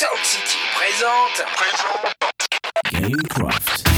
Sound City présente. Gamecraft.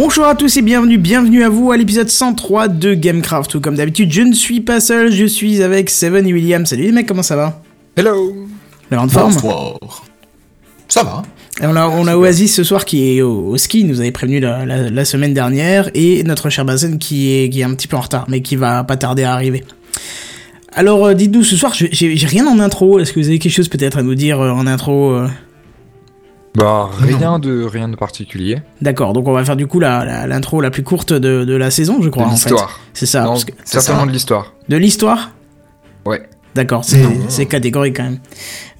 Bonjour à tous et bienvenue, bienvenue à vous à l'épisode 103 de Gamecraft. Où, comme d'habitude, je ne suis pas seul, je suis avec Seven et William. Salut les mecs, comment ça va Hello La grande forme Bonsoir. Ça va Et on a, on a Oasis ce soir qui est au, au ski, nous avait prévenu la, la- la semaine dernière, et notre cher Bazen qui est, qui est un petit peu en retard, mais qui va pas tarder à arriver. Alors, euh, dites-nous, ce soir, j'ai rien en intro. Est-ce que vous avez quelque chose peut-être à nous dire euh, en intro euh Bah, rien de, rien de particulier. D'accord, donc on va faire du coup la- la- l'intro la, plus courte de, de la saison, je crois. de en fait. l'histoire. C'est ça. Non, parce que- certainement ça. de l'histoire. De l'histoire Ouais. D'accord, c'est catégorique quand même.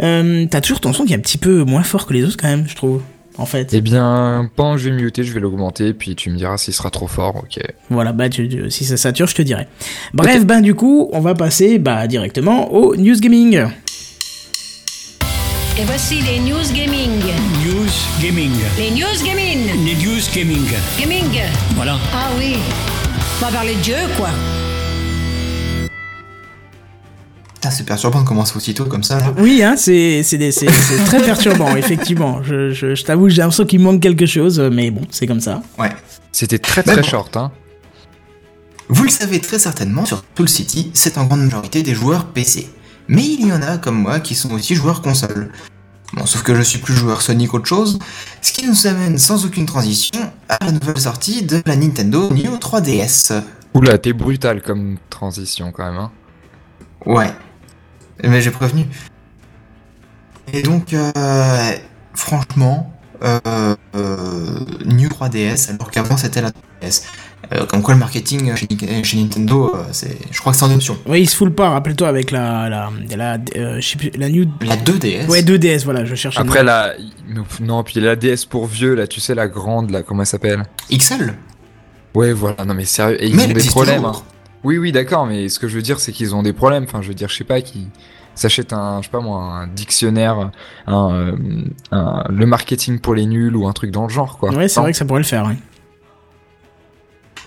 Euh, T'as toujours ton son qui est un petit peu moins fort que les autres quand même, je trouve. En fait. Eh bien, pendant que je vais muter, je vais l'augmenter, puis tu me diras s'il sera trop fort, ok. Voilà, bah tu, tu- si ça sature, je te dirai. Bref, ben du coup, on va passer bah, directement au news gaming. Et voici les news gaming. News Gaming. Les news gaming. Les News Gaming. Gaming. Voilà. Ah oui. On va parler de Dieu, quoi. Putain, c'est perturbant de commencer aussitôt comme ça. Là. Oui, hein, c'est très perturbant, effectivement. Je, je, je t'avoue, j'ai l'impression qu'il manque quelque chose, mais bon, c'est comme ça. Ouais. C'était très très bon. short, hein. Vous le savez très certainement, sur Tool City, c'est en grande majorité des joueurs PC. Mais il y en a comme moi qui sont aussi joueurs console. Bon, sauf que je suis plus joueur Sony qu'autre chose, ce qui nous amène sans aucune transition à la nouvelle sortie de la Nintendo Neo 3DS. Oula, t'es brutal comme transition quand même, hein. Ouais. Mais j'ai prévenu. Et donc, euh, franchement, euh, euh, New 3DS, alors qu'avant c'était la 3DS. Euh, comme quoi le marketing chez, Ni- chez Nintendo, euh, c'est, je crois que c'est en option. Oui, il se fout pas, rappelle-toi, avec la. la, la, euh, je sais plus, la New. La 2DS. Ouais, 2DS, voilà, je cherche. Après la... Non, puis la DS pour vieux, là, tu sais, la grande, là, comment elle s'appelle? XL. Ouais, voilà, non mais sérieux, et ils Mais ont des problèmes, hein. Oui, oui, d'accord, mais ce que je veux dire, c'est qu'ils ont des problèmes. Enfin, je veux dire, je sais pas, qu'ils s'achètent un, je sais pas moi, un dictionnaire, un, euh, un- le marketing pour les nuls ou un truc dans le genre, quoi. Ouais, c'est vrai que ça pourrait le faire, ouais.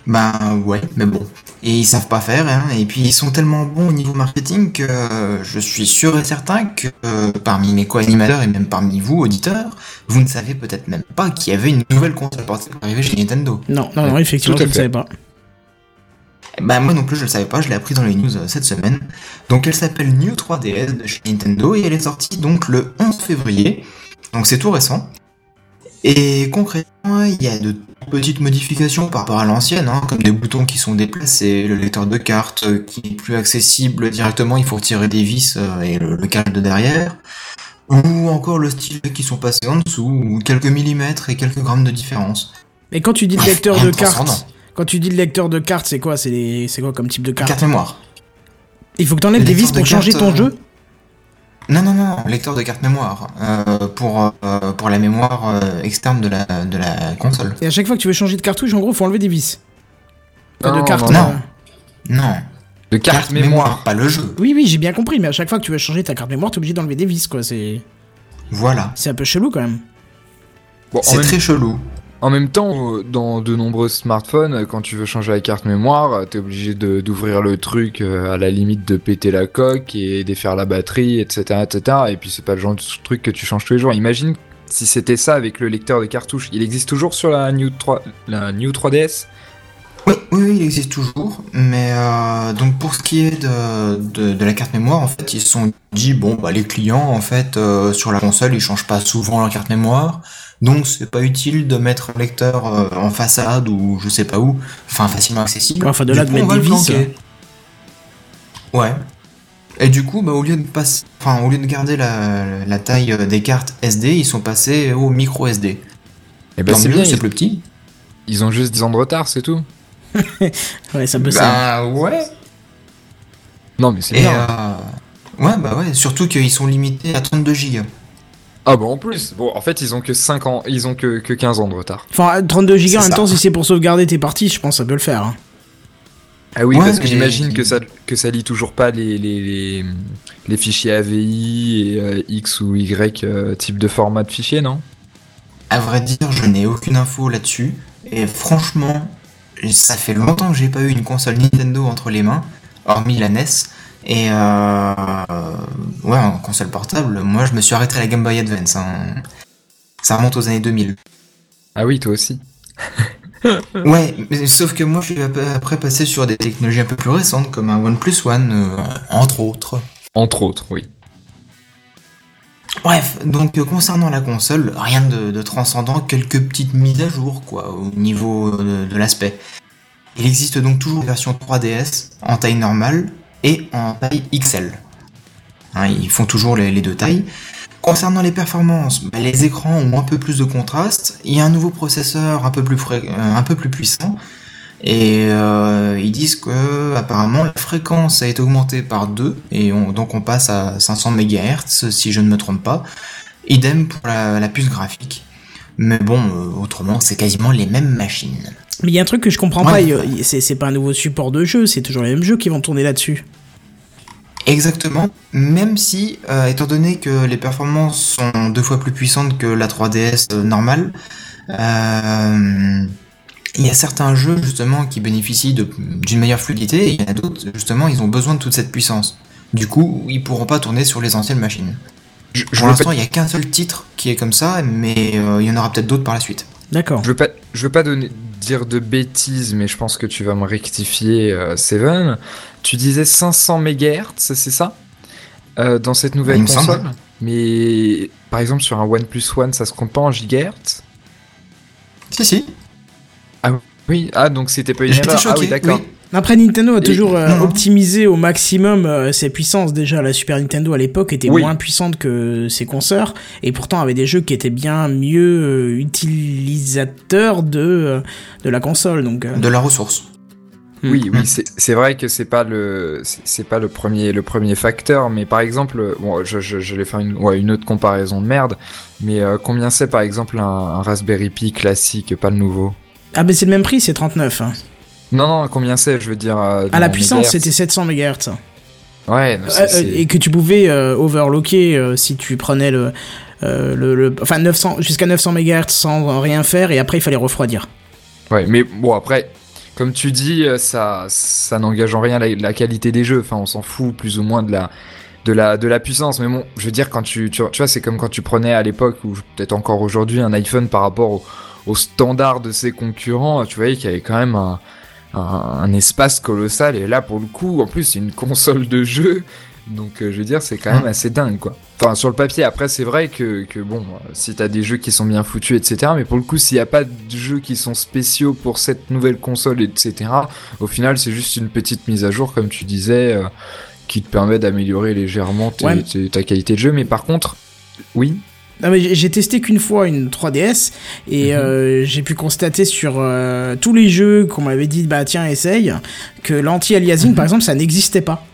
Bah ouais, mais bon. Et ils savent pas faire, hein. Et puis ils sont tellement bons au niveau marketing que euh, je suis sûr et certain que euh, parmi mes co-animateurs et même parmi vous, auditeurs, vous ne savez peut-être même pas qu'il y avait une nouvelle console portable arrivée chez Nintendo. Non, non, non, effectivement, Tout je ne fait. savais pas. Bah moi non plus je le savais pas, je l'ai appris dans les news euh, cette semaine. Donc elle s'appelle New 3DS de chez Nintendo et elle est sortie donc le 11 février. Donc c'est tout récent. Et concrètement, il y a de petites modifications par rapport à l'ancienne, hein, comme des boutons qui sont déplacés, le lecteur de cartes qui est plus accessible directement, il faut retirer des vis euh, et le, le câble de derrière. Ou encore le stylet qui sont passés en dessous, ou quelques millimètres et quelques grammes de différence. Et quand tu dis le lecteur de cartes, quand tu dis le lecteur de cartes, c'est quoi? C'est des- quoi comme type de carte Carte mémoire. Il faut que t'enlèves des lecteur vis pour changer ton euh, jeu? Non, non, non, lecteur de carte mémoire euh, pour, euh, pour la mémoire euh, externe de la, de la console. Et à chaque fois que tu veux changer de cartouche, en gros, faut enlever des vis. Enfin, de Non, cartes. non, non. De carte, mémoire. pas le jeu. Oui, oui, j'ai bien compris, mais à chaque fois que tu veux changer ta carte mémoire, t'es obligé d'enlever des vis, quoi. C'est Voilà. c'est un peu chelou quand même. Bon, C'est même, très chelou. En même temps, euh, dans de nombreux smartphones, euh, quand tu veux changer la carte mémoire, euh, t'es obligé d'ouvrir le truc à la limite de péter la coque et défaire la batterie, etc., etc. Et puis c'est pas le genre de truc que tu changes tous les jours. Imagine si c'était ça avec le lecteur de cartouches. Il existe toujours sur la New 3, la New 3DS Oui, oui, il existe toujours. Mais euh, donc pour ce qui est de, de, la carte mémoire, en fait, ils se sont dit bon, bah les clients, en fait, sur la console, ils changent pas souvent leur carte mémoire. Donc c'est pas utile de mettre un lecteur euh, en façade ou je sais pas où, enfin facilement accessible. Enfin, de là de mettre des vis. Ouais. Et du coup, bah, au lieu de passer, enfin, au lieu de garder la, la taille euh, des cartes SD, ils sont passés au micro SD. Ben Tant c'est mieux, bien, c'est ils, plus petit. ils ont juste 10 ans de retard, c'est tout. Ouais, ça peut ça. Bah ouais. Non, mais c'est Et bien. euh, ouais, bah ouais, surtout qu'ils sont limités à 32 Go. Ah bah en plus, bon, en fait, ils ont que 5 ans, ils ont que, que 15 ans de retard. Enfin, 32 gigas en C'est même ça. temps, si c'est pour sauvegarder tes parties, je pense que ça peut le faire. hein. Ah oui, Ouais, parce que j'imagine que ça, que ça lit toujours pas les, les, les, les fichiers AVI et euh, X ou Y euh, type de format de fichier, non? À vrai dire, je n'ai aucune info là-dessus. Et franchement, ça fait longtemps que j'ai pas eu une console Nintendo entre les mains, hormis la NES. Et euh, ouais, en console portable, moi je me suis arrêté à la Game Boy Advance. hein. Ça remonte aux années 2000. Ah oui, toi aussi. Ouais, mais sauf que moi je suis ap- après passé sur des technologies un peu plus récentes comme un OnePlus One, euh, entre autres. Entre autres, oui. Bref, donc euh, concernant la console, rien de, de transcendant, quelques petites mises à jour quoi au niveau euh, de, de l'aspect. Il existe donc toujours une version 3DS en taille normale et en taille XL. Hein, ils font toujours les, deux tailles. Concernant les performances, bah, les écrans ont un peu plus de contraste. Il y a un nouveau processeur un peu plus, euh, puissant. Et euh, ils disent que apparemment la fréquence a été augmentée par 2 et on- donc on passe à 500 MHz si je ne me trompe pas. Idem pour la, la puce graphique. Mais bon, euh, autrement c'est quasiment les mêmes machines. Mais il y a un truc que je comprends Ouais. pas, c'est c'est pas un nouveau support de jeu, c'est toujours les mêmes jeux qui vont tourner là-dessus. Exactement, même si, euh, étant donné que les performances sont deux fois plus puissantes que la 3DS euh, normale, euh, il y a certains jeux justement qui bénéficient de- d'une meilleure fluidité, et il y en a d'autres justement ils ont besoin de toute cette puissance. Du coup, ils pourront pas tourner sur les anciennes machines. Je, je Pour l'instant, pas, il y a qu'un seul titre qui est comme ça, mais euh, il y en aura peut-être d'autres par la suite. D'accord. je veux pas, je veux pas donner, dire de bêtises, mais je pense que tu vas me rectifier, euh, Seven. Tu disais 500 MHz, c'est ça? Euh, Dans cette nouvelle Il console? Mais par exemple, sur un OnePlus One, ça se compte pas en gigahertz? Si, si. Oui, ah, donc c'était pas une erreur. Ah oui, d'accord. oui. Après, Nintendo a Et- toujours euh, optimisé au maximum euh, ses puissances. Déjà, la Super Nintendo à l'époque était Oui. moins puissante que ses consoeurs, et pourtant avait des jeux qui étaient bien mieux euh, utilisateurs de, euh, de la console. Donc, euh, De la ressource. Oui, Mm. oui, c'est c'est vrai que c'est pas le c'est pas le premier le premier facteur, mais par exemple, bon, je, je, je vais faire une ouais, une autre comparaison de merde, mais euh, combien c'est par exemple un, un Raspberry Pi classique, pas le nouveau? Ah, mais c'est le même prix, c'est 39. hein. Non, non, combien c'est Je veux dire. euh, Ah, la puissance, c'était 700 MHz. Ouais, Euh, c'est- et que tu pouvais euh, overlocker euh, si tu prenais le, euh, le, le- enfin 900 jusqu'à 900 MHz sans rien faire et après il fallait refroidir. ouais, mais bon après. Comme tu dis, euh, ça, ça n'engage en rien la, la qualité des jeux. Enfin, on s'en fout plus ou moins de la, de la, de la puissance. Mais bon, je veux dire, quand tu, tu, tu vois, c'est comme quand tu prenais à l'époque, ou peut-être encore aujourd'hui, un iPhone par rapport au, au standard de ses concurrents. Tu voyais qu'il y avait quand même un, un, un espace colossal. Et là, pour le coup, en plus, c'est une console de jeu. Donc, euh, je veux dire, c'est quand même assez dingue, quoi. Enfin, sur le papier, après, c'est vrai que, que bon, si t'as des jeux qui sont bien foutus, etc. Mais pour le coup, s'il n'y a pas de jeux qui sont spéciaux pour cette nouvelle console, etc., au final, c'est juste une petite mise à jour, comme tu disais, euh, qui te permet d'améliorer légèrement tes- Ouais. tes- ta qualité de jeu. Mais par contre, oui, Non, mais j'ai- testé qu'une fois une 3DS et Mhm. euh, j'ai pu constater sur euh, tous les jeux qu'on m'avait dit bah tiens essaye que l'anti-aliasing par exemple ça n'existait pas.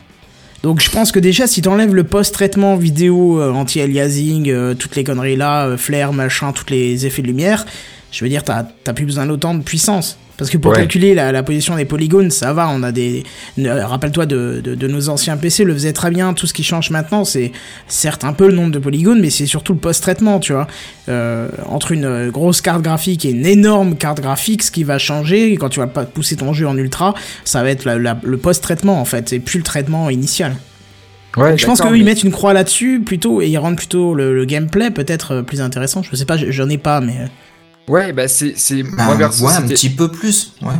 Donc je pense que déjà si t'enlèves le post-traitement vidéo euh, anti-aliasing, euh, toutes les conneries là, euh, flair, machin, tous les effets de lumière, je veux dire t'as plus besoin d'autant de puissance. Parce que pour Ouais. calculer la, la position des polygones, ça va, on a des... Rappelle-toi de, de, de nos anciens PC, le faisait très bien, tout ce qui change maintenant, c'est certes un peu le nombre de polygones, mais c'est surtout le post-traitement, tu vois. Euh, entre une euh, grosse carte graphique et une énorme carte graphique, ce qui va changer, quand tu vas pas pousser ton jeu en ultra, ça va être la- la- le post-traitement, en fait, et plus le traitement initial. Ouais, Je pense qu'eux, ils mais- mettent une croix là-dessus, plutôt, et ils rendent plutôt le, le gameplay peut-être euh, plus intéressant. Je sais pas, je- j'en ai pas, mais. Ouais, bah c'est. c'est- Bah, ouais, un petit peu plus. Ouais.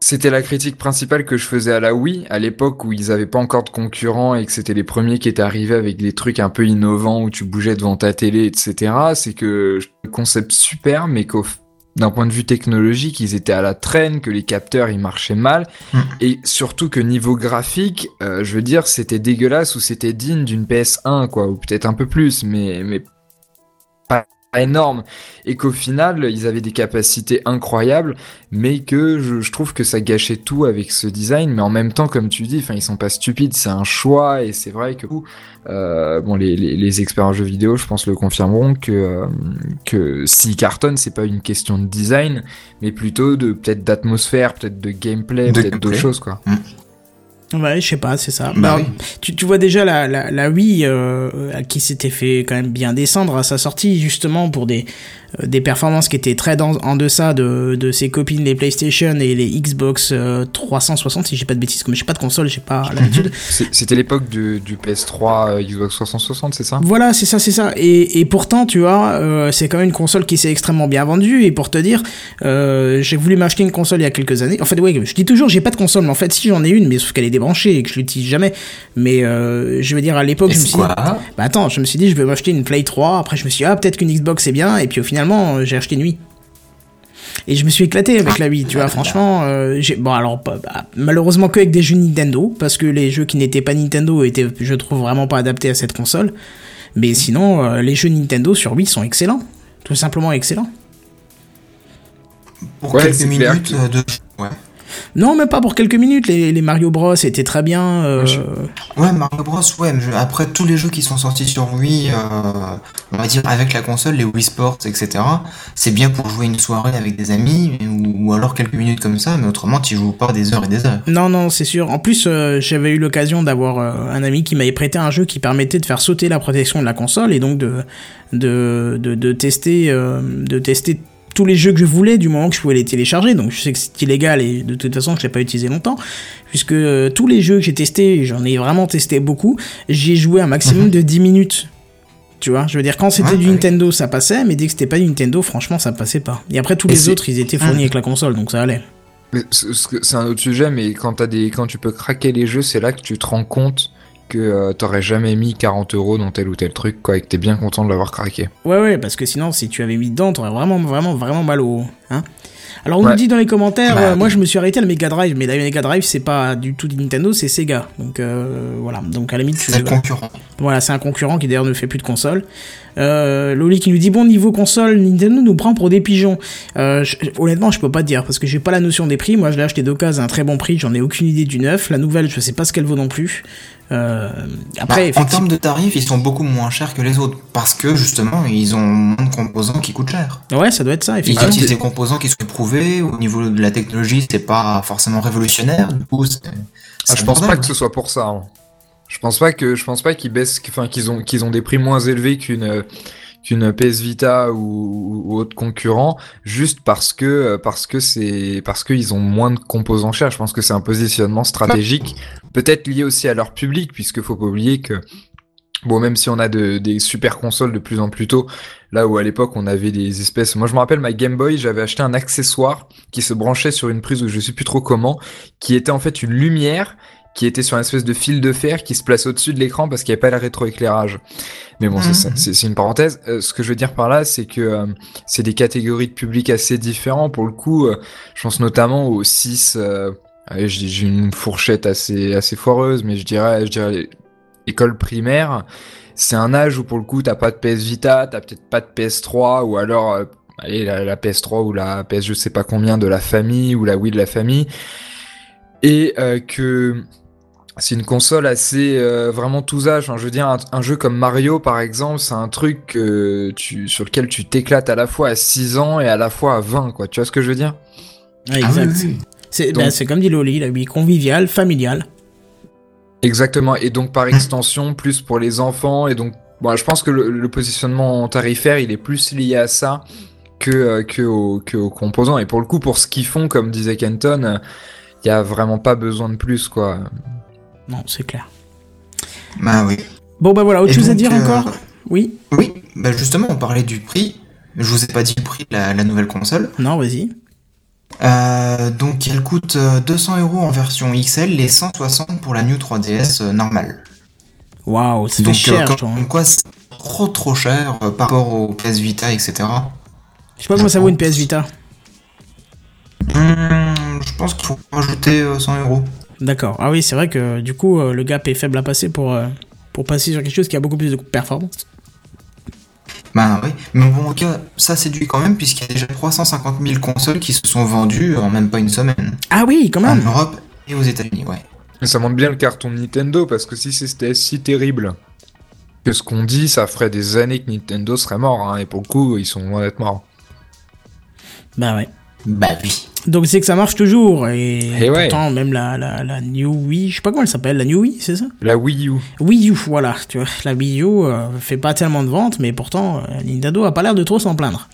C'était la critique principale que je faisais à la Wii, à l'époque où ils avaient pas encore de concurrents et que c'était les premiers qui étaient arrivés avec des trucs un peu innovants où tu bougeais devant ta télé, etc. C'est que le concept super, mais qu'au d'un point de vue technologique, ils étaient à la traîne, que les capteurs ils marchaient mal, Mm. et surtout que niveau graphique, euh, je veux dire, c'était dégueulasse ou c'était digne d'une PS1, quoi, ou peut-être un peu plus, mais mais énorme, et qu'au final, ils avaient des capacités incroyables, mais que je, je trouve que ça gâchait tout avec ce design, mais en même temps, comme tu dis, enfin, ils sont pas stupides, c'est un choix, et c'est vrai que euh, bon, les, les, les experts en jeux vidéo, je pense, le confirmeront que euh, que s'ils cartonnent, c'est pas une question de design, mais plutôt de peut-être d'atmosphère, peut-être de gameplay, peut-être d'autres choses, quoi. Ouais, je sais pas, c'est ça. Bah oui. tu, tu vois déjà la, la, la Wii euh, qui s'était fait quand même bien descendre à sa sortie, justement pour des, des performances qui étaient très dans- en deçà de, de ses copines les PlayStation et les Xbox euh, 360, si j'ai pas de bêtises, comme j'ai pas de console, j'ai pas l'habitude. C'est- C'était l'époque du, du PS3 euh, Xbox 360, c'est ça? Voilà, c'est ça, c'est ça. Et, et pourtant, tu vois, euh, c'est quand même une console qui s'est extrêmement bien vendue. Et pour te dire, euh, j'ai voulu m'acheter une console il y a quelques années. En fait, ouais, je dis toujours, j'ai pas de console, mais en fait, si j'en ai une, mais sauf qu'elle est débranchée et que je l'utilise jamais. Mais euh, je veux dire, à l'époque, je me suis dit, bah attends, je me suis dit, je vais m'acheter une Play 3. Après, je me suis dit, ah, peut-être qu'une Xbox c'est bien. Et puis, au finalement, euh, j'ai acheté une Wii. Et je me suis éclaté avec la Wii, tu vois, franchement, euh, j'ai, bon alors, pas- bah, malheureusement que avec des jeux Nintendo, parce que les jeux qui n'étaient pas Nintendo étaient, je trouve, vraiment pas adaptés à cette console. Mais sinon, euh, les jeux Nintendo sur Wii sont excellents. Tout simplement excellents. Pour Ouais, quelques clair minutes de. Ouais. Non, mais pas pour quelques minutes. Les, les Mario Bros étaient très bien. euh, Ouais, Mario Bros, ouais, mais je- après tous les jeux qui sont sortis sur Wii, euh, on va dire avec la console, les Wii Sports, etc., c'est bien pour jouer une soirée avec des amis, ou, ou alors quelques minutes comme ça, mais autrement, tu joues pas des heures et des heures. Non, non, c'est sûr. En plus, euh, j'avais eu l'occasion d'avoir un ami qui m'avait prêté un jeu qui permettait de faire sauter la protection de la console et donc de de de, de tester de tester tous les jeux que je voulais du moment que je pouvais les télécharger. Donc je sais que c'est illégal et de toute façon je l'ai pas utilisé longtemps puisque euh, tous les jeux que j'ai testés, j'en ai vraiment testé beaucoup, j'ai joué un maximum de 10 minutes. Tu vois, je veux dire, quand c'était Ouais, du. Nintendo, ça passait, mais dès que c'était pas du Nintendo, franchement, ça passait pas. Et après, tous Et les autres, ils étaient fournis Mhm. avec la console, donc ça allait. C'est un autre sujet, mais quand, t'as des, quand tu peux craquer les jeux, c'est là que tu te rends compte que euh, t'aurais jamais mis 40 euros dans tel ou tel truc, quoi, et que t'es bien content de l'avoir craqué. Ouais, ouais, parce que sinon, si tu avais mis dedans, t'aurais vraiment, vraiment, vraiment mal au. Hein Alors, on Ouais. nous dit dans les commentaires, Bah, euh, moi je me suis arrêté à la Mega Drive, mais la Mega Drive, c'est pas du tout Nintendo, c'est Sega. Donc, euh, voilà. Donc, à la limite, C'est voilà. concurrent. Voilà, c'est un concurrent qui d'ailleurs ne fait plus de console. Euh, Loli qui nous dit bon niveau console, Nintendo nous prend pour des pigeons. Euh, je- honnêtement, je peux pas te dire parce que j'ai pas la notion des prix. Moi, je l'ai acheté d'occasion à un très bon prix. J'en ai aucune idée du neuf. La nouvelle, je sais pas ce qu'elle vaut non plus. Euh, après, Bah, en effectivement, termes de tarifs, ils sont beaucoup moins chers que les autres, parce que justement, ils ont moins de composants qui coûtent cher. ouais, ça doit être ça. Ils Effectivement. utilisent des composants qui sont éprouvés, au niveau de la technologie, c'est pas forcément révolutionnaire, du coup, c'est... Ah, je pense pas que ce soit pour ça. hein. Je pense pas que je pense pas qu'ils baissent, enfin qu'ils ont qu'ils ont des prix moins élevés qu'une euh, qu'une PS Vita ou, ou autre concurrent, juste parce que euh, parce que c'est parce qu'ils ont moins de composants chers. Je pense que c'est un positionnement stratégique, peut-être lié aussi à leur public, puisque faut pas oublier que Bon, même si on a de, des super consoles de plus en plus tôt, là où à l'époque on avait des espèces. Moi, je me rappelle ma Game Boy, j'avais acheté un accessoire qui se branchait sur une prise où je sais plus trop comment, qui était en fait une lumière qui était sur une espèce de fil de fer qui se place au-dessus de l'écran parce qu'il n'y avait pas le rétroéclairage. Mais bon, c'est- Mhm. c'est une parenthèse. Euh, ce que je veux dire par là, c'est que euh, c'est des catégories de public assez différents. Pour le coup, euh, je pense notamment aux 6... Euh, allez, j'ai une fourchette assez, assez foireuse, mais je dirais, je dirais école primaire, c'est un âge où pour le coup t'as pas de PS Vita, t'as peut-être pas de PS3 ou alors allez la, la PS3 ou la PS je sais pas combien de la famille ou la Wii de la famille et que c'est une console assez euh, vraiment tous âges. Enfin, je veux dire un, un jeu comme Mario par exemple, c'est un truc tu sur lequel tu t'éclates à la fois à 6 ans et à la fois à 20 quoi. Tu vois ce que je veux dire? Ah exact. oui, oui. C'est Donc- comme dit Loli, la vie conviviale, familiale. Exactement, et donc par extension, plus pour les enfants, et donc, bon, je pense que le, le positionnement tarifaire, il est plus lié à ça que, euh, que, aux, que aux composants. Et pour le coup, pour ce qu'ils font, comme disait Kenton, il y a vraiment pas besoin de plus, quoi. Non, c'est clair. Bah oui. Bon bah voilà, autre Et chose à dire euh, encore? Oui Oui, bah justement, on parlait du prix. Je vous ai pas dit le prix de la, la nouvelle console. Non, vas-y. Euh, donc elle coûte euh, 200 euros en version XL et 160 pour la New 3DS euh, normale. Waouh, Donc cher, euh, comme quoi c'est trop trop cher euh, par rapport au PS Vita, etc. Je sais pas comment ça vaut une PS Vita. Hum, je pense qu'il faut rajouter euh, 100 euros. D'accord. Ah oui, c'est vrai que du coup, euh, le gap est faible à passer pour, euh, pour passer sur quelque chose qui a beaucoup plus de performance. Bah oui, mais bon, en tout cas, ça séduit quand même puisqu'il y a déjà 350 000 consoles qui se sont vendues en même pas une semaine. Ah oui, quand En même Europe et aux États-Unis, ouais. Mais ça montre bien le carton de Nintendo parce que si c'était si terrible que ce qu'on dit, ça ferait des années que Nintendo serait mort. hein, et pour le coup, ils sont loin d'être morts. Bah ouais. Bah oui. Donc c'est que ça marche toujours. Et, Et ouais. pourtant, même la, la, la New Wii, je sais pas comment elle s'appelle, la New Wii, c'est ça? La Wii U. Wii U, voilà. Tu vois, la Wii U euh, fait pas tellement de ventes, mais pourtant, euh, Nintendo a pas l'air de trop s'en plaindre.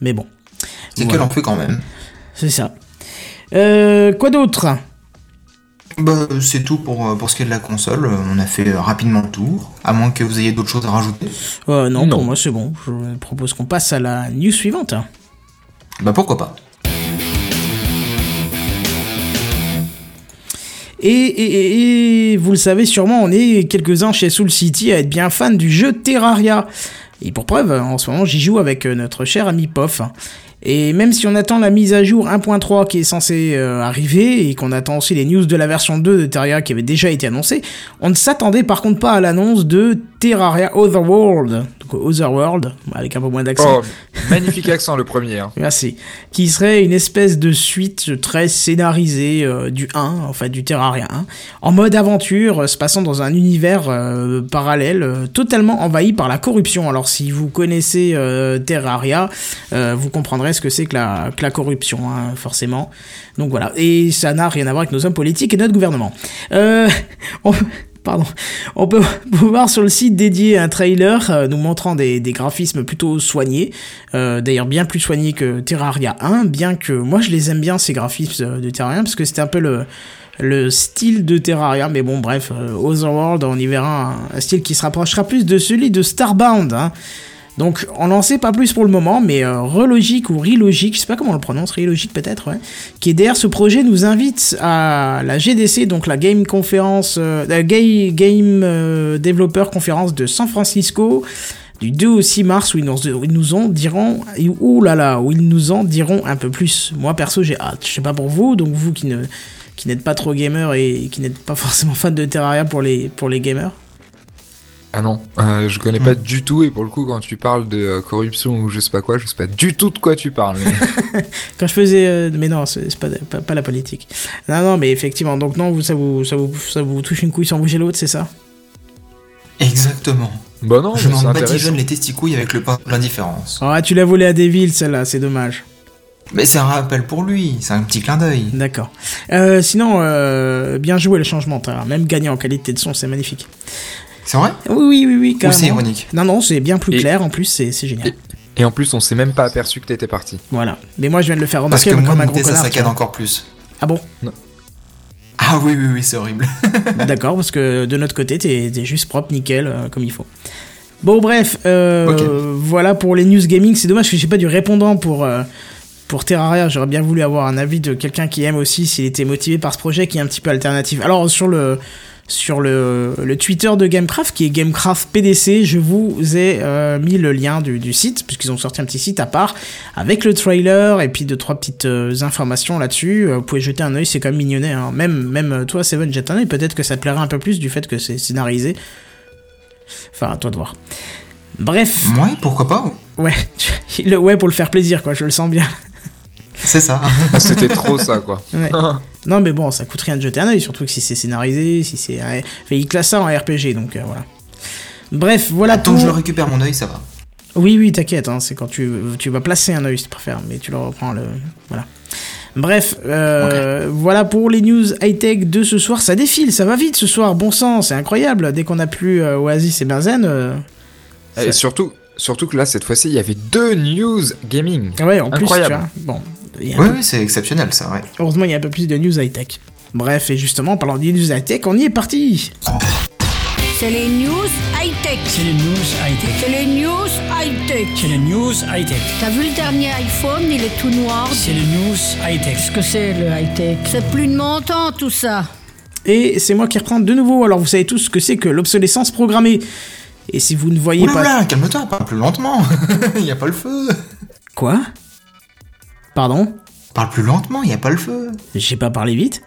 Mais bon, C'est Voilà. qu'elle en fait quand même. c'est ça. Euh, quoi d'autre? Bah, c'est tout pour, euh, pour ce qui est de la console. On a fait euh, rapidement le tour. À moins que vous ayez d'autres choses à rajouter. euh, non, Non. pour moi c'est bon. Je propose qu'on passe à la news suivante. Bah pourquoi pas. Et, vous le savez sûrement, on est quelques-uns chez Soul City à être bien fans du jeu Terraria. Et pour preuve, en ce moment, j'y joue avec euh, notre cher ami Pof. Et même si on attend la mise à jour 1.3 qui est censée euh, arriver, et qu'on attend aussi les news de la version 2 de Terraria qui avait déjà été annoncée, on ne s'attendait par contre pas à l'annonce de Terraria Otherworld. Donc Otherworld, avec un peu moins d'accent. Oh, magnifique accent le premier. hein. Merci. Qui serait une espèce de suite très scénarisée euh, du 1, enfin du Terraria 1, en mode aventure, euh, se passant dans un univers euh, parallèle, totalement envahi par la corruption. Alors si vous connaissez Terraria, vous comprendrez ce que c'est que la, que la corruption, hein, forcément. Donc voilà. Et ça n'a rien à voir avec nos hommes politiques et notre gouvernement. Euh, on- On peut voir sur le site dédié un trailer euh, nous montrant des, graphismes plutôt soignés, euh, d'ailleurs bien plus soignés que Terraria 1, bien que moi je les aime bien ces graphismes euh, de Terraria parce que c'était un peu le, le style de Terraria, mais bon bref, Otherworld on y verra un, un style qui se rapprochera plus de celui de Starbound. Hein. Donc on n'en sait pas plus pour le moment, mais euh, Relogic ou Relogic, je sais pas comment on le prononce, Relogic peut-être, qui est derrière ce projet nous invite à la GDC, donc la Game Conference, euh, Game euh, Developer Conference de San Francisco, du 2 au 6 mars, où ils nous, en diront, là, où ils nous en diront un peu plus. Moi perso j'ai hâte, je sais pas pour vous, donc vous qui n'êtes pas trop gamer et qui n'êtes pas forcément fan de Terraria pour les gamers. Ah non, euh, je connais pas du tout. Et pour le coup, quand tu parles de euh, corruption ou je sais pas quoi, je sais pas du tout de quoi tu parles. mais- Quand je faisais, euh, mais non, c'est pas, pas, pas la politique. Non, non, mais effectivement, donc non, vous, ça vous, ça vous, ça vous touche une couille sans bouger l'autre, c'est ça? Exactement. bah non, Je c'est m'en badigeonne les testicouilles avec le pain de l'indifférence. Ah, tu l'as volé à Devil, celle-là, c'est dommage. Mais c'est un rappel pour lui, c'est un petit clin d'œil. D'accord. Euh, sinon, euh, bien joué le changement, même gagné en qualité de son, c'est magnifique. C'est vrai? Oui, oui, oui, oui, Ou c'est ironique? Non, non, c'est bien plus Et- clair, en plus, c'est c'est génial. Et en plus, on s'est même pas aperçu que t'étais parti. Voilà. Mais moi, je viens de le faire Parce remarquer que moi, comme un gros ça saccade encore plus. Ah bon? Ah oui, oui, oui, c'est horrible. D'accord, parce que de notre côté, t'es t'es juste propre, nickel, euh, comme il faut. Bon, bref, euh, voilà pour les news gaming. C'est dommage que j'ai pas du répondant pour, euh, pour Terraria. J'aurais bien voulu avoir un avis de quelqu'un qui aime aussi, s'il était motivé par ce projet qui est un petit peu alternatif. Alors, sur le, sur le, le Twitter de Gamecraft, qui est Gamecraft PDC, je vous ai euh, mis le lien du, du site, puisqu'ils ont sorti un petit site à part, avec le trailer et puis deux, trois petites euh, informations là-dessus. Euh, vous pouvez jeter un œil, c'est quand même mignonnet. Hein. Même, même toi, Seven, jette un œil. Peut-être que ça te plaira un peu plus du fait que c'est scénarisé. Enfin, à toi de voir. Bref, Ouais, pourquoi pas ouais, le ouais pour le faire plaisir, quoi, je le sens bien. C'est ça. Ah, C'était trop ça, quoi. Ouais. Non, mais bon, ça coûte rien de jeter un œil, surtout que si c'est scénarisé, si c'est. Enfin, il classe ça en RPG, donc euh, voilà. Bref, voilà Tant tout. que je récupère mon œil, ça va. Oui, oui, t'inquiète, hein, c'est quand tu, tu vas placer un œil, si tu préfères, mais tu le reprends le. Voilà. Bref, euh, voilà pour les news high-tech de ce soir. Ça défile, ça va vite ce soir, bon sang, c'est incroyable. Dès qu'on a plus euh, Oasis et Benzen. euh, Et surtout, surtout que là, cette fois-ci, il y avait deux news gaming. Ouais, en plus, tu vois. Bon, Oui, peu- oui, c'est exceptionnel, ça, ouais. heureusement, il y a un peu plus de news high-tech. Bref, et justement, en parlant de news high-tech, on y est parti C'est les news high-tech. C'est les news high-tech. C'est les news high-tech. C'est les news high-tech. T'as vu le dernier iPhone, il est tout noir. C'est les news high-tech. Qu'est-ce que c'est le high-tech? C'est plus de mon temps tout ça. Et c'est moi qui reprends de nouveau. Alors vous savez tous ce que c'est que l'obsolescence programmée. Et si vous ne voyez Oula, pas... calme-toi, parle plus lentement. Il y a pas le feu. Quoi? Pardon Parle plus lentement, il y a pas le feu. J'ai pas parlé vite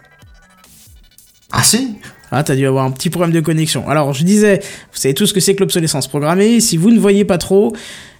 Ah si Ah, t'as dû avoir un petit problème de connexion. Alors, je disais, vous savez tout ce que c'est que l'obsolescence programmée. Si vous ne voyez pas trop,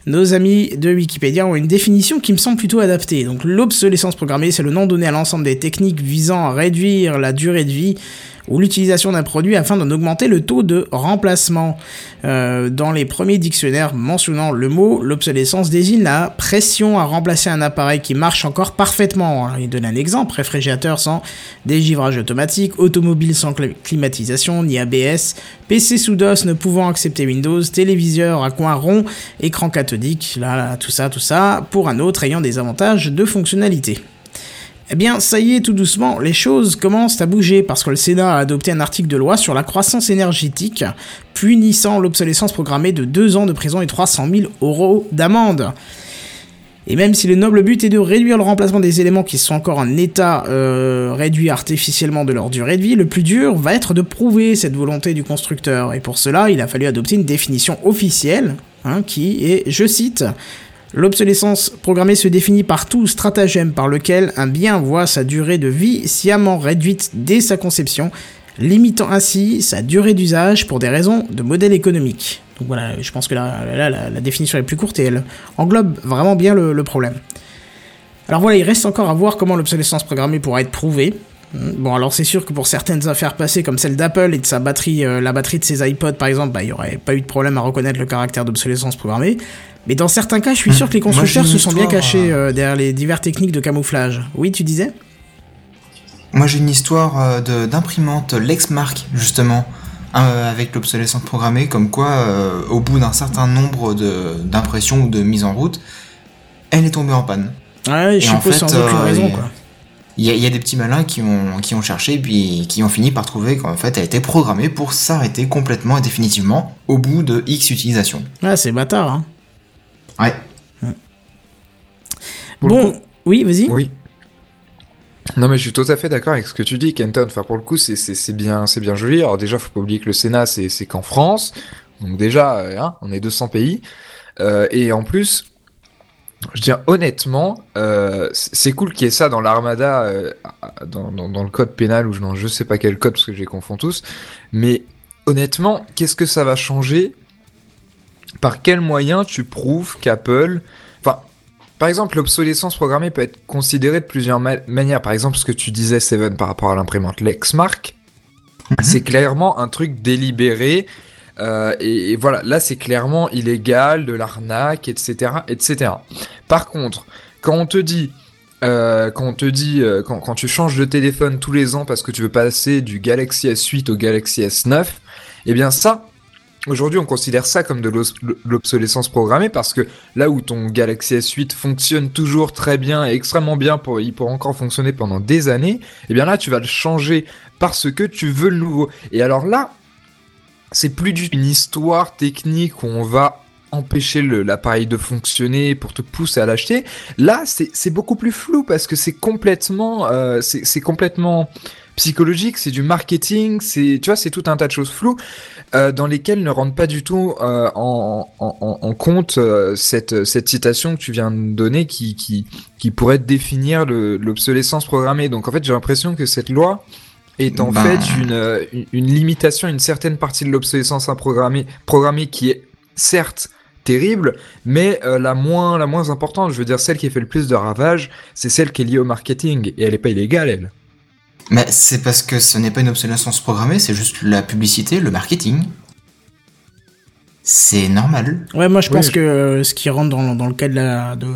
nos amis de Wikipédia ont une définition qui me semble plutôt adaptée. Donc, l'obsolescence programmée, c'est le nom donné à l'ensemble des techniques visant à réduire la durée de vie ou l'utilisation d'un produit afin d'en augmenter le taux de remplacement. Euh, dans les premiers dictionnaires mentionnant le mot, l'obsolescence désigne la pression à remplacer un appareil qui marche encore parfaitement. Alors, il donne un exemple, réfrigérateur sans dégivrage automatique, automobile sans cl- climatisation ni ABS, PC sous DOS ne pouvant accepter Windows, téléviseur à coin rond, écran cathodique, là, tout ça, tout ça, pour un autre ayant des avantages de fonctionnalité. Eh bien, ça y est, tout doucement, les choses commencent à bouger parce que le Sénat a adopté un article de loi sur la croissance énergétique, punissant l'obsolescence programmée de 2 ans de prison et 300 000 euros d'amende. Et même si le noble but est de réduire le remplacement des éléments qui sont encore en état euh, réduit artificiellement de leur durée de vie, le plus dur va être de prouver cette volonté du constructeur. Et pour cela, il a fallu adopter une définition officielle, hein, qui est, je cite, L'obsolescence programmée se définit par tout stratagème par lequel un bien voit sa durée de vie sciemment réduite dès sa conception, limitant ainsi sa durée d'usage pour des raisons de modèle économique. Donc voilà, je pense que là, la, la définition est plus courte et elle englobe vraiment bien le, le problème. Alors voilà, il reste encore à voir comment l'obsolescence programmée pourra être prouvée. Bon, alors c'est sûr que pour certaines affaires passées comme celle d'Apple et de sa batterie, euh, la batterie de ses iPods par exemple, bah, il n'y aurait pas eu de problème à reconnaître le caractère d'obsolescence programmée. Mais dans certains cas, je suis sûr que les j'ai constructeurs se sont bien cachés euh, derrière les diverses techniques de camouflage. Oui, tu disais? Moi j'ai une histoire euh, d'imprimante Lexmark justement euh, avec l'obsolescence programmée comme quoi euh, au bout d'un certain nombre de- d'impressions ou de mises en route elle est tombée en panne. Ouais, je Et en suppose fait, sans aucune euh, raison, il- quoi. Il y, a- il y a des petits malins qui ont, qui ont cherché puis qui ont fini par trouver qu'en fait elle était programmée pour s'arrêter complètement et définitivement au bout de X utilisations. Ah, c'est bâtard, hein. Ouais. Bon, oui, vas-y. Oui. Non mais je suis tout à fait d'accord avec ce que tu dis, Kenton. Enfin pour le coup c'est c'est c'est bien c'est bien joli. Alors déjà faut pas oublier que le Sénat c'est c'est qu'en France, donc déjà euh, hein, on est 200 pays Euh, et en plus je veux dire honnêtement euh, c'est cool qu'il y ait ça dans l'armada euh, dans, dans dans le code pénal ou je je sais pas quel code parce que je les confonds tous. Mais honnêtement qu'est-ce que ça va changer Par quel moyen tu prouves qu'Apple Enfin, par exemple, l'obsolescence programmée peut être considérée de plusieurs ma- manières. Par exemple, ce que tu disais, Seven, par rapport à l'imprimante Lexmark, c'est clairement un truc délibéré. euh, et, et voilà, là, c'est clairement illégal, de l'arnaque, etc., etc. Par contre, quand on te dit, euh, quand on te dit, euh, quand, quand tu changes de téléphone tous les ans parce que tu veux passer du Galaxy S8 au Galaxy S9, eh bien ça, Aujourd'hui, on considère ça comme de l'obsolescence programmée parce que là où ton Galaxy S8 fonctionne toujours très bien et extrêmement bien, pour, il pourra encore fonctionner pendant des années, et bien là, tu vas le changer parce que tu veux le nouveau. Et alors là, c'est plus du tout une histoire technique où on va empêcher l'appareil de fonctionner pour te pousser à l'acheter. Là, c'est beaucoup plus flou parce que c'est complètement, euh, c'est complètement psychologique, c'est du marketing, c'est tu vois, c'est tout un tas de choses floues euh, dans lesquelles ne rentre pas du tout euh, en, en, en- en compte cette, cette citation que tu viens de donner qui, qui, qui pourrait définir le- l'obsolescence programmée. Donc en fait, j'ai l'impression que cette loi est en Ben- fait une, une, une limitation à une certaine partie de l'obsolescence programmée, programmée qui est certes terrible, mais euh, la moins la moins importante, je veux dire celle qui fait le plus de ravages, c'est celle qui est liée au marketing et elle est pas illégale elle. Mais c'est parce que ce n'est pas une obsolescence programmée, c'est juste la publicité, le marketing. C'est normal. Ouais, moi je Oui, pense je- que euh, ce qui rentre dans, dans le cadre de, la, de,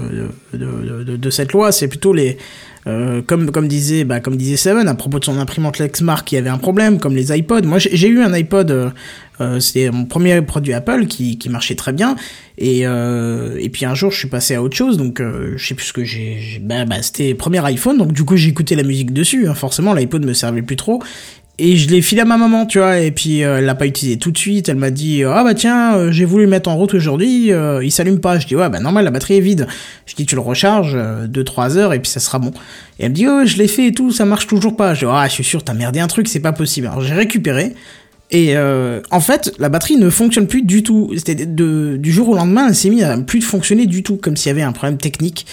de, de, de- de cette loi, c'est plutôt les. euh, comme, comme, disait, bah, comme disait Seven, à propos de son imprimante Lexmark qui avait un problème, comme les iPods. Moi j'ai eu un iPod, euh, euh, c'était mon premier produit Apple qui, qui marchait très bien. Et, euh, et puis un jour je suis passé à autre chose, donc euh, je sais plus ce que j'ai. Bah, bah, c'était premier iPhone, donc du coup écouté la musique dessus. hein, forcément, l'iPod me servait plus trop. Et je l'ai filé à ma maman, tu vois, et puis euh, elle l'a pas utilisé tout de suite. Elle m'a dit ah bah tiens, euh, j'ai voulu le mettre en route aujourd'hui, euh, il s'allume pas. Je dis ouais bah normal, la batterie est vide. Je dis tu le recharges 2-3 heures et puis ça sera bon. Et elle me dit oh je l'ai fait et tout, ça marche toujours pas. Je dis ah je suis sûr t'as merdé un truc, c'est pas possible. Alors j'ai récupéré. Et euh, en fait, la batterie ne fonctionne plus du tout. C'était de, du jour au lendemain, elle s'est mise à plus de fonctionner du tout, comme s'il y avait un problème technique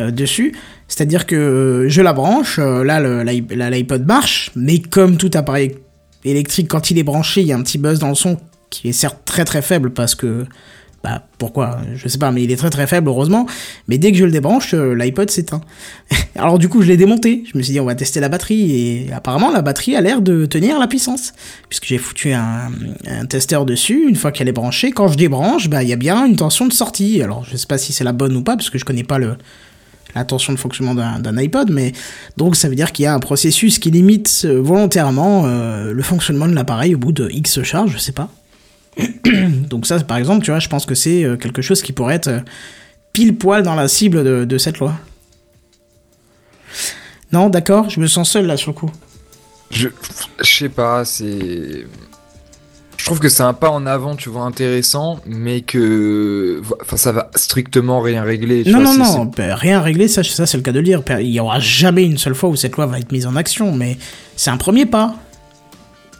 euh, dessus. C'est-à-dire que euh, je la branche, euh, là l'iPod marche, mais comme tout appareil électrique, quand il est branché, il y a un petit buzz dans le son qui est certes très très faible parce que bah pourquoi je sais pas mais il est très très faible heureusement. Mais dès que je le débranche euh, l'iPod s'éteint. Alors du coup je l'ai démonté. Je me suis dit on va tester la batterie et apparemment la batterie a l'air de tenir la puissance. Puisque j'ai foutu un, un testeur dessus. Une fois qu'elle est branchée quand je débranche bah il y a bien une tension de sortie. Alors je sais pas si c'est la bonne ou pas parce que je connais pas le la tension de fonctionnement d'un iPod, mais donc ça veut dire qu'il y a un processus qui limite euh, volontairement euh, le fonctionnement de l'appareil au bout de X charges, je sais pas. donc ça, par exemple, tu vois, je pense que c'est euh, quelque chose qui pourrait être pile poil dans la cible de, de cette loi. Non, d'accord, je me sens seul là sur le coup. Je, je sais pas, c'est. Je trouve que c'est un pas en avant, tu vois, intéressant, mais que. Enfin, ça va strictement rien régler. Tu non, vois, non, non, bah, rien réglé, ça, ça c'est le cas de le dire. Il y aura jamais une seule fois où cette loi va être mise en action, mais c'est un premier pas.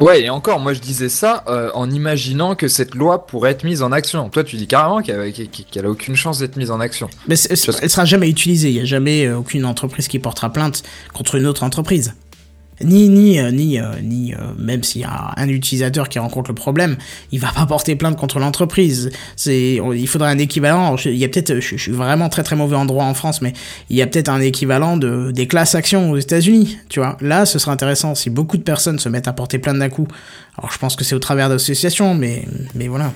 Ouais, et encore, moi je disais ça euh, en imaginant que cette loi pourrait être mise en action. Toi, tu dis carrément qu'elle qu'elle a aucune chance d'être mise en action. Mais elle sera jamais utilisée. Il y a jamais euh, aucune entreprise qui portera plainte contre une autre entreprise. Ni ni euh, ni euh, ni euh, même s'il y a un utilisateur qui rencontre le problème, il va pas porter plainte contre l'entreprise. C'est il faudrait un équivalent. Il y a peut-être je, suis vraiment très très mauvais en droit en France, mais il y a peut-être un équivalent de des classes actions aux États-Unis. Tu vois, là ce serait intéressant si beaucoup de personnes se mettent à porter plainte d'un coup. Alors je pense que c'est au travers d'associations, mais mais voilà.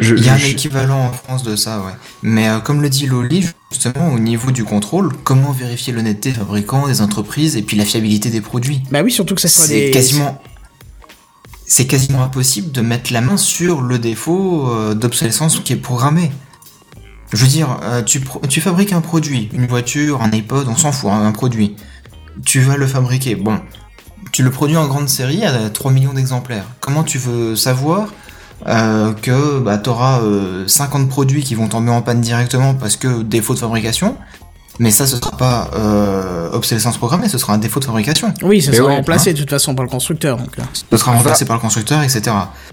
Il y a un je- équivalent en France de ça, ouais. Mais euh, comme le dit Loli, justement, au niveau du contrôle, comment vérifier l'honnêteté des fabricants, des entreprises et puis la fiabilité des produits? Bah oui, surtout que ça soit C'est des quasiment. C'est quasiment impossible de mettre la main sur le défaut euh, d'obsolescence qui est programmé. Je veux dire, euh, tu, pro- tu fabriques un produit, une voiture, un iPod, on s'en fout, hein, un produit. Tu vas le fabriquer. Bon, tu le produis en grande série à 3 millions d'exemplaires. Comment tu veux savoir euh, que bah, tu auras 50 produits qui vont tomber en panne directement parce que défaut de fabrication mais ça, ce sera pas euh, obsolescence programmée, ce sera un défaut de fabrication. Oui, ça Mais sera ouais, remplacé de toute façon par le constructeur. Donc, euh. Ce sera remplacé par le constructeur, etc.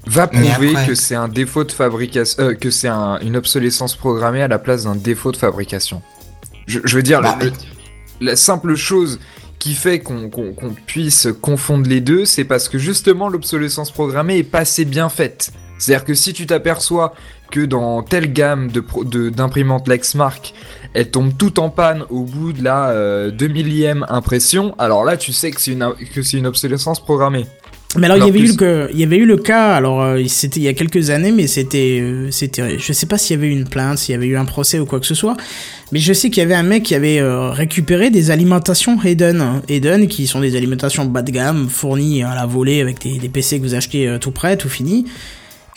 va prouver après- que c'est un défaut de fabrication, euh, que c'est un- une obsolescence programmée à la place d'un défaut de fabrication. Je, je veux dire, Bah, le- la simple chose qui fait qu'on puisse confondre les deux, c'est parce que justement l'obsolescence programmée est pas assez bien faite. C'est-à-dire que si tu t'aperçois que dans telle gamme de pro- de- d'imprimantes Lexmark, elle tombe tout en panne au bout de la euh, 2 millième impression, alors là tu sais que c'est une, que c'est une obsolescence programmée. Mais alors, il y avait eu le que- il y avait eu le cas. Alors euh, c'était il y a quelques années, mais c'était euh, c'était je sais pas s'il y avait eu une plainte, s'il y avait eu un procès ou quoi que ce soit. Mais je sais qu'il y avait un mec qui avait euh, récupéré des alimentations Eden. Eden qui sont des alimentations bas de gamme fournies à la volée avec des, des PC que vous achetez euh, tout prêt, tout fini.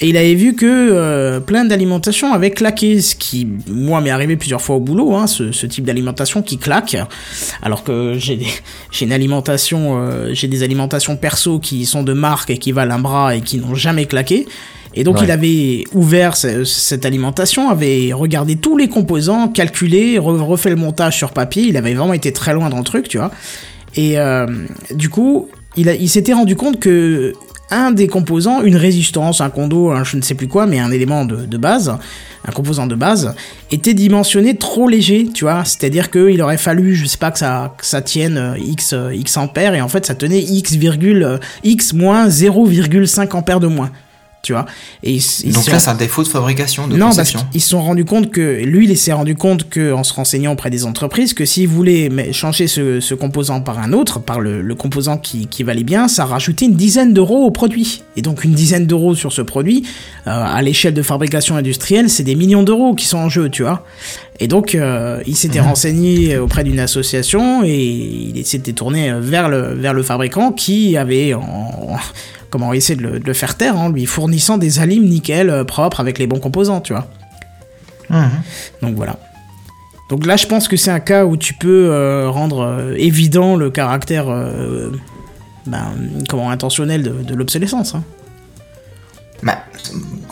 Et il avait vu que euh, plein d'alimentations avaient claqué, ce qui, moi, m'est arrivé plusieurs fois au boulot, hein, ce, ce type d'alimentation qui claque, alors que j'ai une alimentation, euh, j'ai des alimentations perso qui sont de marque et qui valent un bras et qui n'ont jamais claqué. Et donc Ouais. il avait ouvert ce- cette alimentation, avait regardé tous les composants, calculé, re- refait le montage sur papier. Il avait vraiment été très loin dans le truc, tu vois. Et euh, du coup, il s'était rendu compte que un des composants, une résistance, un condo, je ne sais plus quoi, mais un élément de, base, un composant de base, était dimensionné trop léger, tu vois. C'est-à-dire qu'il aurait fallu, je sais pas, que ça, tienne euh, x, euh, x ampères, et en fait ça tenait x, euh, x moins 0,5 ampères de moins. Tu vois. Et ils, ils Donc sont- là, c'est un défaut de fabrication, de non, parce conception. qu'ils se sont rendus compte que lui, il s'est rendu compte que en se renseignant auprès des entreprises, que s'il voulait changer ce, ce composant par un autre, par le, le composant qui, qui valait bien, ça rajoutait une dizaine d'euros au produit. Et donc une dizaine d'euros sur ce produit, euh, à l'échelle de fabrication industrielle, c'est des millions d'euros qui sont en jeu, tu vois. Et donc, euh, il s'était renseigné auprès d'une association et il s'était tourné vers le, vers le fabricant qui avait en, comment essayer de le, de le faire taire en lui fournissant des alimes nickel euh, propres avec les bons composants, tu vois. Mhm. Donc voilà. Donc là, je pense que c'est un cas où tu peux euh, rendre euh, évident le caractère euh, ben, comment intentionnelle de, de l'obsolescence. Hein. Bah,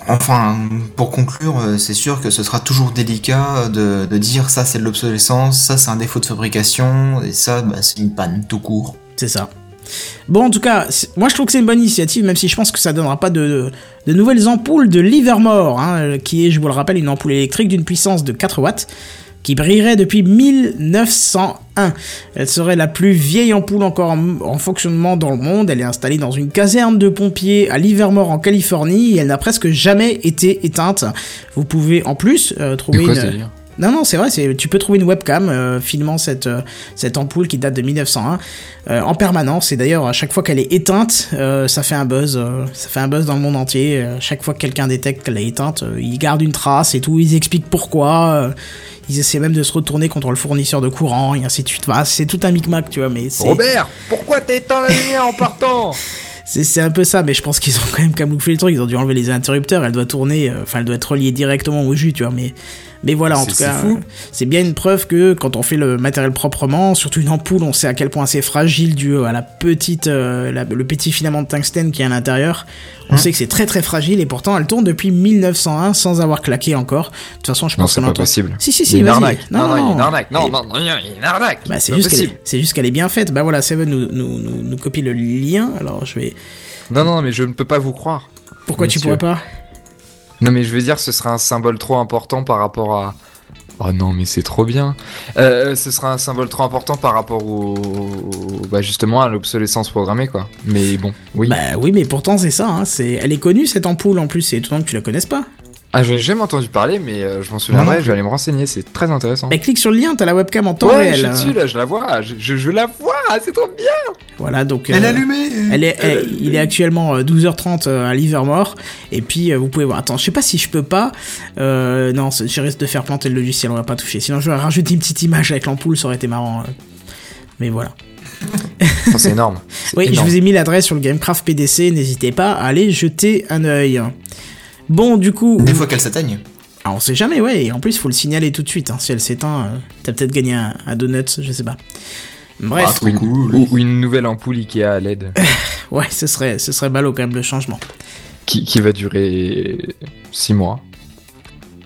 enfin, pour conclure, c'est sûr que ce sera toujours délicat de, de dire ça c'est de l'obsolescence, ça c'est un défaut de fabrication, et ça bah, c'est une panne tout court. C'est ça. Bon, en tout cas, moi je trouve que c'est une bonne initiative, même si je pense que ça donnera pas de, de, de nouvelles ampoules de Livermore, hein, euh, qui est, je vous le rappelle, une ampoule électrique d'une puissance de 4 watts, qui brillerait depuis 1901. Elle serait la plus vieille ampoule encore en, en fonctionnement dans le monde. Elle est installée dans une caserne de pompiers à Livermore en Californie, et elle n'a presque jamais été éteinte. Vous pouvez en plus euh, trouver quoi une... Non, non, c'est vrai, tu peux trouver une webcam euh, filmant cette, euh, cette ampoule qui date de 1901 euh, en permanence. Et d'ailleurs, à chaque fois qu'elle est éteinte, euh, ça fait un buzz. ça fait un buzz dans le monde entier. Chaque fois que quelqu'un détecte qu'elle est éteinte, ils gardent une trace et tout. Ils expliquent pourquoi. ils essaient même de se retourner contre le fournisseur de courant et ainsi de suite. C'est tout un micmac, tu vois, mais Robert, pourquoi t'as éteint la lumière en partant? C'est, un peu ça. Mais je pense qu'ils ont quand même camouflé le truc. Ils ont dû enlever les interrupteurs. Elle doit tourner, enfin, elle doit être reliée directement au jus, tu vois. Mais, mais voilà, en C'est- tout c'est cas, euh, c'est bien une preuve que quand on fait le matériel proprement, surtout une ampoule, on sait à quel point c'est fragile dû à la petite, euh, la- le petit filament de tungstène qui est à l'intérieur. On sait que c'est très très fragile et pourtant elle tourne depuis 1901 sans avoir claqué encore. De toute façon, je Non, pense c'est qu'on pas possible. Si si si, une arnaque. Non, non, il y a une arnaque. Non, non, non, une arnaque. Bah, c'est juste qu'elle est, c'est juste qu'elle est bien faite. Bah voilà, Seven nous, nous, nous, nous copie le lien. Alors je vais. Non, non, mais je ne peux pas vous croire. Pourquoi tu Monsieur. pourrais pas? Non, mais je veux dire, ce serait un symbole trop important par rapport à. Oh non, mais c'est trop bien. Euh, ce sera un symbole trop important par rapport au. Bah, justement, à l'obsolescence programmée, quoi. Mais bon, oui. Bah oui, mais pourtant c'est ça. Hein. C'est, elle est connue cette ampoule en plus. C'est étonnant que tu la connaisses pas. Ah, je n'ai jamais entendu parler, mais euh, je m'en souviendrai, je vais aller me renseigner, c'est très intéressant. Bah clique sur le lien. T'as la webcam en temps ouais, réel. je suis euh. dessus, là, je la vois, je, je, je la vois, c'est trop bien Voilà donc. Elle euh, est allumée Elle est, elle- il est actuellement euh, 12h30 euh, à Livermore. Et puis, euh, vous pouvez voir. Attends, je sais pas si je peux pas. Euh, non, je risque de faire planter le logiciel, on va pas toucher. Sinon, je vais rajouter une petite image avec l'ampoule, ça aurait été marrant. euh. Mais voilà. Oh, C'est énorme. Oui, je vous ai mis l'adresse sur le Gamecraft PDC. N'hésitez pas à aller jeter un œil. Bon, du coup. Des fois qu'elle s'atteigne. Ah, on sait jamais, ouais. Et en plus, il faut le signaler tout de suite. hein. Si elle s'éteint, euh, t'as peut-être gagné un, un donut, je sais pas. Bref, Ah, trop Ou une, cool. ou- ou une nouvelle ampoule Ikea à LED ouais, ce serait, ce serait ballot quand même le changement. qui, qui va durer 6 mois.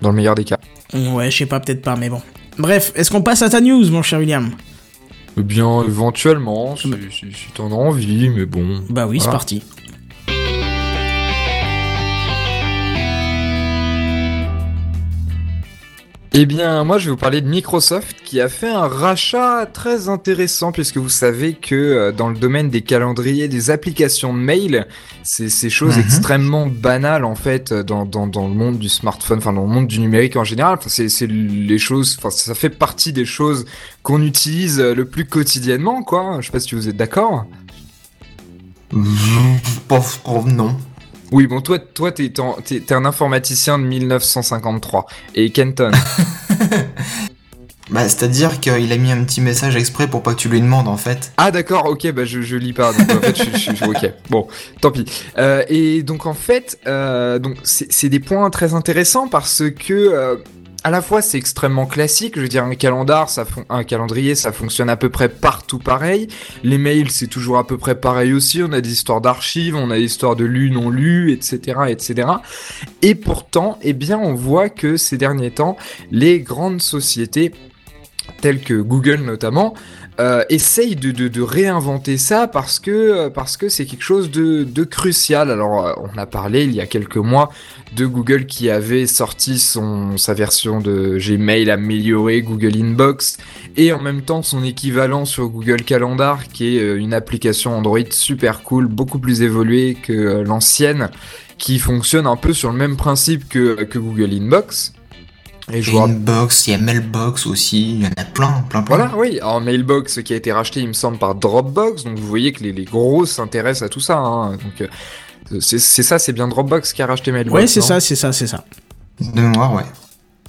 Dans le meilleur des cas. Ouais, je sais pas, peut-être pas, mais bon. Bref, est-ce qu'on passe à ta news, mon cher William? Eh bien, éventuellement, si, si, si t'en as envie, mais bon. Bah oui, c'est parti. Eh bien, moi, je vais vous parler de Microsoft qui a fait un rachat très intéressant puisque vous savez que euh, dans le domaine des calendriers, des applications de mail, c'est ces choses Mhm. extrêmement banales en fait euh, dans, dans, dans le monde du smartphone, enfin dans le monde du numérique en général. Enfin, c'est c'est les choses, enfin ça fait partie des choses qu'on utilise euh, le plus quotidiennement, quoi. Je sais pas si vous êtes d'accord. Pof, pof, non. Oui, bon, toi, toi, t'es t'es- t'es- t'es un informaticien de 1953 et Kenton. Bah, c'est-à-dire qu'il a mis un petit message exprès pour pas que tu lui demandes en fait. Ah d'accord, ok, bah je, je lis pas. Donc en fait, je, je, je- ok, bon, tant pis. Euh, et donc en fait, euh, donc c'est c'est des points très intéressants parce que euh, à la fois c'est extrêmement classique. Je veux dire, un calendrier, ça fonctionne à peu près partout pareil. Les mails, c'est toujours à peu près pareil aussi. On a des histoires d'archives, on a des histoires de lus non lus, etc., etc. Et pourtant, eh bien, on voit que ces derniers temps, les grandes sociétés telles que Google notamment, euh, essaye de, réinventer ça parce que c'est quelque chose de, crucial. Alors euh, on a parlé il y a quelques mois de Google qui avait sorti sa version de Gmail améliorée Google Inbox et en même temps son équivalent sur Google Calendar qui est euh, une application Android super cool, beaucoup plus évoluée que l'ancienne qui fonctionne un peu sur le même principe que Google Inbox. Et je Il y a Inbox, il y a Mailbox aussi, il y en a plein, plein, plein. voilà, oui, en Mailbox qui a été racheté, il me semble, par Dropbox. Donc vous voyez que les, les gros s'intéressent à tout ça. hein. Donc euh, c'est c'est ça, c'est bien Dropbox qui a racheté Mailbox. Ouais, c'est ça, c'est ça, c'est ça. De mémoire, ouais.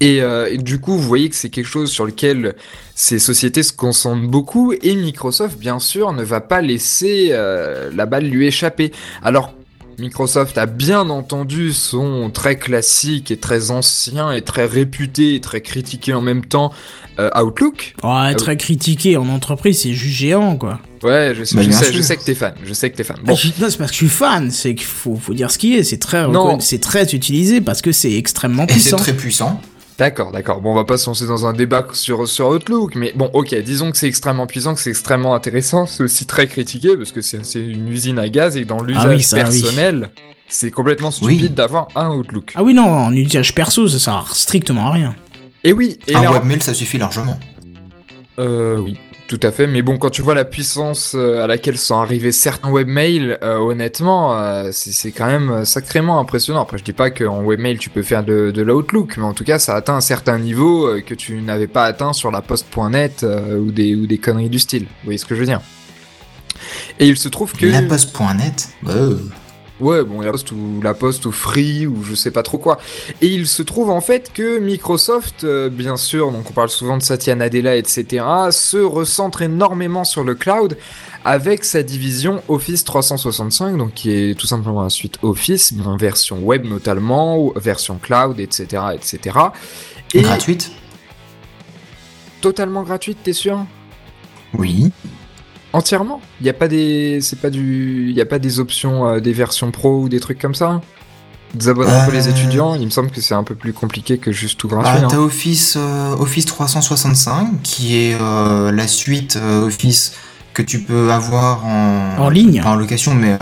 Et, euh, et du coup, vous voyez que c'est quelque chose sur lequel ces sociétés se concentrent beaucoup. Et Microsoft, bien sûr, ne va pas laisser euh, la balle lui échapper. Alors Microsoft a bien entendu son très classique et très ancien et très réputé et très critiqué en même temps euh, Outlook. Ouais, très critiqué en entreprise, c'est juste géant, quoi. Ouais, je sais, Bah, je bien sais, sûr. je sais que t'es fan. Je sais que t'es fan. Ah, Bon, je- non, c'est parce que je suis fan, c'est qu'il faut, faut dire ce qui est, c'est très, c'est très utilisé parce que c'est extrêmement Et c'est très puissant. D'accord, d'accord. Bon, on va pas se lancer dans un débat sur, sur Outlook, mais bon, ok, disons que c'est extrêmement puissant, que c'est extrêmement intéressant, c'est aussi très critiqué, parce que c'est c'est une usine à gaz, et dans l'usage Ah oui, oui. personnel, c'est complètement Oui. stupide d'avoir un Outlook. Ah oui, non, en usage perso, ça sert strictement à rien. Et oui, et un webmail, ça suffit largement. Euh, oui, tout à fait. Mais bon, quand tu vois la puissance euh, à laquelle sont arrivés certains webmails, euh, honnêtement, euh, c'est quand même sacrément impressionnant. Après, je dis pas qu'en webmail tu peux faire de, l'Outlook, mais en tout cas, ça atteint un certain niveau que tu n'avais pas atteint sur la poste.net ou des ou des conneries du style. Vous voyez ce que je veux dire? Et il se trouve que La poste.net. Ouais, bon, la poste ou la poste ou free ou je sais pas trop quoi. Et il se trouve en fait que Microsoft, euh, bien sûr, donc on parle souvent de Satya Nadella, etc., se recentre énormément sur le cloud avec sa division Office 365, donc qui est tout simplement la suite Office, mais en version web notamment, ou version cloud, etc., etc. Et Gratuite? Totalement gratuite, t'es sûr? Oui. Entièrement Il y a pas des, c'est pas du, il y a pas des options, euh, des versions pro ou des trucs comme ça Des abonnements pour les Euh. étudiants Il me semble que c'est un peu plus compliqué que juste tout gratuit. t'as hein. Office, euh, Office 365, qui est euh, la suite euh, Office que tu peux avoir en, En ligne pas en location, mais euh,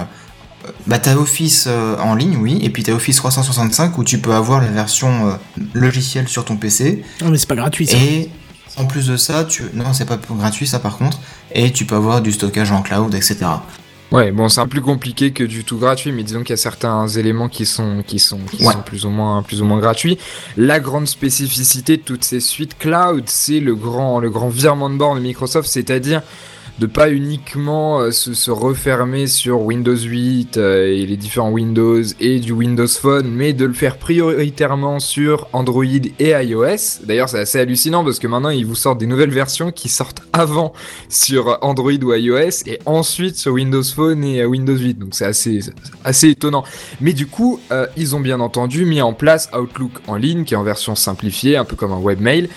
bah t'as Office euh, en ligne, oui, et puis t'as Office 365 où tu peux avoir la version euh, logicielle sur ton PC. Non, mais c'est pas gratuit, ça. Et en plus de ça, tu non, c'est pas gratuit ça par contre, et tu peux avoir du stockage en cloud, etc. Ouais, bon, c'est un peu plus compliqué que du tout gratuit, mais disons qu'il y a certains éléments qui sont, qui sont, qui Ouais. sont plus ou moins, plus ou moins gratuits. La grande spécificité de toutes ces suites cloud, c'est le grand, le grand virement de bord de Microsoft, c'est-à-dire de pas uniquement euh, se, refermer sur Windows 8 euh, et les différents Windows et du Windows Phone, mais de le faire prioritairement sur Android et iOS. D'ailleurs, c'est assez hallucinant parce que maintenant ils vous sortent des nouvelles versions qui sortent avant sur Android ou iOS et ensuite sur Windows Phone et euh, Windows 8. Donc c'est assez, assez étonnant. Mais du coup, ils ont bien entendu mis en place Outlook en ligne qui est en version simplifiée, un peu comme un webmail.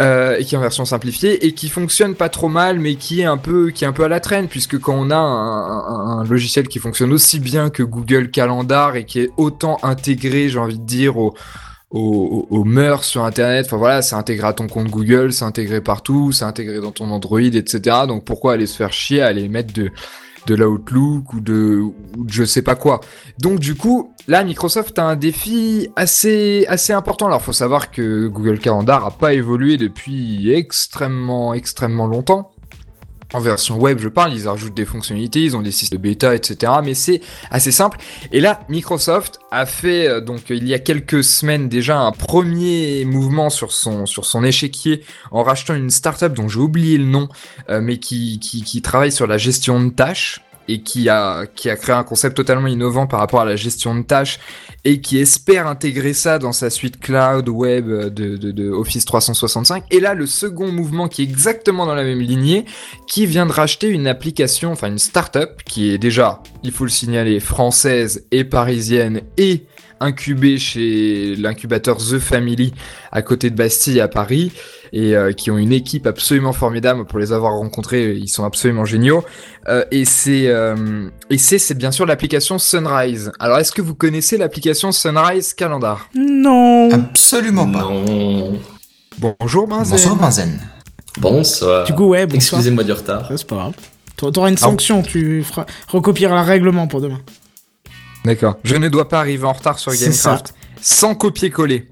Euh, et qui est en version simplifiée et qui fonctionne pas trop mal mais qui est un peu à la traîne puisque quand on a un, logiciel qui fonctionne aussi bien que Google Calendar et qui est autant intégré j'ai envie de dire au aux, aux- aux mœurs sur internet enfin voilà c'est intégré à ton compte Google c'est intégré partout c'est intégré dans ton Android etc donc pourquoi aller se faire chier à aller mettre de de l'Outlook ou de, ou de je sais pas quoi. Donc du coup, là Microsoft a un défi assez assez important. Alors faut savoir que Google Calendar a pas évolué depuis extrêmement extrêmement longtemps. En version web, je parle, ils rajoutent des fonctionnalités, ils ont des systèmes de bêta, etc. Mais c'est assez simple. Et là, Microsoft a fait euh, donc il y a quelques semaines déjà un premier mouvement sur son sur son échiquier en rachetant une startup dont j'ai oublié le nom, euh, mais qui qui travaille sur la gestion de tâches et qui a qui créé un concept totalement innovant par rapport à la gestion de tâches et qui espère intégrer ça dans sa suite cloud web de, de, de Office 365. Et là, le second mouvement qui est exactement dans la même lignée, qui vient de racheter une application, enfin une startup, qui est déjà, il faut le signaler, française et parisienne et incubée chez l'incubateur The Family à côté de Bastille à Paris et euh, qui ont une équipe absolument formidable pour les avoir rencontrés, ils sont absolument géniaux. Euh, et c'est euh, et c'est c'est bien sûr l'application Sunrise. Alors est-ce que vous connaissez l'application Sunrise Calendar? Non. Absolument pas. Non. Bonjour Benzen. Bonsoir Benzen. Bonsoir. Du coup, ouais, bonsoir. Excusez-moi du retard. C'est pas grave. T'a- T'auras une Ah. sanction, tu feras recopieras le règlement pour demain. D'accord. Je ne dois pas arriver en retard sur Gamecraft sans copier-coller.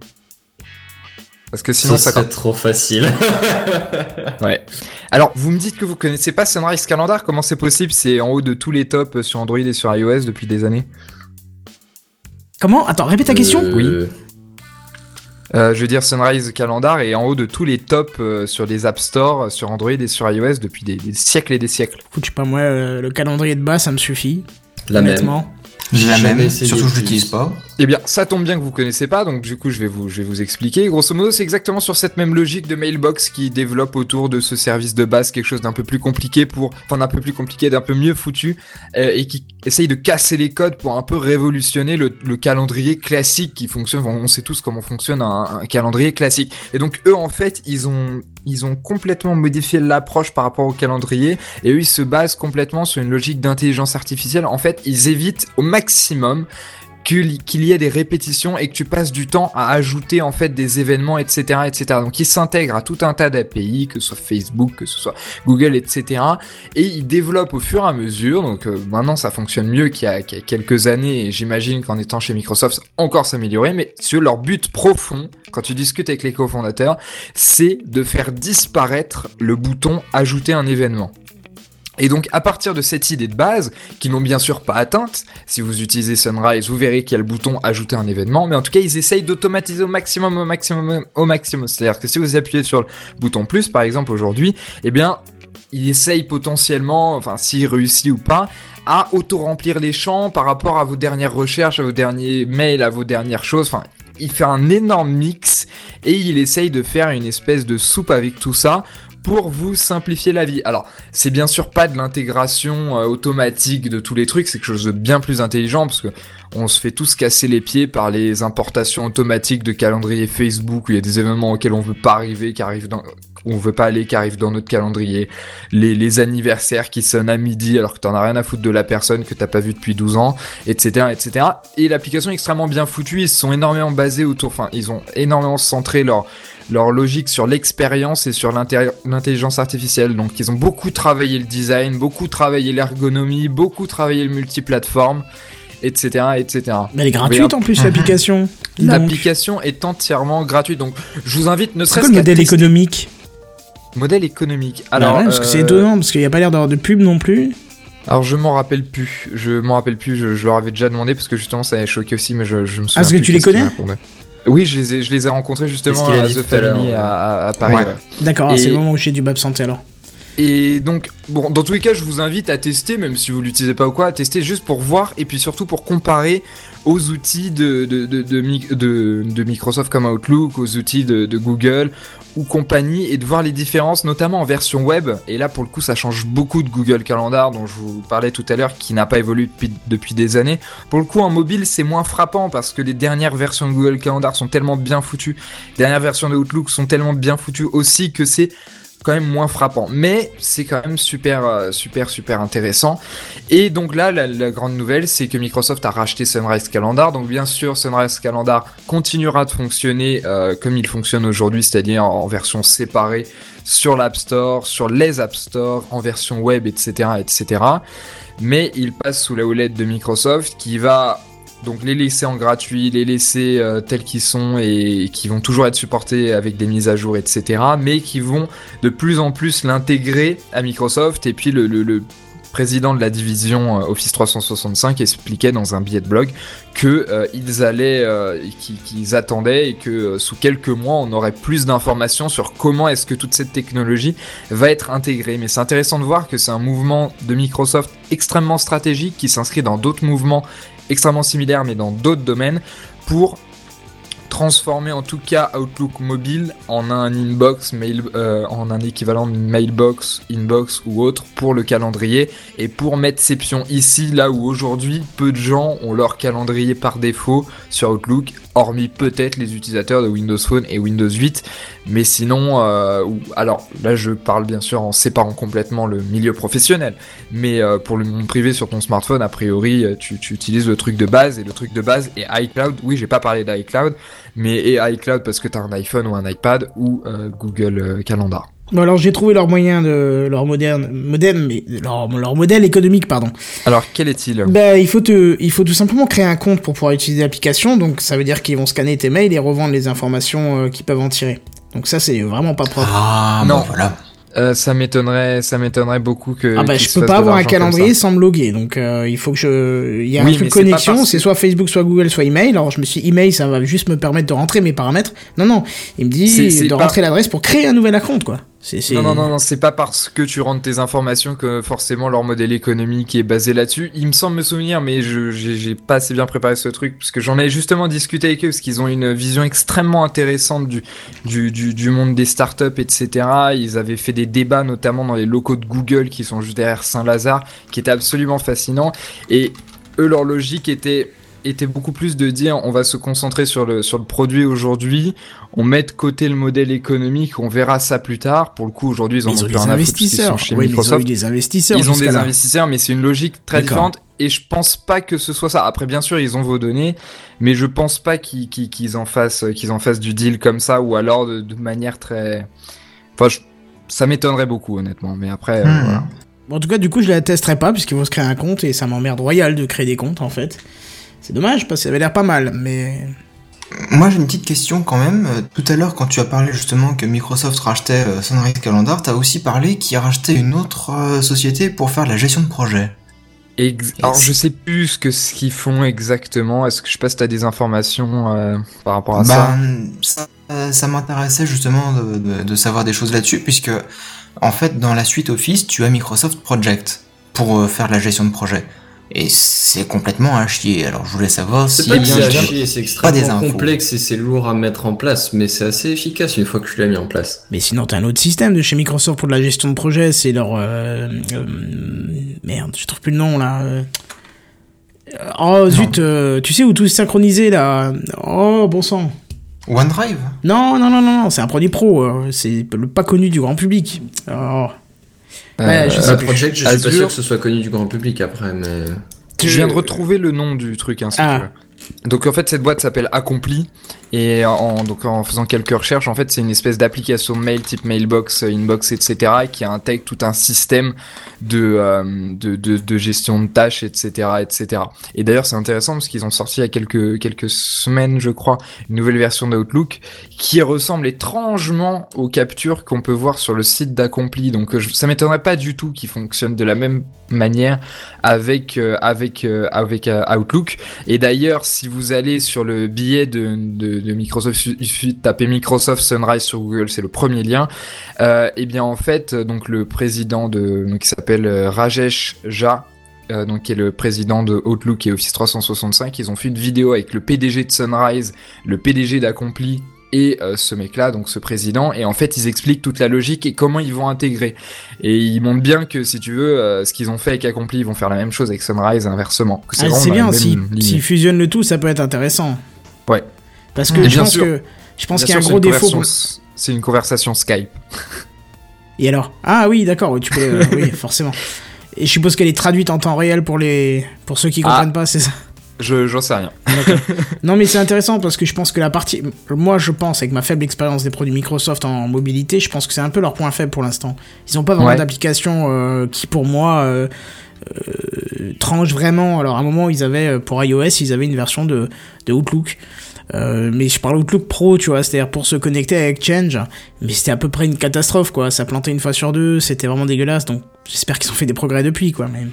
Parce que sinon Ce ça serait trop facile. Ouais. Alors, vous me dites que vous connaissez pas Sunrise Calendar, comment c'est possible? C'est en haut de tous les tops sur Android et sur iOS depuis des années. Comment? Attends, répète ta question. Euh, Oui. Euh, je veux dire, Sunrise Calendar est en haut de tous les tops euh, sur les App Store, sur Android et sur iOS depuis des, des siècles et des siècles. Écoute, je sais pas, moi, euh, le calendrier de base, ça me suffit. La honnêtement. Jamais surtout je l'utilise pas. Eh bien, ça tombe bien que vous connaissez pas, donc du coup, je vais vous, je vais vous expliquer. Grosso modo, c'est exactement sur cette même logique de Mailbox qui développe autour de ce service de base quelque chose d'un peu plus compliqué pour, enfin, d'un peu plus compliqué, d'un peu mieux foutu, euh, et qui essaye de casser les codes pour un peu révolutionner le, le calendrier classique qui fonctionne. On sait tous comment fonctionne un, un calendrier classique. Et donc, eux, en fait, ils ont, ils ont complètement modifié l'approche par rapport au calendrier, et eux, ils se basent complètement sur une logique d'intelligence artificielle. En fait, ils évitent au maximum qu'il y ait des répétitions et que tu passes du temps à ajouter en fait des événements, etc., etc. Donc il s'intègre à tout un tas d'API, que ce soit Facebook, que ce soit Google, etc. Et il développe au fur et à mesure. Donc euh, maintenant ça fonctionne mieux qu'il y, a- quelques années et j'imagine qu'en étant chez Microsoft encore s'améliorer. Mais sur leur but profond, quand tu discutes avec les cofondateurs, c'est de faire disparaître le bouton ajouter un événement. Et donc, à partir de cette idée de base, qu'ils n'ont bien sûr pas atteinte, si vous utilisez Sunrise, vous verrez qu'il y a le bouton ajouter un événement, mais en tout cas, ils essayent d'automatiser au maximum, au maximum, au maximum. C'est-à-dire que si vous appuyez sur le bouton plus, par exemple, aujourd'hui, eh bien, il essaye potentiellement, enfin, s'il réussit ou pas, à auto-remplir les champs par rapport à vos dernières recherches, à vos derniers mails, à vos dernières choses. Enfin, il fait un énorme mix et il essaye de faire une espèce de soupe avec tout ça pour vous simplifier la vie. Alors, c'est bien sûr pas de l'intégration euh, automatique de tous les trucs, c'est quelque chose de bien plus intelligent parce que on se fait tous casser les pieds par les importations automatiques de calendrier Facebook où il y a des événements auxquels on veut pas arriver, qui arrivent dans on veut pas aller, qui arrivent dans notre calendrier, les, anniversaires qui sonnent à midi alors que t'en as rien à foutre de la personne que t'as pas vue depuis 12 ans, etc., etc. Et l'application est extrêmement bien foutue, ils sont énormément basés autour, enfin, ils ont énormément centré leur, leur logique sur l'expérience et sur l'intelligence artificielle. Donc ils ont beaucoup travaillé le design, beaucoup travaillé l'ergonomie, beaucoup travaillé le multiplateforme, etc., etc. Mais elle est gratuite en plus, l'application. L'application est entièrement gratuite, donc je vous invite ne C'est serait-ce quoi le qu'à modèle tester- économique Modèle économique. Alors, Alors, parce que c'est euh, étonnant, parce qu'il n'y a pas l'air d'avoir de pub non plus. Alors je m'en rappelle plus, je m'en rappelle plus, je, je leur avais déjà demandé parce que justement ça avait choqué aussi, mais je, je me souviens parce que tu les connais. Oui, je les ai, je les ai rencontrés justement C'est a à The Family à, Paris. Ouais. ouais. D'accord, Et- c'est le moment où j'ai dû m'absenter alors. Et donc, bon, dans tous les cas, je vous invite à tester, même si vous l'utilisez pas ou quoi, à tester juste pour voir et puis surtout pour comparer aux outils de, de, de, de, Mi- de- de Microsoft comme Outlook, aux outils de, de Google ou compagnie et de voir les différences, notamment en version web. Et là, pour le coup, ça change beaucoup de Google Calendar, dont je vous parlais tout à l'heure, qui n'a pas évolué depuis, depuis des années. Pour le coup, en mobile, c'est moins frappant parce que les dernières versions de Google Calendar sont tellement bien foutues, les dernières versions de Outlook sont tellement bien foutues aussi que c'est quand même moins frappant. Mais c'est quand même super, euh, super, super intéressant. Et donc là, la, grande nouvelle, c'est que Microsoft a racheté Sunrise Calendar. Donc bien sûr, Sunrise Calendar continuera de fonctionner euh, comme il fonctionne aujourd'hui, c'est-à-dire en, en version séparée sur l'App Store, sur les App Store, en version web, etc., etc. Mais il passe sous la houlette de Microsoft qui va donc les laisser en gratuit, les laisser euh, tels qu'ils sont et qui vont toujours être supportés avec des mises à jour, etc. Mais qui vont de plus en plus l'intégrer à Microsoft. Et puis le, président de la division euh, Office 365 expliquait dans un billet de blog que euh, allaient, qu'ils attendaient et que sous quelques mois on aurait plus d'informations sur comment est-ce que toute cette technologie va être intégrée. Mais c'est intéressant de voir que c'est un mouvement de Microsoft extrêmement stratégique qui s'inscrit dans d'autres mouvements extrêmement similaires mais dans d'autres domaines pour transformer en tout cas Outlook mobile en un inbox mail euh, en un équivalent de mailbox inbox ou autre pour le calendrier. Et pour pions ici là où aujourd'hui peu de gens ont leur calendrier par défaut sur Outlook hormis peut-être les utilisateurs de Windows Phone et Windows 8 mais sinon euh, alors là je parle bien sûr en séparant complètement le milieu professionnel. Mais euh, pour le monde privé sur ton smartphone a priori tu, tu utilises le truc de base et le truc de base est iCloud. Oui j'ai pas parlé d'iCloud mais et iCloud parce que t'as un iPhone ou un iPad ou euh, Google euh, Calendar. Bon alors j'ai trouvé leur moyen de leur moderne moderne mais leur, leur modèle économique pardon. Alors quel est-il? Bah il faut te il faut tout simplement créer un compte pour pouvoir utiliser l'application donc ça veut dire qu'ils vont scanner tes mails et revendre les informations euh, qu'ils peuvent en tirer. Donc ça c'est vraiment pas propre. Ah, Non. bon, voilà. Euh, Ça m'étonnerait, ça m'étonnerait beaucoup que. Ah bah je peux pas avoir un calendrier sans me loguer donc euh, il faut que je il y a Oui, un truc c'est connexion parce c'est soit Facebook soit Google soit email. Alors je me suis dit, email ça va juste me permettre de rentrer mes paramètres. Non non il me dit de pas- rentrer l'adresse pour créer un nouvel compte quoi Non, non, non, non, c'est pas parce que tu rentres tes informations que forcément leur modèle économique est basé là-dessus. Il me semble me souvenir, mais je j'ai pas assez bien préparé ce truc, parce que j'en ai justement discuté avec eux, parce qu'ils ont une vision extrêmement intéressante du, du, du, du monde des startups, etc. Ils avaient fait des débats, notamment dans les locaux de Google, qui sont juste derrière Saint-Lazare, qui étaient absolument fascinants. Et eux, leur logique était était beaucoup plus de dire on va se concentrer sur le sur le produit aujourd'hui, on met de côté le modèle économique, on verra ça plus tard. Pour le coup, aujourd'hui, ils ils ont des investisseurs. ils ont eu des investisseurs. Ils ont des investisseurs, mais c'est une logique très différente. Et je pense pas que ce soit ça. Après, bien sûr, ils ont vos données, mais je pense pas qu'ils qu'ils en fassent qu'ils en fassent du deal comme ça, ou alors de, de manière très. Enfin, je- ça m'étonnerait beaucoup, honnêtement. Mais après, euh, Hmm. voilà. En tout cas, du coup, je la testerai pas puisqu'il faut se créer un compte et ça m'emmerde royal de créer des comptes en fait. C'est dommage parce que ça avait l'air pas mal, mais Moi j'ai une petite question quand même. Tout à l'heure quand tu as parlé justement que Microsoft rachetait euh, Sunrise Calendar, t'as aussi parlé qu'ils rachetaient une autre euh, société pour faire la gestion de projet. Ex- Alors, je sais plus ce que ce qu'ils font exactement. Est-ce que je sais pas si t'as des informations euh, par rapport à ça? Ben, ça, ça m'intéressait justement de, de- de savoir des choses là-dessus, puisque en fait dans la suite Office, tu as Microsoft Project pour faire la gestion de projet. Et c'est complètement à chier. Alors je voulais savoir C'est si pas à bien- chier, c'est Pas des extrêmement infos. complexe et c'est lourd à mettre en place, mais c'est assez efficace une fois que tu l'as mis en place. mais sinon t'as un autre système de chez Microsoft pour de la gestion de projet, c'est leur euh, euh, merde, je trouve plus le nom là. euh. Oh zut, euh, tu sais où tout est synchronisé là? Oh bon sang. OneDrive? Non non non non, non c'est un produit pro, euh, c'est pas connu du grand public. Oh. Ouais, je Euh, sais project, je suis pas sûr que ce soit connu du grand public après, mais. Je viens de retrouver le nom du truc, hein, si Ah. tu veux. Donc en fait cette boîte s'appelle Accompli et en, faisant quelques recherches en fait c'est une espèce d'application mail type mailbox, euh, inbox etc qui intègre tout un système de, euh, de, de, gestion de tâches etc etc. Et d'ailleurs c'est intéressant parce qu'ils ont sorti il y a quelques, quelques semaines je crois une nouvelle version d'Outlook qui ressemble étrangement aux captures qu'on peut voir sur le site d'Accompli donc je- ça m'étonnerait pas du tout qu'ils fonctionnent de la même manière avec euh, avec avec Outlook et d'ailleurs, si vous allez sur le billet de, de Microsoft, il suffit de taper Microsoft Sunrise sur Google, c'est le premier lien. Euh, et bien en fait, donc le président de, donc, qui s'appelle euh, Rajesh Jha, euh, donc qui est le président de Outlook et Office 365, ils ont fait une vidéo avec le PDG de Sunrise, le PDG d'Accompli et euh, ce mec-là, donc ce président, et en fait ils expliquent toute la logique et comment ils vont intégrer. Et ils montrent bien que si tu veux, euh, ce qu'ils ont fait avec Accompli, ils vont faire la même chose avec Sunrise inversement. Ah, c'est la bien, s'ils lignée. s'ils fusionnent le tout, ça peut être intéressant. Ouais. Parce que Et je bien pense sûr. que je pense qu'il y a un gros défaut. C'est une conversation Skype. Et alors? Ah oui, d'accord, oui, tu peux. euh, oui, forcément. Et je suppose qu'elle est traduite en temps réel pour les pour ceux qui Ah. comprennent pas, c'est ça? Je, j'en sais rien. Non, mais c'est intéressant parce que je pense que la partie. Moi, je pense, avec ma faible expérience des produits Microsoft en mobilité, je pense que c'est un peu leur point faible pour l'instant. Ils ont pas vraiment Ouais. d'application euh, qui, pour moi, euh, tranche vraiment. Alors, à un moment, ils avaient, pour iOS, ils avaient une version de, de Outlook. Euh, mais je parle Outlook Pro, tu vois, c'est-à-dire pour se connecter avec Change, mais c'était à peu près une catastrophe, quoi. Ça plantait une fois sur deux, c'était vraiment dégueulasse, donc j'espère qu'ils ont fait des progrès depuis, quoi. Mais...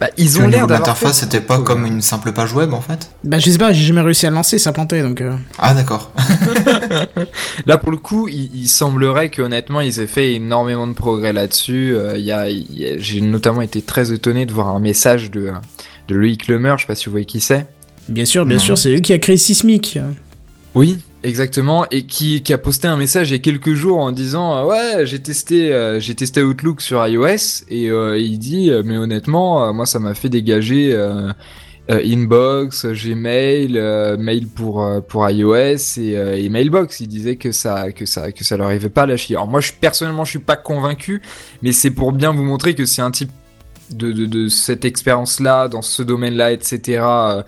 Bah, ils Au ont l'air l'interface, c'était pas comme une simple page web en fait Bah, je sais pas, j'ai jamais réussi à le lancer, ça plantait, donc. euh, Ah d'accord. Là, pour le coup, il, il semblerait qu'honnêtement, ils aient fait énormément de progrès là-dessus. Euh, il y a, il y a- J'ai notamment été très étonné de voir un message de, de Loïc Lemer, je sais pas si vous voyez qui c'est. Bien sûr, bien Non. sûr, c'est lui qui a créé Sismic. Oui, exactement, et qui, qui a posté un message il y a quelques jours en disant euh, ouais j'ai testé euh, j'ai testé Outlook sur iOS et euh, il dit euh, mais honnêtement euh, moi ça m'a fait dégager euh, euh, Inbox, Gmail, euh, mail pour euh, pour iOS et, euh, et Mailbox. Il disait que ça que ça que ça leur arrivait pas à la chier. Alors moi je personnellement je suis pas convaincu, mais c'est pour bien vous montrer que si un type de, de, de cette expérience là dans ce domaine là etc euh,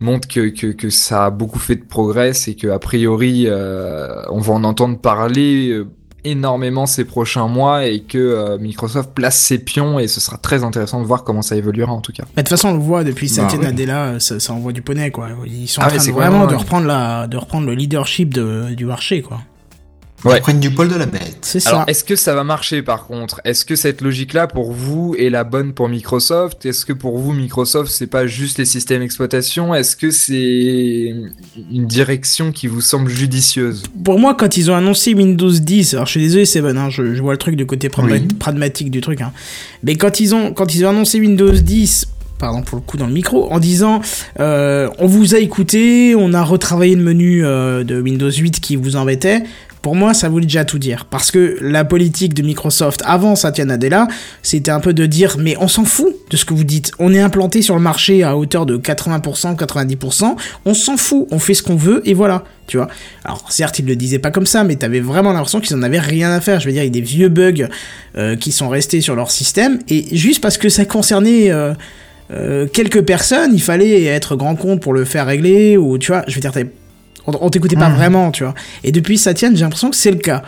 montre que, que, que ça a beaucoup fait de progrès et que a priori euh, on va en entendre parler euh, énormément ces prochains mois et que euh, Microsoft place ses pions et ce sera très intéressant de voir comment ça évoluera en tout cas. Bah, de toute façon, on le voit depuis Bah, Satya oui. Nadella, ça, ça envoie du poney, quoi. Ils sont Ah en ouais, train c'est de vraiment de reprendre la, de reprendre le leadership de, du marché, quoi. Ouais. Ils prennent du poil de la bête. C'est ça. Alors, est-ce que ça va marcher par contre? Est-ce que cette logique-là pour vous est la bonne pour Microsoft? Est-ce que pour vous Microsoft c'est pas juste les systèmes d'exploitation? Est-ce que c'est une direction qui vous semble judicieuse? Pour moi, quand ils ont annoncé Windows 10, alors je suis désolé, Seven, hein, je, je vois le truc du côté pragma- Oui. pragmatique du truc, hein. mais quand ils ont quand ils ont annoncé Windows 10, pardon pour le coup dans le micro, en disant euh, on vous a écouté, on a retravaillé le menu euh, de Windows 8 qui vous embêtait. Pour moi, ça voulait déjà tout dire. Parce que la politique de Microsoft avant Satya Nadella, c'était un peu de dire, mais on s'en fout de ce que vous dites. On est implanté sur le marché à hauteur de 80%, 90%. On s'en fout. On fait ce qu'on veut et voilà. Tu vois. Alors, certes, ils le disaient pas comme ça, mais t'avais vraiment l'impression qu'ils en avaient rien à faire. Je veux dire, il y a des vieux bugs euh, qui sont restés sur leur système. Et juste parce que ça concernait... euh, euh, quelques personnes, il fallait être grand compte pour le faire régler, ou tu vois, je veux dire, t'avais- on, on t'écoutait pas Mhm. vraiment, tu vois. Et depuis Satya, j'ai l'impression que c'est le cas.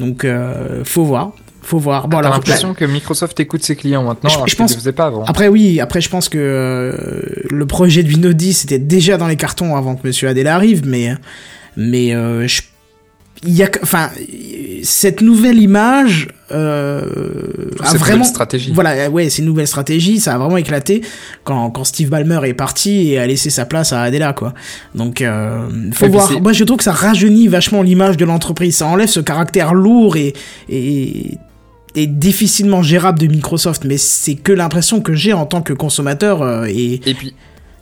Donc, euh, faut voir, faut voir. Bon, alors, l'impression que Microsoft écoute ses clients maintenant, Je- alors je qu'ils pense- ne le faisaient pas avant. après oui, après je pense que euh, le projet de Windows 10 était déjà dans les cartons avant que Monsieur Adela arrive, mais mais euh, je- il y a, enfin, cette nouvelle image euh, a vraiment stratégie. Voilà, ouais, c'est une nouvelle stratégie, ça a vraiment éclaté quand, quand Steve Ballmer est parti et a laissé sa place à Adela, quoi. Donc, euh, faut Et voir. Moi, je trouve que ça rajeunit vachement l'image de l'entreprise. Ça enlève ce caractère lourd et, et, et difficilement gérable de Microsoft. Mais c'est que l'impression que j'ai en tant que consommateur euh, et, Et puis,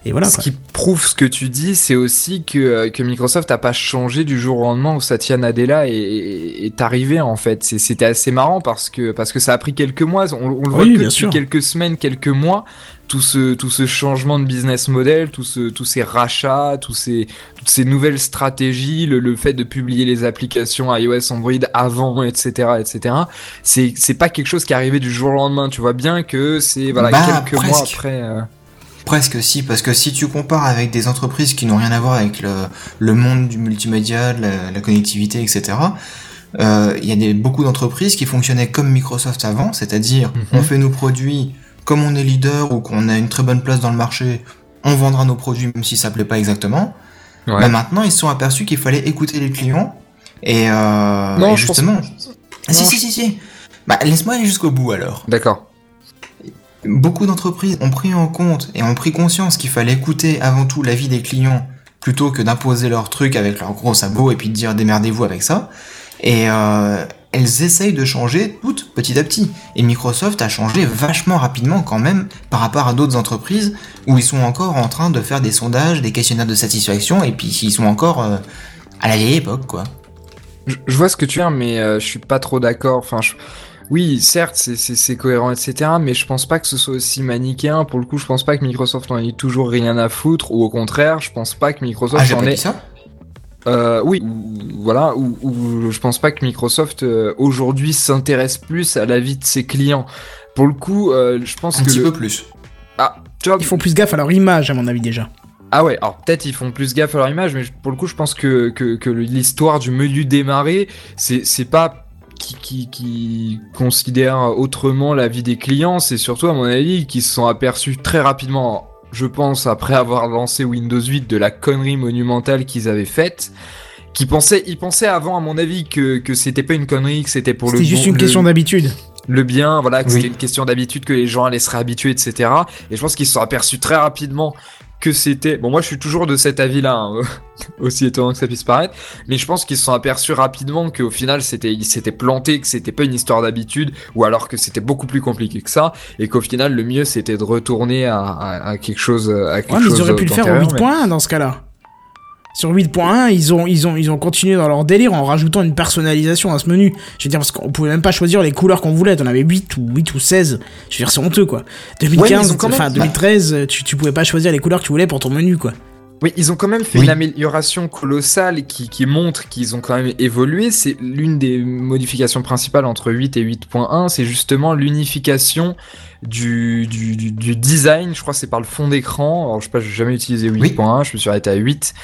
et voilà. ce Quoi. qui prouve ce que tu dis, c'est aussi que, euh, que Microsoft n'a pas changé du jour au lendemain où Satya Nadella est, est, est arrivé en fait. C'était assez marrant parce que, parce que ça a pris quelques mois. On, on le voit Oui, que depuis sûr. quelques semaines, quelques mois. Tout ce, tout ce changement de business model, tout ce, tous ces rachats, tous ces, toutes ces nouvelles stratégies, le, le fait de publier les applications iOS, Android avant, etc., etc. C'est, c'est pas quelque chose qui est arrivé du jour au lendemain. Tu vois bien que c'est voilà Bah, quelques mois après. euh, Presque si, parce que si tu compares avec des entreprises qui n'ont rien à voir avec le, le monde du multimédia, de la, la connectivité, etc., euh, il y a des, beaucoup d'entreprises qui fonctionnaient comme Microsoft avant, c'est-à-dire Mhm. on fait nos produits comme on est leader ou qu'on a une très bonne place dans le marché, on vendra nos produits même si ça plaît pas exactement. Ouais. Bah, maintenant, ils se sont aperçus qu'il fallait écouter les clients et, euh, Non, et je pense- justement. Ah, si, si, si, si. Bah, laisse-moi aller jusqu'au bout alors. D'accord. Beaucoup d'entreprises ont pris en compte et ont pris conscience qu'il fallait écouter avant tout l'avis des clients plutôt que d'imposer leur truc avec leur gros sabot et puis de dire démerdez-vous avec ça. Et euh, elles essayent de changer toutes petit à petit. Et Microsoft a changé vachement rapidement quand même par rapport à d'autres entreprises où ils sont encore en train de faire des sondages, des questionnaires de satisfaction et puis ils sont encore euh, à la vieille époque quoi. Je, vois ce que tu veux mais euh, je suis pas trop d'accord. Oui, certes, c'est- c'est c'est cohérent, etc. Mais je pense pas que ce soit aussi manichéen. Pour le coup, je pense pas que Microsoft en ait toujours rien à foutre, ou au contraire, je pense pas que Microsoft Ah en ait. dit ça Euh, oui, ou- voilà, ou, ou je pense pas que Microsoft euh, aujourd'hui s'intéresse plus à la vie de ses clients. Pour le coup, euh, je pense Un que petit le- peu plus. ah, tu vois, Ils font plus gaffe à leur image, à mon avis déjà. Ah ouais, alors peut-être ils font plus gaffe à leur image, mais pour le coup, je pense que, que, que l'histoire du menu démarré, c'est c'est pas qui, qui, qui considère autrement la vie des clients, c'est surtout, à mon avis, qu'ils se sont aperçus très rapidement, je pense, après avoir lancé Windows 8, de la connerie monumentale qu'ils avaient faite. Qui pensaient, ils pensaient avant, à mon avis, que, que c'était pas une connerie, que c'était pour le C'était juste bon- une le- question d'habitude. le bien, voilà, que Oui. c'était une question d'habitude, que les gens allaient se réhabituer, etc. Et je pense qu'ils se sont aperçus très rapidement que c'était. Bon, moi, je suis toujours de cet avis-là, hein, aussi étonnant que ça puisse paraître, mais je pense qu'ils se sont aperçus rapidement qu'au final, c'était, ils s'étaient plantés, que c'était pas une histoire d'habitude, ou alors que c'était beaucoup plus compliqué que ça, et qu'au final, le mieux, c'était de retourner à, à, à quelque chose, à quelque Ouais, mais chose ils auraient pu le faire d'antérieur, mais- 8.1 dans ce cas-là. Sur 8.1, ils ont, ils, ont, ils ont continué dans leur délire en rajoutant une personnalisation à ce menu. Je veux dire, parce qu'on pouvait même pas choisir les couleurs qu'on voulait. T'en avais 8 ou 8 ou 16. Je veux dire, c'est honteux, quoi. Ouais, mais 2015, ils ont quand même- enfin, 2013, tu, tu pouvais pas choisir les couleurs que tu voulais pour ton menu, quoi. Oui, ils ont quand même fait Oui. une amélioration colossale qui, qui montre qu'ils ont quand même évolué. C'est l'une des modifications principales entre 8 et 8.1, c'est justement l'unification du, du, du, du design. Je crois que c'est par le fond d'écran. Alors, je sais pas, j'ai jamais utilisé 8.1, je me suis arrêté à 8.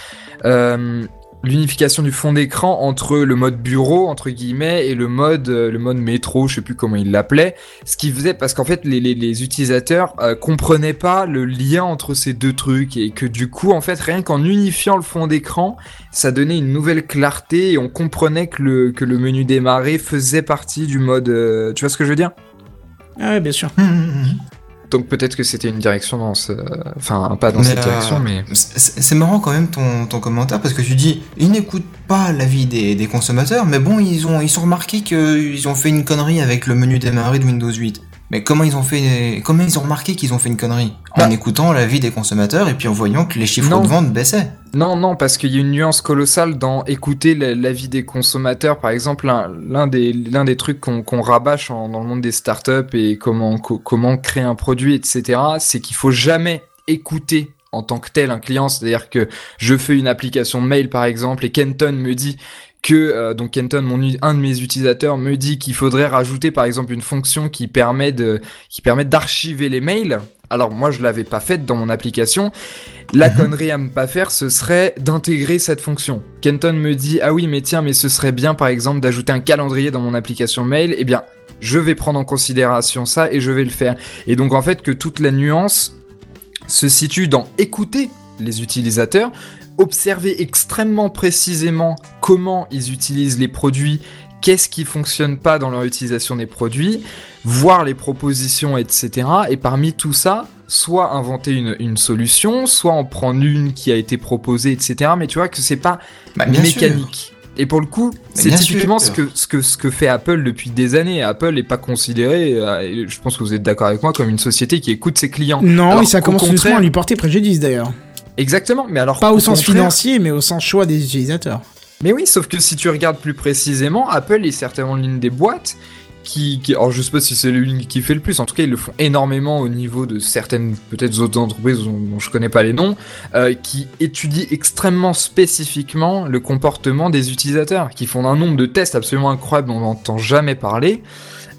Euh, l'unification du fond d'écran entre le mode bureau entre guillemets et le mode euh, le mode métro, je sais plus comment il l'appelait, ce qui faisait parce qu'en fait les, les, les utilisateurs euh, comprenaient pas le lien entre ces deux trucs et que du coup en fait rien qu'en unifiant le fond d'écran, ça donnait une nouvelle clarté et on comprenait que le que le menu démarrer faisait partie du mode euh, tu vois ce que je veux dire? Ah ouais, bien sûr. Donc peut-être que c'était une direction dans ce enfin pas dans Mais, cette euh, direction mais C'est c'est marrant quand même ton, ton commentaire parce que tu dis ils n'écoutent pas l'avis des, des consommateurs, mais bon ils ont ils ont remarqué qu'ils ont fait une connerie avec le menu démarrer de Windows 8. Mais comment ils ont fait comment ils ont remarqué qu'ils ont fait une connerie En Bah. écoutant l'avis des consommateurs et puis en voyant que les chiffres Non. de vente baissaient. Non, non, parce qu'il y a une nuance colossale dans écouter la- l'avis des consommateurs. Par exemple, l'un des, l'un des trucs qu'on rabâche en- dans le monde des startups et comment, co- comment créer un produit, etc., c'est qu'il faut jamais écouter en tant que tel un client. C'est-à-dire que je fais une application mail, par exemple, et Kenton me dit que euh, donc Kenton, mon, un de mes utilisateurs, me dit qu'il faudrait rajouter par exemple une fonction qui permet de qui permet d'archiver les mails. Alors moi je l'avais pas faite dans mon application. La connerie à me pas faire, ce serait d'intégrer cette fonction. Kenton me dit ah oui mais tiens mais ce serait bien par exemple d'ajouter un calendrier dans mon application mail. Eh bien je vais prendre en considération ça et je vais le faire. Et donc en fait que toute la nuance se situe dans écouter les utilisateurs, observer extrêmement précisément comment ils utilisent les produits, qu'est-ce qui fonctionne pas dans leur utilisation des produits, voir les propositions, etc. Et parmi tout ça, soit inventer une, une solution, soit en prendre une qui a été proposée, etc. Mais tu vois que c'est pas Bah, sûr. mécanique. Et pour le coup, c'est typiquement sûr. ce que, ce, que, ce que fait Apple depuis des années. Apple n'est pas considéré, euh, et je pense que vous êtes d'accord avec moi, comme une société qui écoute ses clients. Non, Alors et ça commence contraire- à lui porter préjudice d'ailleurs. Exactement, mais alors Pas au sens contraire- financier, mais au sens choix des utilisateurs. Mais oui, sauf que si tu regardes plus précisément, Apple est certainement l'une des boîtes qui, qui, alors je sais pas si c'est l'une qui fait le plus, en tout cas ils le font énormément au niveau de certaines peut-être autres entreprises dont, dont je connais pas les noms, euh, qui étudient extrêmement spécifiquement le comportement des utilisateurs, qui font un nombre de tests absolument incroyable dont on n'entend jamais parler.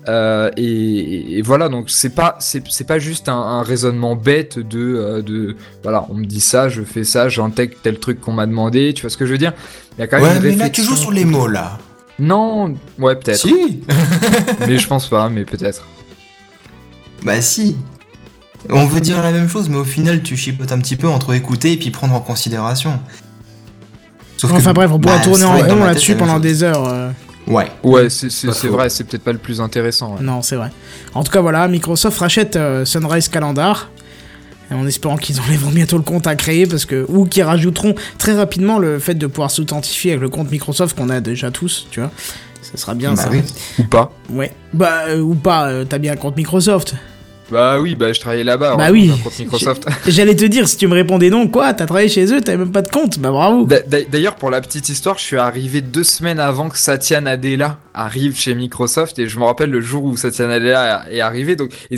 Euh, et, et voilà, donc c'est pas c'est pas juste un, un raisonnement bête de euh, de voilà, on me dit ça, je fais ça, j'intègre tel truc qu'on m'a demandé, tu vois ce que je veux dire? Il y a quand même Ouais, une mais là tu joues sur les mots là. Non, ouais peut-être, Si. mais je pense pas, mais peut-être. Bah si. On veut dire la même chose, mais au final tu chipotes un petit peu entre écouter et puis prendre en considération. Sauf que- Enfin bref, on pourrait bah, tourner en rond là-dessus pendant chose. des heures. euh. Ouais. Ouais, c'est vrai, c'est peut-être pas le plus intéressant. ouais. Non, c'est vrai. En tout cas, voilà, Microsoft rachète euh, Sunrise Calendar. En espérant qu'ils enlèveront bientôt le compte à créer, parce que ou qu'ils rajouteront très rapidement le fait de pouvoir s'authentifier avec le compte Microsoft qu'on a déjà tous, tu vois. Ça sera bien Bah ça. oui. Ou pas Ouais. Bah euh, ou pas, euh, t'as bien un compte Microsoft. Bah oui, bah je travaillais là-bas. Bah oui. Microsoft. J'allais te dire si tu me répondais non, quoi, t'as travaillé chez eux, t'avais même pas de compte. Bah bravo. D'a- d'a- D'ailleurs, pour la petite histoire, je suis arrivé deux semaines avant que Satya Nadella arrive chez Microsoft et je me rappelle le jour où Satya Nadella est arrivé. Donc, et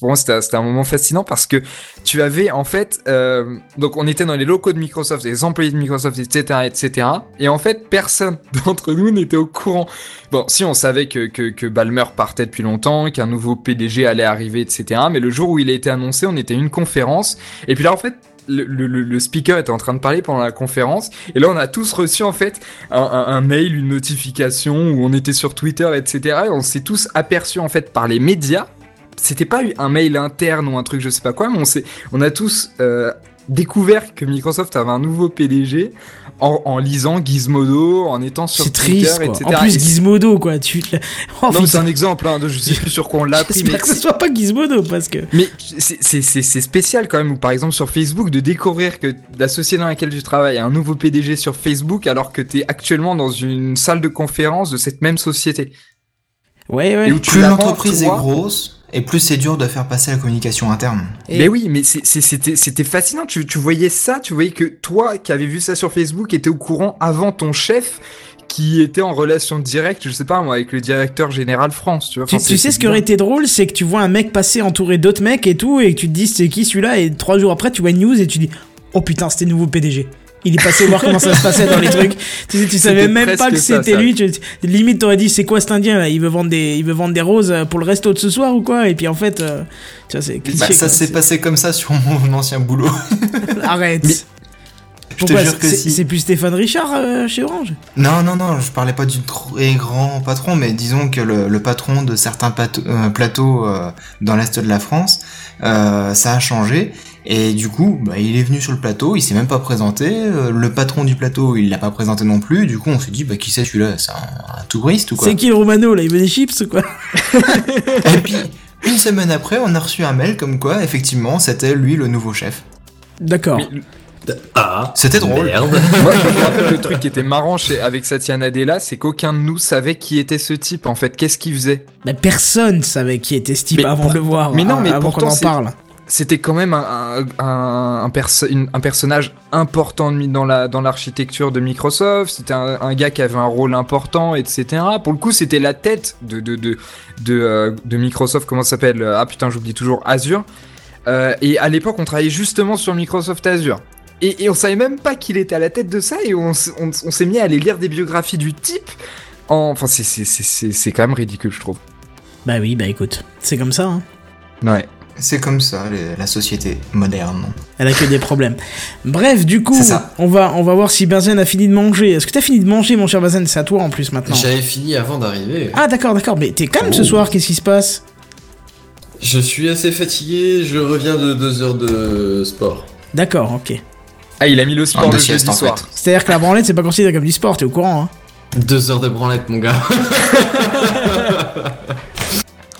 pour moi, c'était c'était un moment fascinant parce que tu avais en fait, euh, donc on était dans les locaux de Microsoft, les employés de Microsoft, etc., etc. Et en fait, personne d'entre nous n'était au courant. Bon, si on savait que, que, que Balmer partait depuis longtemps, qu'un nouveau PDG allait arriver, etc. Mais le jour où il a été annoncé, on était à une conférence. Et puis là, en fait, le, speaker était en train de parler pendant la conférence. Et là, on a tous reçu, en fait, un, mail, une notification où on était sur Twitter, etc. Et on s'est tous aperçus, en fait, par les médias. C'était pas un mail interne ou un truc, je sais pas quoi, mais on, on a tous euh, découvert que Microsoft avait un nouveau PDG en, en lisant Gizmodo, en étant sur C'est Twitter, triste, quoi. etc. En plus, Gizmodo, quoi. Tu... Oh, non, mais c'est un exemple, hein, de, je sais plus sur quoi on l'a mais J'espère que ce soit pas Gizmodo, parce que... mais c'est- c'est c'est- spécial quand même, ou par exemple sur Facebook, de découvrir que la société dans laquelle tu travailles a un nouveau PDG sur Facebook alors que tu es actuellement dans une salle de conférence de cette même société. Ouais, ouais. Et où tu l'entreprise est grosse, et plus c'est dur de faire passer la communication interne. Et- Mais oui, mais c'était fascinant. Tu, tu voyais ça, tu voyais que toi qui avais vu ça sur Facebook était au courant avant ton chef qui était en relation directe, je sais pas moi, avec le directeur général France. Tu vois. Tu, Enfin, tu c'est- sais ce qui aurait été drôle, c'est que tu vois un mec passer entouré d'autres mecs et tout, et que tu te dis c'est qui celui-là, et trois jours après tu vois une news et tu dis oh putain c'était le nouveau PDG. Il est passé voir comment ça se passait dans les trucs. Tu, sais, tu savais même pas que c'était lui. Tu, limite t'aurais dit c'est quoi cet indien là? Il veut vendre des, il veut vendre des roses pour le resto de ce soir ou quoi? Et puis en fait, euh, tu vois c'est cliché. Bah, ça s'est passé comme ça sur mon ancien boulot. Arrête. Mais- Je te Pourquoi? jure que c'est- si. C'est plus Stéphane Richard euh, chez Orange? Non, non, non, je parlais pas du très grand patron, mais disons que le, le patron de certains plateaux, euh, plateaux euh, dans l'est de la France, euh, ça a changé. Et du coup, bah, il est venu sur le plateau, il s'est même pas présenté. euh, le patron du plateau, il l'a pas présenté non plus. Du coup, on s'est dit, bah, qui c'est celui-là? C'est un, un touriste ou quoi? C'est qui le Romano là Il veut des chips ou quoi? Et puis, une semaine après, on a reçu un mail comme quoi, effectivement, c'était lui le nouveau chef. D'accord. Mais Ah, C'était drôle. Merde. Moi, je me rappelle le truc qui était marrant chez, avec Satya Nadella, c'est qu'aucun de nous savait qui était ce type, en fait. Qu'est-ce qu'il faisait? Bah, personne savait qui était ce type Mais avant de le voir. mais non, euh, mais avant qu'on pourtant, en c'est- parle. C'était quand même un, un, un, un perso- une- un personnage important dans la dans l'architecture de Microsoft. C'était un, gars qui avait un rôle important, etc. Pour le coup, c'était la tête de de de de, euh, de Microsoft. Comment ça s'appelle? Ah putain, j'oublie toujours Azure. Euh, et à l'époque, on travaillait justement sur Microsoft Azure. Et, et on savait même pas qu'il était à la tête de ça. Et on, on, on s'est mis à aller lire des biographies du type. En- Enfin, c'est quand même ridicule, je trouve. Bah oui, bah écoute, c'est comme ça. Hein. Ouais. C'est comme ça, les- la société moderne. Elle a que des problèmes. Bref, du coup, on va, on va voir si Benzen a fini de manger. Est-ce que t'as fini de manger, mon cher Benzen? C'est à toi en plus maintenant. J'avais fini avant d'arriver. Ah d'accord, d'accord, mais t'es calme ce Oh. soir, qu'est-ce qui se passe? Je suis assez fatigué, je reviens de deux heures de sport. D'accord, ok. Ah, il a mis le sport de le sieste, jeudi en soir. fait. C'est-à-dire que la branlette, c'est pas considéré comme du sport, t'es au courant, hein Deux heures de branlette, mon gars.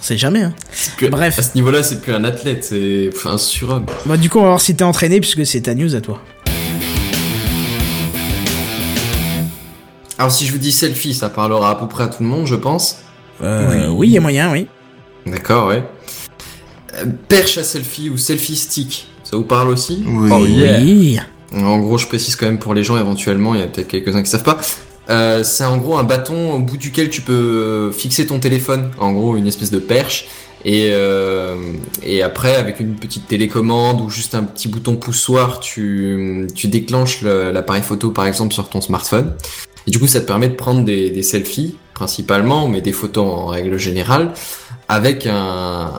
C'est jamais, hein. C'est plus- Bref. À ce niveau-là, c'est plus un athlète, c'est un surhomme. Bah du coup, on va voir si t'es entraîné, puisque c'est ta news à toi. Alors, si je vous dis selfie, ça parlera à peu près à tout le monde, je pense. Euh, oui, il y a moyen, oui. D'accord, ouais. Euh, Perche à selfie ou selfie stick, ça vous parle aussi? Oui. Oh, yeah. Oui. En gros, je précise quand même pour les gens éventuellement, il y a peut-être quelques-uns qui savent pas. Euh, c'est en gros un bâton au bout duquel tu peux euh, fixer ton téléphone. En gros, une espèce de perche. Et, euh, et après, avec une petite télécommande ou juste un petit bouton poussoir, tu, tu déclenches le- l'appareil photo par exemple sur ton smartphone. Et du coup, ça te permet de prendre des, des selfies principalement, mais des photos en règle générale, avec un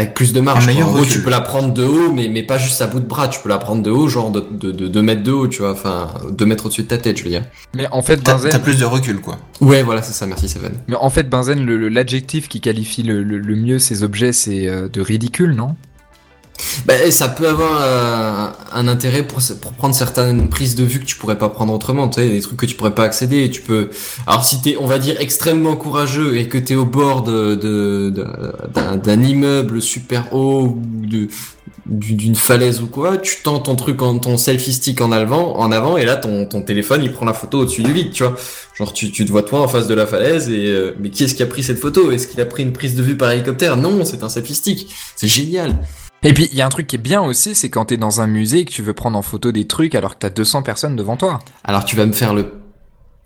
avec plus de marge. Meilleur En gros, tu peux la prendre de haut, mais, mais pas juste à bout de bras. Tu peux la prendre de haut, genre de, de, de 2 mètres de haut, tu vois. Enfin, 2 mètres au-dessus de ta tête, je veux dire. Mais en fait, T'as t'as Benzen, plus de recul, quoi. Ouais, voilà, c'est ça. Merci, Seven. mais en fait, Benzen, le- le- l'adjectif qui qualifie le, le- le mieux ces objets, c'est euh, de ridicule, non? Bah, ça peut avoir euh, un intérêt pour, prendre certaines prises de vue que tu pourrais pas prendre autrement, tu sais, des trucs que tu pourrais pas accéder. Et tu peux, alors si t'es, on va dire, extrêmement courageux et que t'es au bord de, d'un, immeuble super haut ou de, du- d'une falaise ou quoi, tu tends ton truc en ton selfie stick en avant, en avant, et là ton, ton téléphone il prend la photo au-dessus du vide, tu vois. Genre tu, tu te vois toi en face de la falaise et euh, mais qui est-ce qui a pris cette photo? Est-ce qu'il a pris une prise de vue par hélicoptère? Non, c'est un selfie stick. C'est génial. Et puis, il y a un truc qui est bien aussi, c'est quand t'es dans un musée et que tu veux prendre en photo des trucs alors que t'as 200 personnes devant toi. Alors tu vas me faire le...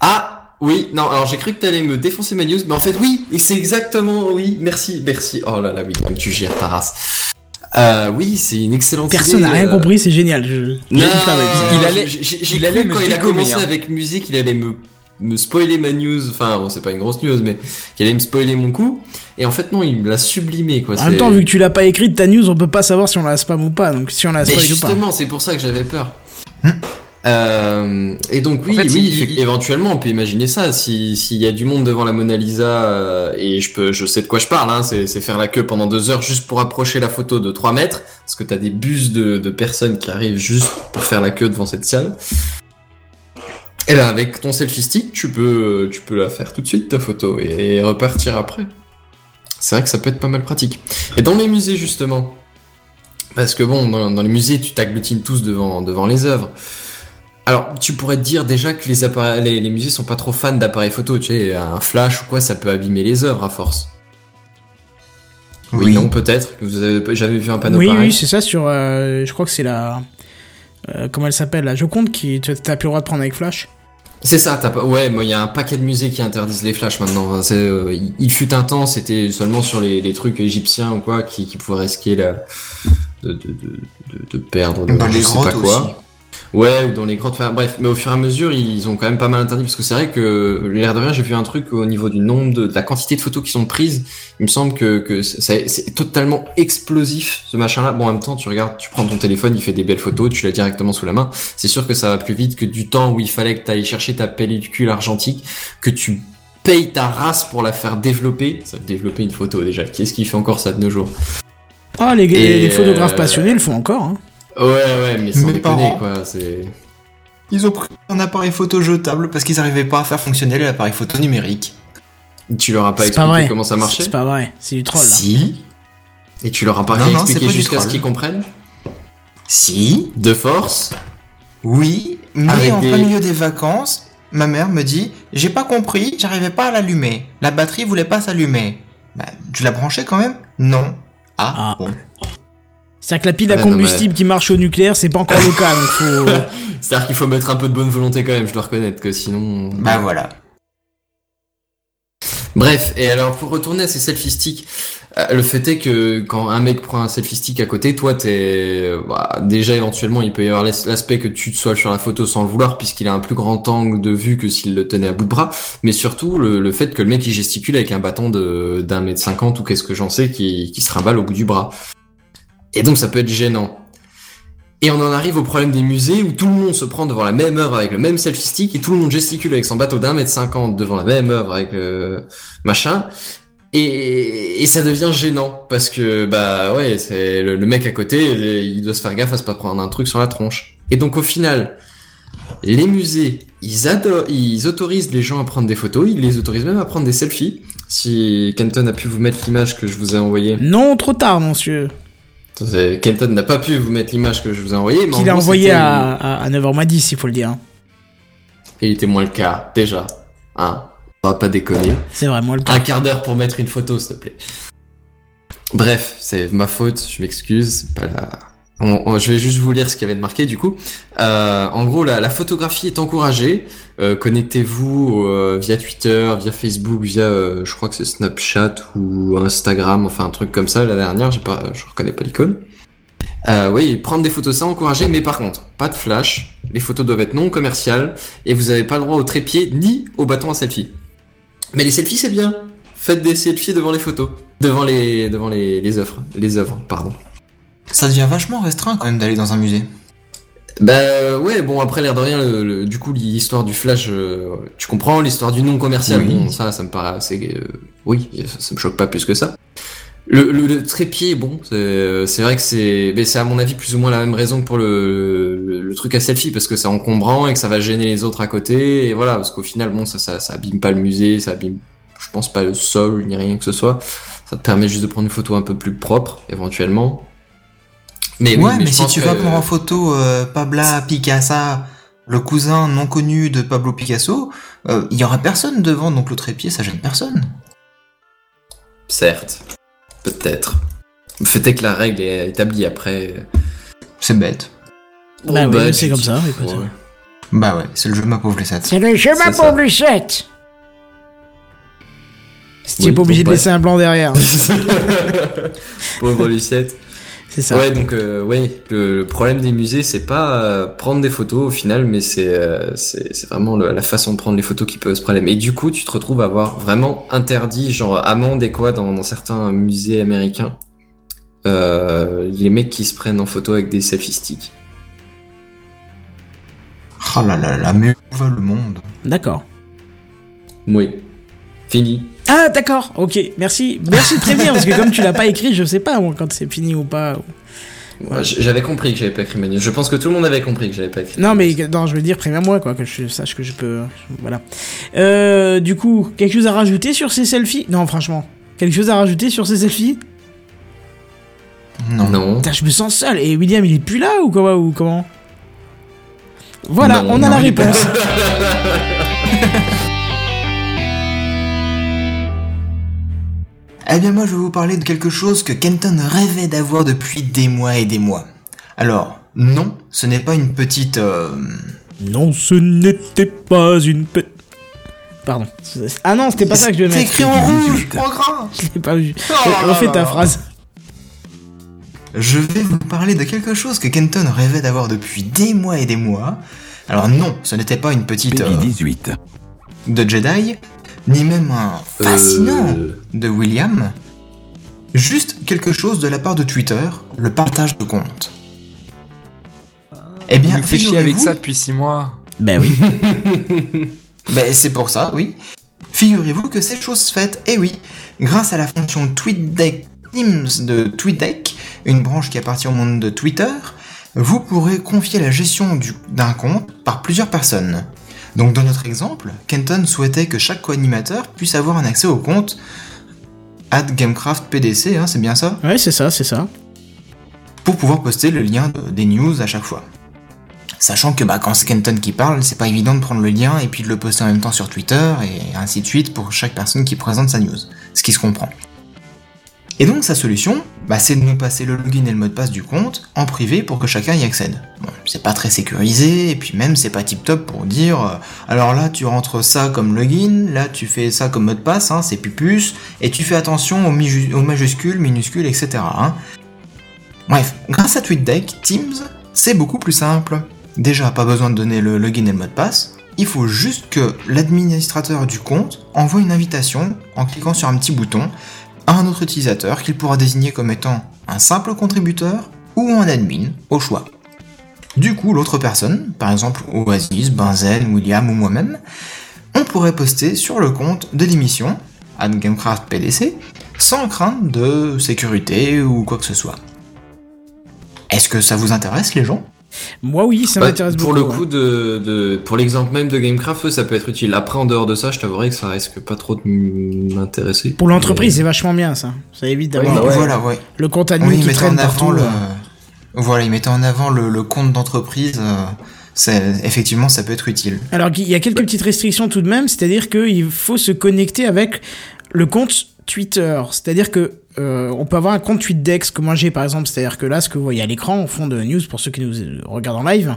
Ah oui, non, alors j'ai cru que t'allais me défoncer ma news, mais en fait oui, et c'est exactement, oui, merci, merci. Oh là là, oui, comme tu gères ta race. Euh, oui, c'est une excellente Personne n'a rien euh, compris, c'est génial. Je... Non. Il allait- il cru allait me quand il a commencé hein. avec musique, il allait me me spoiler ma news, enfin bon c'est pas une grosse news mais qu'il allait me spoiler mon coup et en fait non il me l'a sublimé quoi. En même temps, vu que tu l'as pas écrite, ta news, on peut pas savoir si on la spam ou pas. Donc si on la spoil ou pas. justement, c'est pour ça que j'avais peur. Euh, et donc oui, En fait, oui, il- effect- il- éventuellement on peut imaginer ça. Si s'il y a du monde devant la Mona Lisa euh, et je peux, je sais de quoi je parle. Hein, c'est c'est faire la queue pendant deux heures juste pour approcher la photo de 3 mètres, parce que t'as des bus de, de personnes qui arrivent juste pour faire la queue devant cette salle. Et ben avec ton selfie stick, tu peux, tu peux la faire tout de suite ta photo et, et repartir après. C'est vrai que ça peut être pas mal pratique. Et dans les musées justement, parce que bon, dans, dans les musées, tu t'agglutines tous devant, devant les œuvres. Alors, tu pourrais te dire déjà que les, appareils, les, les musées sont pas trop fans d'appareils photo, tu sais, un flash ou quoi, ça peut abîmer les œuvres à force. Oui, non, peut-être, vous avez jamais vu un panneau Oui, pareil. oui, c'est ça sur. euh, je crois que c'est la. euh, comment elle s'appelle La Joconde qui. T'as plus le droit de prendre avec Flash C'est ça, t'as pas, ouais, moi, il y a un paquet de musées qui interdisent les flashs maintenant. C'est, euh, il, fut un temps, c'était seulement sur les, les trucs égyptiens ou quoi, qui, qui pouvaient risquer la, de, de, de, de, perdre de, Dans les grottes quoi. Ouais, ou dans les grottes. Enfin, bref, mais au fur et à mesure, ils ont quand même pas mal interdit parce que c'est vrai que l'air de rien, j'ai vu un truc au niveau du nombre de, de la quantité de photos qui sont prises. Il me semble que, que c'est totalement explosif ce machin-là. Bon, en même temps, tu regardes, tu prends ton téléphone, il fait des belles photos, tu l'as directement sous la main. C'est sûr que ça va plus vite que du temps où il fallait que tu ailles chercher ta pellicule argentique, que tu payes ta race pour la faire développer. Ça développer une photo déjà. Qui est-ce qui fait encore ça de nos jours? Ah, les, Et, les photographes euh, passionnés le font encore. Hein. Ouais, ouais, mais sans Mes déconner parents. quoi. C'est Ils ont pris un appareil photo jetable parce qu'ils n'arrivaient pas à faire fonctionner l'appareil photo numérique. tu leur as pas expliqué vrai. comment ça marchait C'est pas vrai. C'est du troll. là. Si, Et tu leur as pas Non, non, c'est expliqué jusqu'à ce qu'ils comprennent si, De force oui, mais Avec en des- plein milieu des vacances, ma mère me dit J'ai pas compris, j'arrivais pas à l'allumer. La batterie voulait pas s'allumer. Bah, tu l'as branché quand même? Non. Ah, Ah. bon. C'est-à-dire que la pile à combustible qui marche au nucléaire, c'est pas encore le cas. Donc faut... C'est-à-dire qu'il faut mettre un peu de bonne volonté quand même, je dois reconnaître que sinon. Bah voilà. Bref, et alors pour retourner à ces selfie sticks, euh, le fait est que quand un mec prend un selfie stick à côté, toi t'es euh, bah, déjà éventuellement il peut y avoir l'as- l'aspect que tu te sois sur la photo sans le vouloir puisqu'il a un plus grand angle de vue que s'il le tenait à bout de bras, mais surtout le, le fait que le mec il gesticule avec un bâton de d'un mètre cinquante ou qu'est-ce que j'en sais qui, qui se trimballe au bout du bras. Et donc ça peut être gênant. Et on en arrive au problème des musées où tout le monde se prend devant la même œuvre avec le même selfie stick et tout le monde gesticule avec son bateau d'un mètre cinquante devant la même œuvre avec le machin. Et, ça devient gênant parce que bah ouais, c'est le, le mec à côté, il doit se faire gaffe à se pas prendre un truc sur la tronche. Et donc au final, les musées, ils, ils autorisent les gens à prendre des photos, ils les autorisent même à prendre des selfies. Si Kenton a pu vous mettre l'image que je vous ai envoyée. non, trop tard, monsieur. Kenton n'a pas pu vous mettre l'image que je vous ai envoyée, Qu'il a gros, envoyé c'était- à, à, à 9h10, il faut le dire. hein. Et il était moins le cas, déjà. Hein On va pas déconner. C'est vraiment le cas. Un quart d'heure pour mettre une photo, s'il te plaît. Bref, c'est ma faute, je m'excuse. c'est Pas la... on- je vais juste vous lire ce qu'il y avait de marqué du coup. Euh, en gros, la, photographie est encouragée. Euh, Connectez-vous euh, via Twitter, via Facebook, via, je crois que c'est Snapchat ou Instagram, enfin un truc comme ça. La dernière, j'ai pas, je reconnais pas l'icône. Oui, prendre des photos, c'est encouragé, mais par contre, pas de flash. Les photos doivent être non commerciales et vous avez pas le droit au trépied ni au bâton à selfie. Mais les selfies, c'est bien. Faites des selfies devant les photos, devant les, devant les, œuvres, les œuvres, pardon. Ça devient vachement restreint quand même d'aller dans un musée. Bah ouais, bon après l'air de rien, le- le- du coup l'histoire du flash, euh, tu comprends, l'histoire du non commercial, Oui. bon ça, ça me paraît assez, euh, oui, ça, ça me choque pas plus que ça. Le, trépied, bon, c'est c'est vrai que c'est, mais c'est à mon avis plus ou moins la même raison que pour le truc à selfie parce que c'est encombrant et que ça va gêner les autres à côté et voilà parce qu'au final bon ça, ça ça abîme pas le musée, ça abîme, je pense pas le sol ni rien que ce soit, ça te permet juste de prendre une photo un peu plus propre éventuellement. Mais oui, ouais, mais, si tu que- vas prendre en photo euh, Pabla Picasso, le cousin non connu de Pablo Picasso, euh, il y aura personne devant, donc le trépied, ça gêne personne. Certes, peut-être. Le fait est que la règle est établie après. C'est bête. Bah oui, bah, c'est comme ça, écoute. Ouais. Bah ouais, c'est le jeu de ma pauvre Lucette. C'est le chemin C'est ça. pour Lucette. Si tu es Oui, pas obligé de laisser un blanc derrière. Pauvre Lucette. C'est ça. Ouais, donc euh, ouais, le, le problème des musées, c'est pas euh, prendre des photos au final, mais c'est euh, c'est vraiment le- la façon de prendre les photos qui pose problème. Et du coup, tu te retrouves à avoir vraiment interdit, genre amende et quoi, dans, dans certains musées américains, euh, les mecs qui se prennent en photo avec des selfie sticks. Oh là là là, mais où va le monde D'accord. Oui. Fini. Ah, d'accord, ok, merci. Merci de prévenir, parce que comme tu l'as pas écrit, je sais pas moi, quand c'est fini ou pas. Ouais, J'avais compris que j'avais pas écrit Manu. Je pense que tout le monde avait compris que j'avais pas écrit. Non, mais non, je veux dire, préviens-moi, quoi, que je sache que je peux. Voilà. Euh, du coup, quelque chose à rajouter sur ces selfies? Non, franchement. Quelque chose à rajouter sur ces selfies? Non. Non. Putain, je me sens seul. Et William, il est plus là ou quoi ou comment? Voilà, Non, on a non, la il est pas réponse. Eh bien moi je vais vous parler de quelque chose que Kenton rêvait d'avoir depuis des mois et des mois. Alors, non, ce n'est pas une petite... euh, Non, ce n'était pas une pe... Pardon. Ah non, c'était pas ça que je devais C'est mettre. écrit en rouge, en gras Je l'ai pas vu. Oh Refais là ta phrase. je vais vous parler de quelque chose que Kenton rêvait d'avoir depuis des mois et des mois. Alors non, ce n'était pas une petite euh, 18. de Jedi, ni même un fascinant Euh, de William. Juste quelque chose de la part de Twitter, le partage de compte. Eh bien, fait chier avec ça depuis 6 mois. Ben oui. Ben, c'est pour ça, oui. Figurez-vous que cette chose faite, eh oui, grâce à la fonction TweetDeck Teams de TweetDeck, une branche qui appartient au monde de Twitter, vous pourrez confier la gestion du- d'un compte par plusieurs personnes. Donc dans notre exemple, Kenton souhaitait que chaque co-animateur puisse avoir un accès au compte @gamecraftpdc, hein, c'est bien ça, Ouais, c'est ça, c'est ça. pour pouvoir poster le lien de- des news à chaque fois. Sachant que bah, quand c'est Kenton qui parle, c'est pas évident de prendre le lien et puis de le poster en même temps sur Twitter et ainsi de suite pour chaque personne qui présente sa news, ce qui se comprend. Et donc sa solution, bah, c'est de nous passer le login et le mot de passe du compte en privé pour que chacun y accède. Bon, c'est pas très sécurisé et puis même c'est pas tip top pour dire euh, alors là tu rentres ça comme login, là tu fais ça comme mot de passe, hein, c'est pupus, et tu fais attention aux, majuscules, minuscules, etc. hein. Bref, grâce à TweetDeck, Teams, c'est beaucoup plus simple. Déjà, pas besoin de donner le login et le mot de passe. Il faut juste que l'administrateur du compte envoie une invitation en cliquant sur un petit bouton à un autre utilisateur qu'il pourra désigner comme étant un simple contributeur ou un admin, au choix. Du coup, l'autre personne, par exemple Oasis, Benzen, William ou moi-même, on pourrait poster sur le compte de l'émission, GameCraftPDC, sans crainte de sécurité ou quoi que ce soit. Est-ce que ça vous intéresse les gens? Moi, oui, ça bah, m'intéresse beaucoup. pour le ouais. coup de, de pour l'exemple même de Gamecraft, ça peut être utile. Après en dehors de ça, je t'avouerais que ça risque pas trop de m'intéresser. Pour l'entreprise, Mais- c'est vachement bien ça. Ça évite Oui, d'avoir bah ouais. Voilà, ouais. le compte admin Oui, il qui mettait traîne en avant partout. le. euh. Voilà, il mettait en avant le, le compte d'entreprise. euh, effectivement, ça peut être utile. Alors il y a quelques petites restrictions tout de même, c'est-à-dire qu'il faut se connecter avec le compte Twitter. C'est-à-dire que euh, on peut avoir un compte TweetDeck, ce que moi j'ai par exemple, c'est-à-dire que là, ce que vous voyez à l'écran, au fond de news, pour ceux qui nous regardent en live,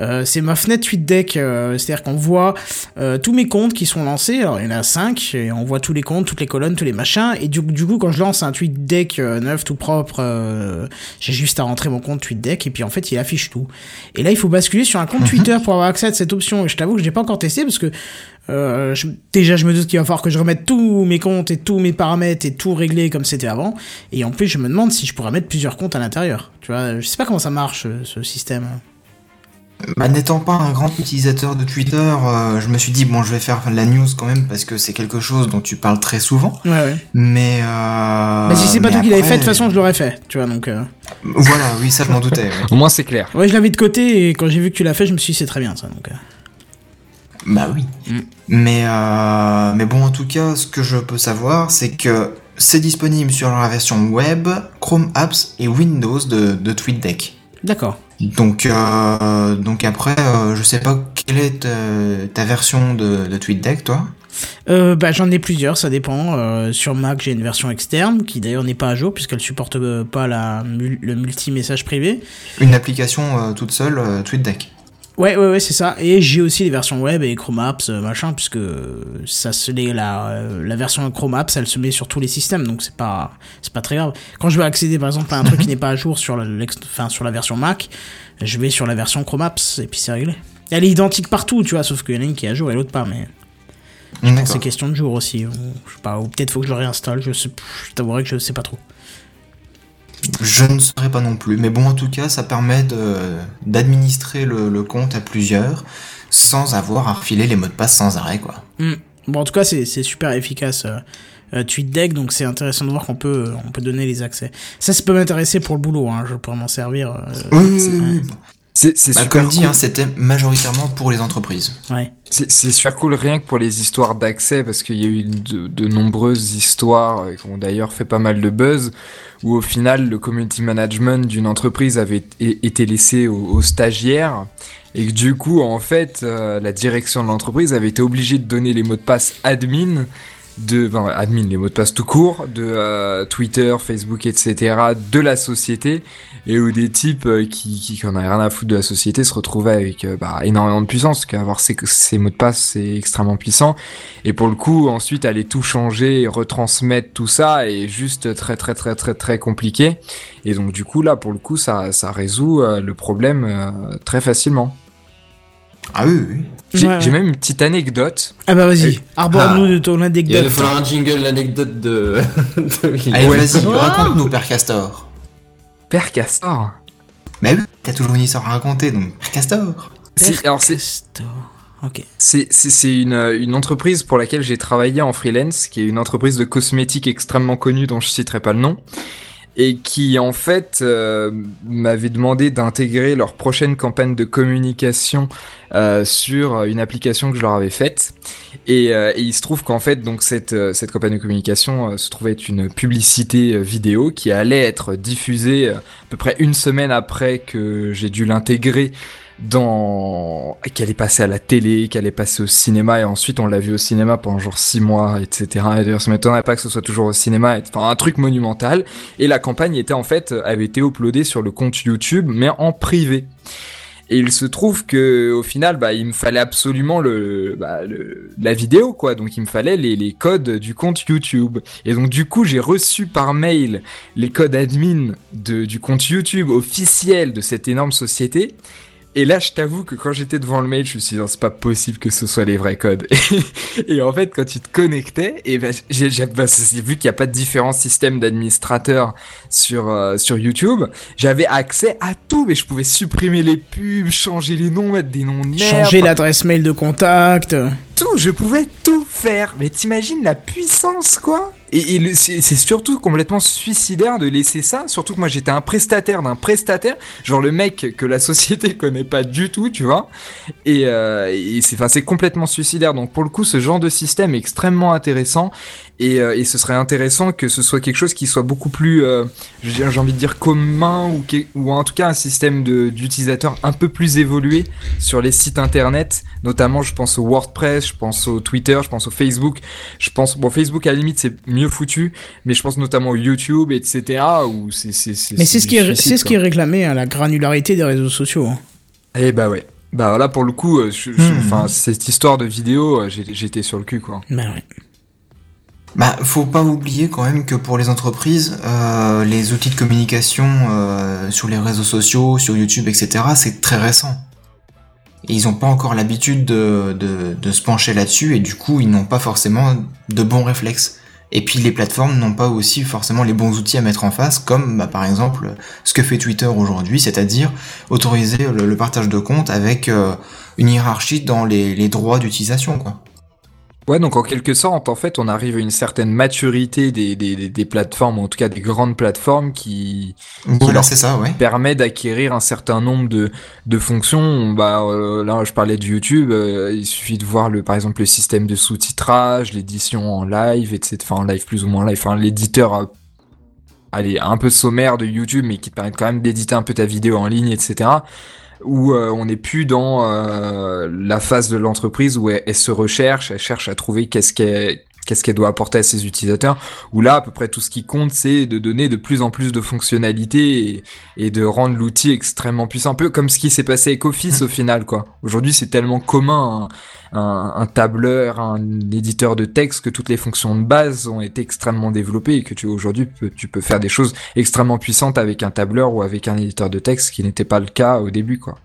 euh, c'est ma fenêtre TweetDeck. euh, c'est-à-dire qu'on voit euh, tous mes comptes qui sont lancés. Alors il y en a 5, et on voit tous les comptes, toutes les colonnes, tous les machins. Et du, du coup, quand je lance un TweetDeck euh, neuf, tout propre, euh, j'ai juste à rentrer mon compte TweetDeck, et puis en fait, il affiche tout. Et là, il faut basculer sur un compte Twitter pour avoir accès à cette option. Et je t'avoue que je n'ai pas encore testé parce que euh, je- déjà, je me doute qu'il va falloir que je remette tous mes comptes et tous mes paramètres et tout régler comme c'était avant. Et en plus, je me demande si je pourrais mettre plusieurs comptes à l'intérieur. Tu vois, je sais pas comment ça marche ce, ce système. Bah, N'étant pas un grand utilisateur de Twitter, euh, je me suis dit, bon, je vais faire la news quand même parce que c'est quelque chose dont tu parles très souvent. Ouais, ouais. Mais. Euh, bah, si c'est pas mais toi qui l'avais fait, de toute façon, je l'aurais fait. Tu vois, donc. euh, Voilà, oui, ça, je m'en doutais. ouais. Au moins, c'est clair. Ouais, je l'avais de côté et quand j'ai vu que tu l'as fait, je me suis dit, c'est très bien ça. Donc, euh. Bah oui. Mm. Mais, euh, mais bon, en tout cas, ce que je peux savoir, c'est que c'est disponible sur la version web, Chrome Apps et Windows de, de TweetDeck. D'accord. Donc, euh, donc après, euh, je sais pas quelle est ta, ta version de, de TweetDeck, toi Euh, bah, j'en ai plusieurs, ça dépend. Sur Mac, j'ai une version externe qui d'ailleurs n'est pas à jour puisqu'elle supporte pas la, le multi-message privé. Une application toute seule, TweetDeck. Ouais, ouais, ouais, c'est ça. Et j'ai aussi les versions web et Chrome Apps, euh, machin, puisque ça se les, la, euh, la version Chrome Apps, elle se met sur tous les systèmes, donc c'est pas, c'est pas très grave. Quand je veux accéder, par exemple, à un truc qui n'est pas à jour sur enfin, sur la version Mac, je vais sur la version Chrome Apps et puis c'est réglé. Elle est identique partout, tu vois, sauf qu'il y en a une qui est à jour et l'autre pas, mais je pense que c'est question de jour aussi. Je sais pas, ou peut-être faut que je le réinstalle, je sais, je t'avouerai que je sais pas trop. Je ne saurais pas non plus, mais bon, en tout cas, ça permet d'administrer le, le compte à plusieurs sans avoir à refiler les mots de passe sans arrêt, quoi. Hmm. Bon, en tout cas, c'est super efficace. Euh, euh, TweetDeck, donc c'est intéressant de voir qu'on peut, on peut donner les accès. Ça, ça peut m'intéresser pour le boulot, hein, je pourrais m'en servir. euh, Oui, c'est- oui, oui. C'est c'est Bah, super comme dit, cool. hein, c'était majoritairement pour les entreprises. Ouais. C'est super cool rien que pour les histoires d'accès parce qu'il y a eu de, de nombreuses histoires euh, qui ont d'ailleurs fait pas mal de buzz où au final le community management d'une entreprise avait été laissé aux, aux stagiaires et que du coup en fait euh, la direction de l'entreprise avait été obligée de donner les mots de passe admin de ben, admin les mots de passe tout court de euh, Twitter, Facebook, etc. de la société et où des types euh, qui qui qui en avaient rien à foutre de la société se retrouvaient avec euh, bah, énormément de puissance parce qu'avoir ces, ces mots de passe c'est extrêmement puissant et pour le coup ensuite aller tout changer, retransmettre tout ça est juste très très très très très compliqué et donc du coup là pour le coup ça ça résout le problème très facilement. Ah oui, oui. J'ai Ouais, même une petite anecdote. Ah bah vas-y, Et- arbore-nous de ton Il va anecdote. falloir un jingle, l'anecdote de. de Allez, Ouais. vas-y, Oh. raconte-nous, Père Castor. Père Castor. Mais oui, t'as toujours une histoire à raconter, donc Père Castor. C'est- alors Castor. Ok. C'est c'est- c'est une, une entreprise pour laquelle j'ai travaillé en freelance, qui est une entreprise de cosmétiques extrêmement connue dont je citerai pas le nom, et qui en fait euh, m'avait demandé d'intégrer leur prochaine campagne de communication euh, sur une application que je leur avais faite. Et, euh, et il se trouve qu'en fait donc cette euh, cette campagne de communication euh, se trouvait être une publicité euh, vidéo qui allait être diffusée à peu près une semaine après que j'ai dû l'intégrer dans qu'elle est passée à la télé, qu'elle est passée au cinéma et ensuite on l'a vu au cinéma pendant genre six mois, etc. Et d'ailleurs, ça m'étonnerait pas que ce soit toujours au cinéma, enfin un truc monumental. Et la campagne était en fait avait été uploadée sur le compte YouTube, mais en privé. Et il se trouve que au final, bah, il me fallait absolument le, bah, la vidéo, quoi. Donc il me fallait les, codes du compte YouTube. Et donc du coup, j'ai reçu par mail les codes admin du compte YouTube officiel de cette énorme société. Et là, je t'avoue que quand j'étais devant le mail, je me suis dit, non, c'est pas possible que ce soit les vrais codes. et en fait, quand tu te connectais, et ben, j'ai, j'ai, c'est- vu qu'il n'y a pas de différents systèmes d'administrateurs sur, euh, sur YouTube, j'avais accès à tout, mais je pouvais supprimer les pubs, changer les noms, mettre des noms de Changer l'adresse mail de contact. tout, je pouvais tout faire. Mais t'imagines la puissance, quoi Et, c'est surtout complètement suicidaire de laisser ça, surtout que moi j'étais un prestataire d'un prestataire, genre le mec que la société connaît pas du tout, tu vois. Et, euh, et c'est complètement suicidaire. Donc pour le coup, ce genre de système est extrêmement intéressant. Et, euh, et ce serait intéressant que ce soit quelque chose qui soit beaucoup plus, euh, j'ai envie de dire commun ou, ou en tout cas un système d'utilisateurs un peu plus évolué sur les sites internet. Notamment, je pense au WordPress, je pense au Twitter, je pense au Facebook. Je pense, bon, Facebook à la limite c'est mieux foutu, mais je pense notamment au YouTube, etc. Où c'est, Mais c'est ce qui est, c'est ce qui est réclamé à la granularité des réseaux sociaux. hein. Eh bah ouais. Bah là pour le coup, euh, je- je- Hmm. cette histoire de vidéo, j'étais sur le cul quoi. Bah ouais. Bah, faut pas oublier quand même que pour les entreprises, euh, les outils de communication euh, sur les réseaux sociaux, sur YouTube, etc., c'est très récent. Et ils n'ont pas encore l'habitude de, se pencher là-dessus, et du coup, ils n'ont pas forcément de bons réflexes. Et puis les plateformes n'ont pas aussi forcément les bons outils à mettre en face, comme bah, par exemple ce que fait Twitter aujourd'hui, c'est-à-dire autoriser le, partage de comptes avec euh, une hiérarchie dans les, droits d'utilisation. Ouais, donc en quelque sorte, en fait, on arrive à une certaine maturité des, des, des, des plateformes, en tout cas des grandes plateformes qui, Voilà, leur- c'est ça, ouais. permet d'acquérir un certain nombre de, de fonctions. Bah, euh, là, je parlais de YouTube, euh, il suffit de voir le, par exemple, le système de sous-titrage, l'édition en live, etc. Enfin, en live plus ou moins live, enfin, l'éditeur, euh, allez, un peu sommaire de YouTube, mais qui te permet quand même d'éditer un peu ta vidéo en ligne, etc. Où euh, on n'est plus dans euh, la phase de l'entreprise où elle, elle se recherche, elle cherche à trouver qu'est-ce qu'elle qu'est-ce qu'elle doit apporter à ses utilisateurs. Où là, à peu près tout ce qui compte, c'est de donner de plus en plus de fonctionnalités et, et de rendre l'outil extrêmement puissant, un peu comme ce qui s'est passé avec Office au final, quoi. Aujourd'hui, c'est tellement commun un, un, un tableur, un éditeur de texte que toutes les fonctions de base ont été extrêmement développées et que tu aujourd'hui peux, tu peux faire des choses extrêmement puissantes avec un tableur ou avec un éditeur de texte, ce qui n'était pas le cas au début, quoi.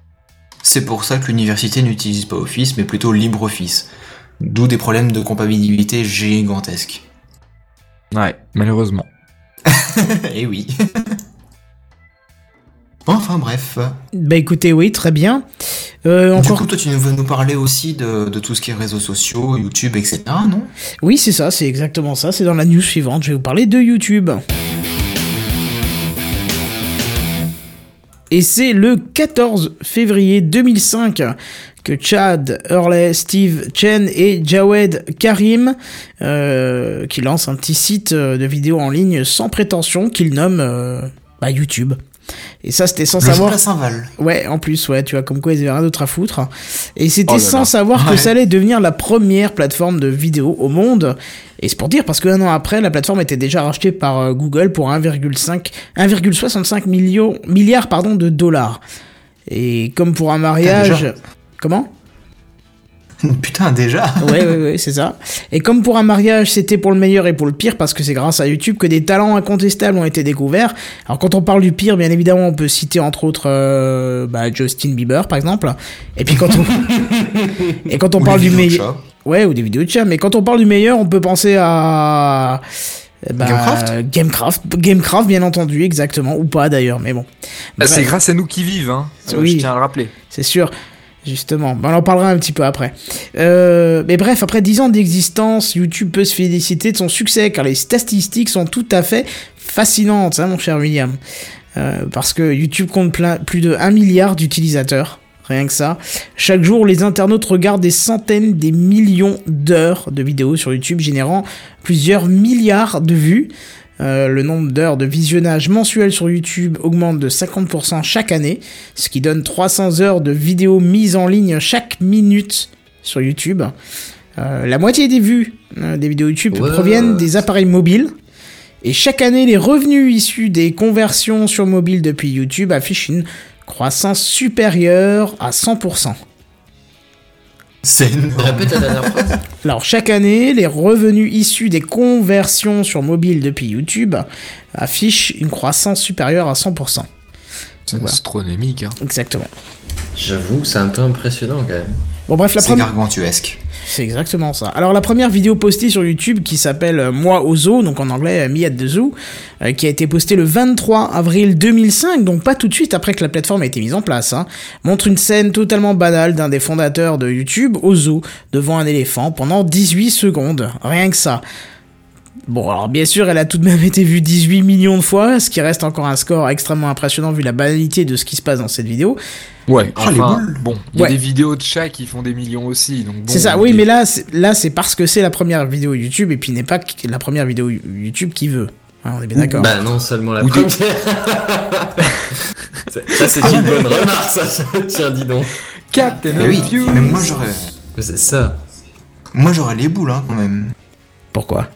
C'est pour ça que l'université n'utilise pas Office, mais plutôt LibreOffice. D'où des problèmes de compatibilité gigantesques. Ouais, malheureusement. Eh oui. enfin bref. Bah écoutez, oui, très bien. Euh, Du encore... coup, toi, tu veux nous parler aussi de, de tout ce qui est réseaux sociaux, YouTube, etc., non? Oui, c'est ça, c'est exactement ça. C'est dans la news suivante. Je vais vous parler de YouTube. Et c'est le 14 février 2005 que Chad, Hurley, Steve Chen et Jawed Karim euh, qui lancent un petit site euh, de vidéos en ligne sans prétention qu'ils nomment euh, bah, YouTube. Et ça, c'était sans Le jour de savoir. la Saint-Val. Ouais, en plus, ouais, tu vois, comme quoi ils avaient rien d'autre à foutre. Et c'était Oh sans là. savoir que ça allait devenir la première plateforme de vidéo au monde. Et c'est pour dire, parce qu'un an après, la plateforme était déjà rachetée par euh, Google pour 1,5, 1,65 millions, milliards, pardon, de dollars. Et comme pour un mariage. Comment? Putain, déjà. ouais, ouais, ouais, c'est ça. Et comme pour un mariage, c'était pour le meilleur et pour le pire, parce que c'est grâce à YouTube que des talents incontestables ont été découverts. Alors quand on parle du pire, bien évidemment, on peut citer entre autres euh, bah, Justin Bieber, par exemple. Et puis quand on et quand on Ou parle du vidéos de meilleur, chat. ouais, ou des vidéos de chat. Mais quand on parle du meilleur, on peut penser à bah, Gamecraft? Gamecraft, Gamecraft, bien entendu, exactement, ou pas d'ailleurs, mais bon. Ah, C'est grâce à nous qui vivent, hein. Oui. Je tiens à le rappeler. C'est sûr. Justement, on en parlera un petit peu après. Euh, mais bref, après 10 ans d'existence, YouTube peut se féliciter de son succès car les statistiques sont tout à fait fascinantes, hein, mon cher William. Euh, parce que YouTube compte plus de 1 milliard d'utilisateurs, rien que ça. Chaque jour, les internautes regardent des centaines, des millions d'heures de vidéos sur YouTube, générant plusieurs milliards de vues. Euh, le nombre d'heures de visionnage mensuel sur YouTube augmente de 50% chaque année, ce qui donne 300 heures de vidéos mises en ligne chaque minute sur YouTube. Euh, la moitié des vues euh, des vidéos YouTube proviennent des appareils mobiles. Et chaque année, les revenus issus des conversions sur mobile depuis YouTube affichent une croissance supérieure à 100%. C'est. Répète la dernière phrase. Alors chaque année, les revenus issus des conversions sur mobile depuis YouTube affichent une croissance supérieure à 100%. C'est Voilà. astronomique, hein. Exactement. J'avoue, c'est un peu impressionnant quand même. Bon bref, la C'est première... gargantuesque. C'est exactement ça. Alors la première vidéo postée sur YouTube qui s'appelle euh, Moi au zoo, donc en anglais Me at the Zoo, euh, qui a été postée le 23 avril 2005, donc pas tout de suite après que la plateforme a été mise en place, hein, montre une scène totalement banale d'un des fondateurs de YouTube au zoo, devant un éléphant pendant 18 secondes. Rien que ça. Bon, alors bien sûr, elle a tout de même été vue 18 millions de fois, ce qui reste encore un score extrêmement impressionnant vu la banalité de ce qui se passe dans cette vidéo. Ouais, Oh, les enfin, boules. bon, il y a Ouais. des vidéos de chats qui font des millions aussi, donc bon, c'est ça, oui, des- mais là, c'est- là, c'est parce que c'est la première vidéo YouTube et puis n'est pas que- la première vidéo YouTube qui veut. Hein, on est bien d'accord. Bah non, seulement la Ou des- première. ça, c'est une bonne remarque, ça. Tiens, dis donc. Captain Mais oui, mais moi j'aurais, C'est ça. moi j'aurais les boules hein, quand même. Pourquoi?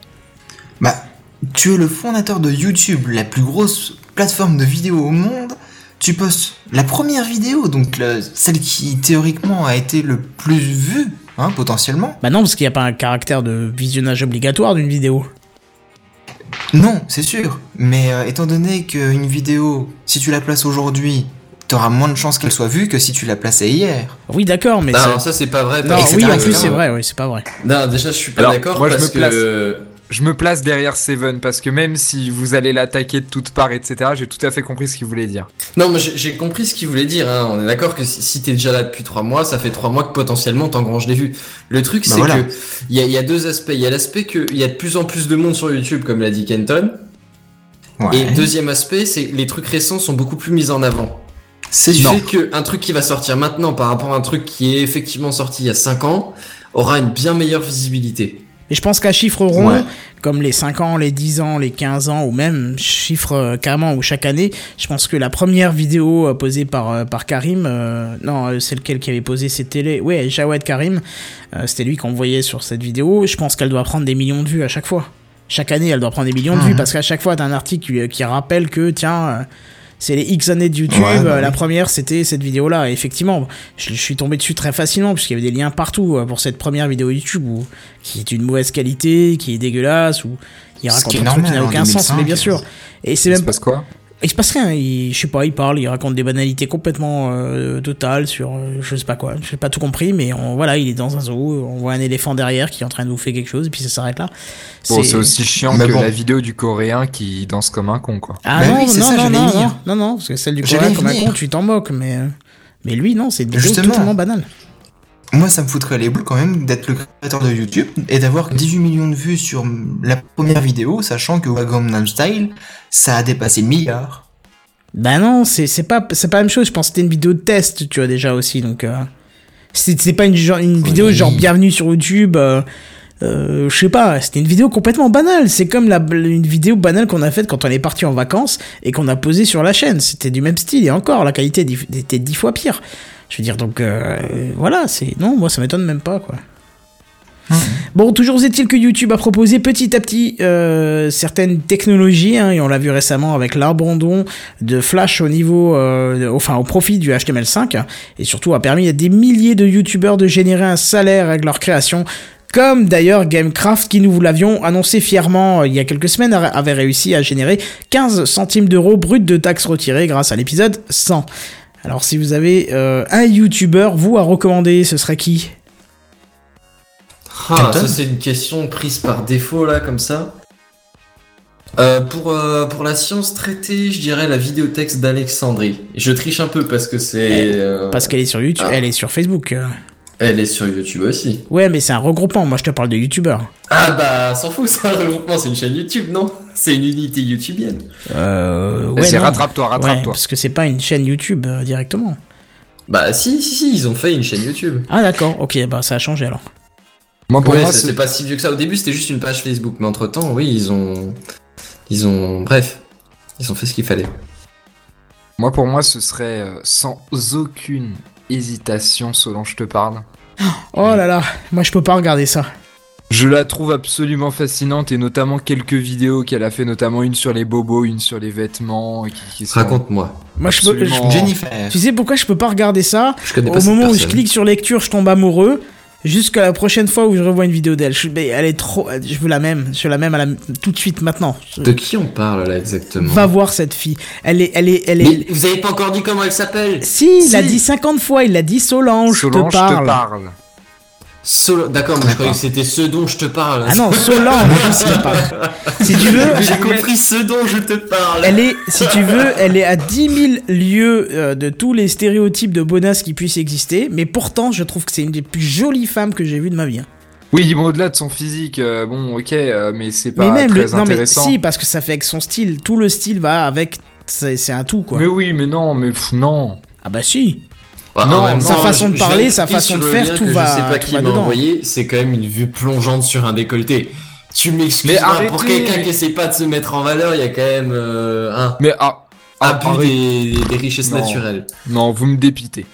Tu es le fondateur de YouTube, la plus grosse plateforme de vidéos au monde. Tu postes la première vidéo, donc la- celle qui théoriquement a été le plus vue, hein, potentiellement. Bah non, parce qu'il n'y a pas un caractère de visionnage obligatoire d'une vidéo. Non, c'est sûr. Mais euh, étant donné qu'une vidéo, si tu la places aujourd'hui, t'auras moins de chances qu'elle soit vue que si tu la plaçais hier. Oui, d'accord, mais Non, ça- alors ça, c'est pas vrai. Non, oui, en plus, c'est vrai, oui, c'est pas vrai. Non, déjà, je suis pas d'accord moi, je me place. que. Je me place derrière Seven parce que même si vous allez l'attaquer de toutes parts, etc., j'ai tout à fait compris ce qu'il voulait dire. Non, mais j'ai compris ce qu'il voulait dire. Hein. On est d'accord que si, si t'es déjà là depuis trois mois, ça fait trois mois que potentiellement t'engranges des vues. Le truc, Bah c'est voilà. que il y a, il y a deux aspects. Il y a l'aspect qu'il y a de plus en plus de monde sur YouTube, comme l'a dit Kenton. Ouais. Et deuxième aspect, c'est que les trucs récents sont beaucoup plus mis en avant. c'est Ce qui sûr. fait qu'un truc qui va sortir maintenant par rapport à un truc qui est effectivement sorti il y a 5 ans aura une bien meilleure visibilité. Et je pense qu'à chiffre rond, Ouais. comme les 5 ans, les 10 ans, les 15 ans, ou même chiffre euh, carrément ou chaque année, je pense que la première vidéo euh, posée par, euh, par Karim, euh, non, c'est lequel qui avait posé c'était les... Ouais, Jawed Karim, euh, c'était lui qu'on voyait sur cette vidéo, je pense qu'elle doit prendre des millions de vues à chaque fois. Chaque année, elle doit prendre des millions de vues, parce qu'à chaque fois, t'as un article qui, qui rappelle que, tiens... c'est les X années de YouTube. Ouais, bah La oui. première, c'était cette vidéo-là. Et effectivement, je, je suis tombé dessus très facilement puisqu'il y avait des liens partout euh, pour cette première vidéo YouTube où, qui est une mauvaise qualité, qui est dégueulasse, ou il raconte un truc qui normal n'a aucun sens. 2005. Mais bien sûr. Et c'est même se passe quoi? Il se passe rien, il, je sais pas, il parle, il raconte des banalités complètement euh, totales sur euh, je sais pas quoi, j'ai pas tout compris, mais on, voilà, il est dans un zoo, on voit un éléphant derrière qui est en train de bouffer quelque chose, et puis ça s'arrête là. Bon, c'est aussi chiant Mais que bon. la vidéo du coréen qui danse comme un con, quoi. Ah Bah non, oui, c'est non, ça, non, non, non, non, non, parce que celle du coréen comme un con, tu t'en moques, mais, mais lui, non, c'est une vidéo Justement. totalement banale. Moi, ça me foutrait les boules quand même d'être le créateur de YouTube et d'avoir 18 millions de vues sur la première vidéo, sachant que Gangnam Style, ça a dépassé le milliard. Bah non, c'est pas pas la même chose. Je pense que c'était une vidéo de test, tu vois déjà aussi. Donc euh, c'est c'est pas une genre une vidéo Oui. genre bienvenue sur YouTube. euh, euh, je sais pas, c'était une vidéo complètement banale. C'est comme la, une vidéo banale qu'on a faite quand on est parti en vacances et qu'on a posé sur la chaîne. C'était du même style et encore, la qualité était dix fois pire. Je veux dire, donc euh, voilà, c'est non, moi ça m'étonne même pas quoi. Bon, toujours est-il que YouTube a proposé petit à petit euh, certaines technologies, hein, et on l'a vu récemment avec l'abandon de Flash au niveau, euh, enfin au profit du HTML5, hein, et surtout a permis à des milliers de YouTubeurs de générer un salaire avec leur création. Comme d'ailleurs Gamecraft, qui nous vous l'avions annoncé fièrement euh, il y a quelques semaines, avait réussi à générer 15 centimes d'euros bruts de taxes retirées grâce à l'épisode 100. Alors si vous avez euh, un YouTuber, vous à recommander, ce serait qui? Ah, ça c'est une question prise par défaut là comme ça. Euh, pour, euh, pour la science traitée, je dirais la vidéotexte d'Alexandrie. Je triche un peu parce que c'est. euh, Parce qu'elle est sur YouTube, Ah. elle est sur Facebook. Elle est sur YouTube aussi. Ouais, mais c'est un regroupement. Moi, je te parle de youtubeurs. Ah bah, s'en fout, c'est un regroupement, c'est une chaîne YouTube, non? C'est une unité YouTubienne. Euh, non. rattrape-toi, Ouais, rattrape-toi. parce que c'est pas une chaîne YouTube euh, directement. Bah, si, si, si, ils ont fait une chaîne YouTube. Ah d'accord, ok, bah ça a changé alors. Moi, pour ouais, moi, c'est c'est- c'est pas si vieux que ça. Au début, c'était juste une page Facebook, mais entre temps, oui, ils ont. Ils ont. Bref, ils ont fait ce qu'il fallait. moi, pour moi, ce serait euh, sans aucune hésitation, Solange te parle. Oh là là, moi je peux pas regarder ça. Je la trouve absolument fascinante et notamment quelques vidéos qu'elle a fait, notamment une sur les bobos, une sur les vêtements. Qui, Raconte-moi. Moi je peux. Absolument. je- Jennifer. tu sais pourquoi je peux pas regarder ça Je connais Au moment où je clique sur lecture, je tombe amoureux. Jusqu'à la prochaine fois où je revois une vidéo d'elle. Elle est trop. Je veux la même. Je veux la même à la... tout de suite maintenant. Je- De qui on parle là exactement Va voir cette fille. Elle est. Elle est. Elle est... Mais vous avez pas encore dit comment elle s'appelle Si, il l'a dit 50 fois. Il l'a dit Solange, Solange te parle. parle. Solo... D'accord, mais je croyais que c'était ce dont je te parle. Ah non, Solange, je te parle. Si tu veux, J'ai compris ce dont je te parle. Elle est, si tu veux, elle est à 10 000 lieues euh, de tous les stéréotypes de bonasse qui puissent exister, mais pourtant, je trouve que c'est une des plus jolies femmes que j'ai vues de ma vie. hein. Oui, bon, au-delà de son physique, euh, bon, ok, euh, mais c'est pas mais même, très le, non mais intéressant. si, parce que ça fait avec son style, tout le style va avec, c'est c'est un tout quoi. Mais oui, mais non, mais pff, non. Ah bah si. Non, même sa façon de parler, sa façon de faire, tout va- Je sais pas qui m'a envoyé, c'est quand même une vue plongeante sur un décolleté. Tu m'excuses Mais pas, pour quelqu'un mais- qui essaie pas de se mettre en valeur, il y a quand même euh, un Mais ah, ah, abus arrête. des, des richesses Non. naturelles. non, vous me dépitez.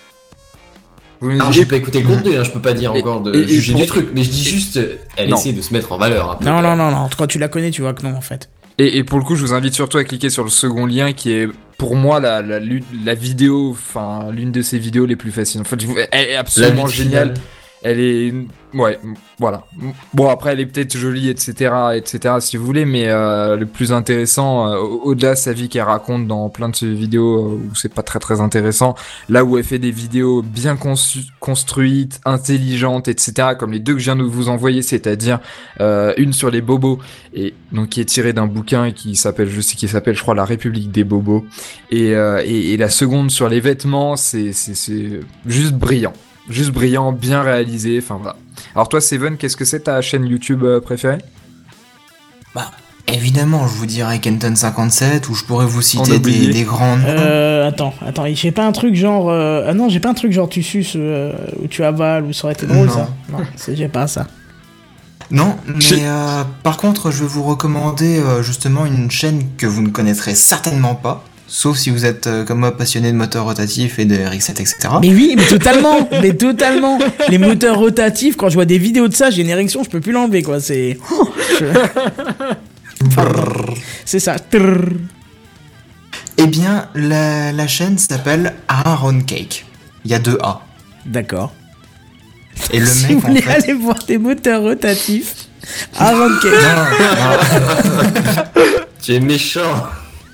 Vous me Alors j'ai pas écouté le contenu, hein, je peux pas dire Et- encore de et- et juger du truc, mais je dis juste, elle Non. essaie de se mettre en valeur. un peu. Non, non, non, non. Quand tu la connais, tu vois que non en fait. Et, et pour le coup, je vous invite surtout à cliquer sur le second lien qui est pour moi la, la, l'une- la vidéo, enfin l'une de ses vidéos les plus fascinantes. En fait, je vous- elle est absolument géniale. finale. Elle est, ouais, voilà. Bon après, elle est peut-être jolie, etc., etc. Si vous voulez, mais euh, le plus intéressant, euh, au- au-delà de sa vie qu'elle raconte dans plein de ses vidéos euh, où c'est pas très très intéressant, là où elle fait des vidéos bien construites, intelligentes, etc. Comme les deux que je viens de vous envoyer, c'est-à-dire euh, une sur les bobos et donc qui est tirée d'un bouquin qui s'appelle, je sais qui s'appelle, je crois, La République des bobos, et, et, et la seconde sur les vêtements, c'est c'est juste brillant. Juste brillant, bien réalisé, enfin voilà. Alors toi, Seven, qu'est-ce que c'est ta chaîne YouTube euh, préférée? Bah, évidemment, je vous dirais Kenton57, ou je pourrais vous citer des, des grands noms. Euh, attends, attends, j'ai pas un truc genre. euh, Ah non, j'ai pas un truc genre tu suces euh, ou tu avales ou ça aurait été drôle Non. ça. Non, c'est- j'ai pas ça. Non, mais euh, par contre, je vais vous recommander euh, justement une chaîne que vous ne connaîtrez certainement pas, sauf si vous êtes euh, comme moi passionné de moteurs rotatifs et de RX7, etc. Mais oui, mais totalement, mais totalement. Les moteurs rotatifs, quand je vois des vidéos de ça, j'ai une érection, je peux plus l'enlever quoi. C'est. Je- C'est ça. Eh bien, la, la chaîne s'appelle Aaron Cake. Il y a deux A. D'accord. Et le si mec, vous en voulez fait... aller voir des moteurs rotatifs, Aaron. Non, non, Tu es méchant.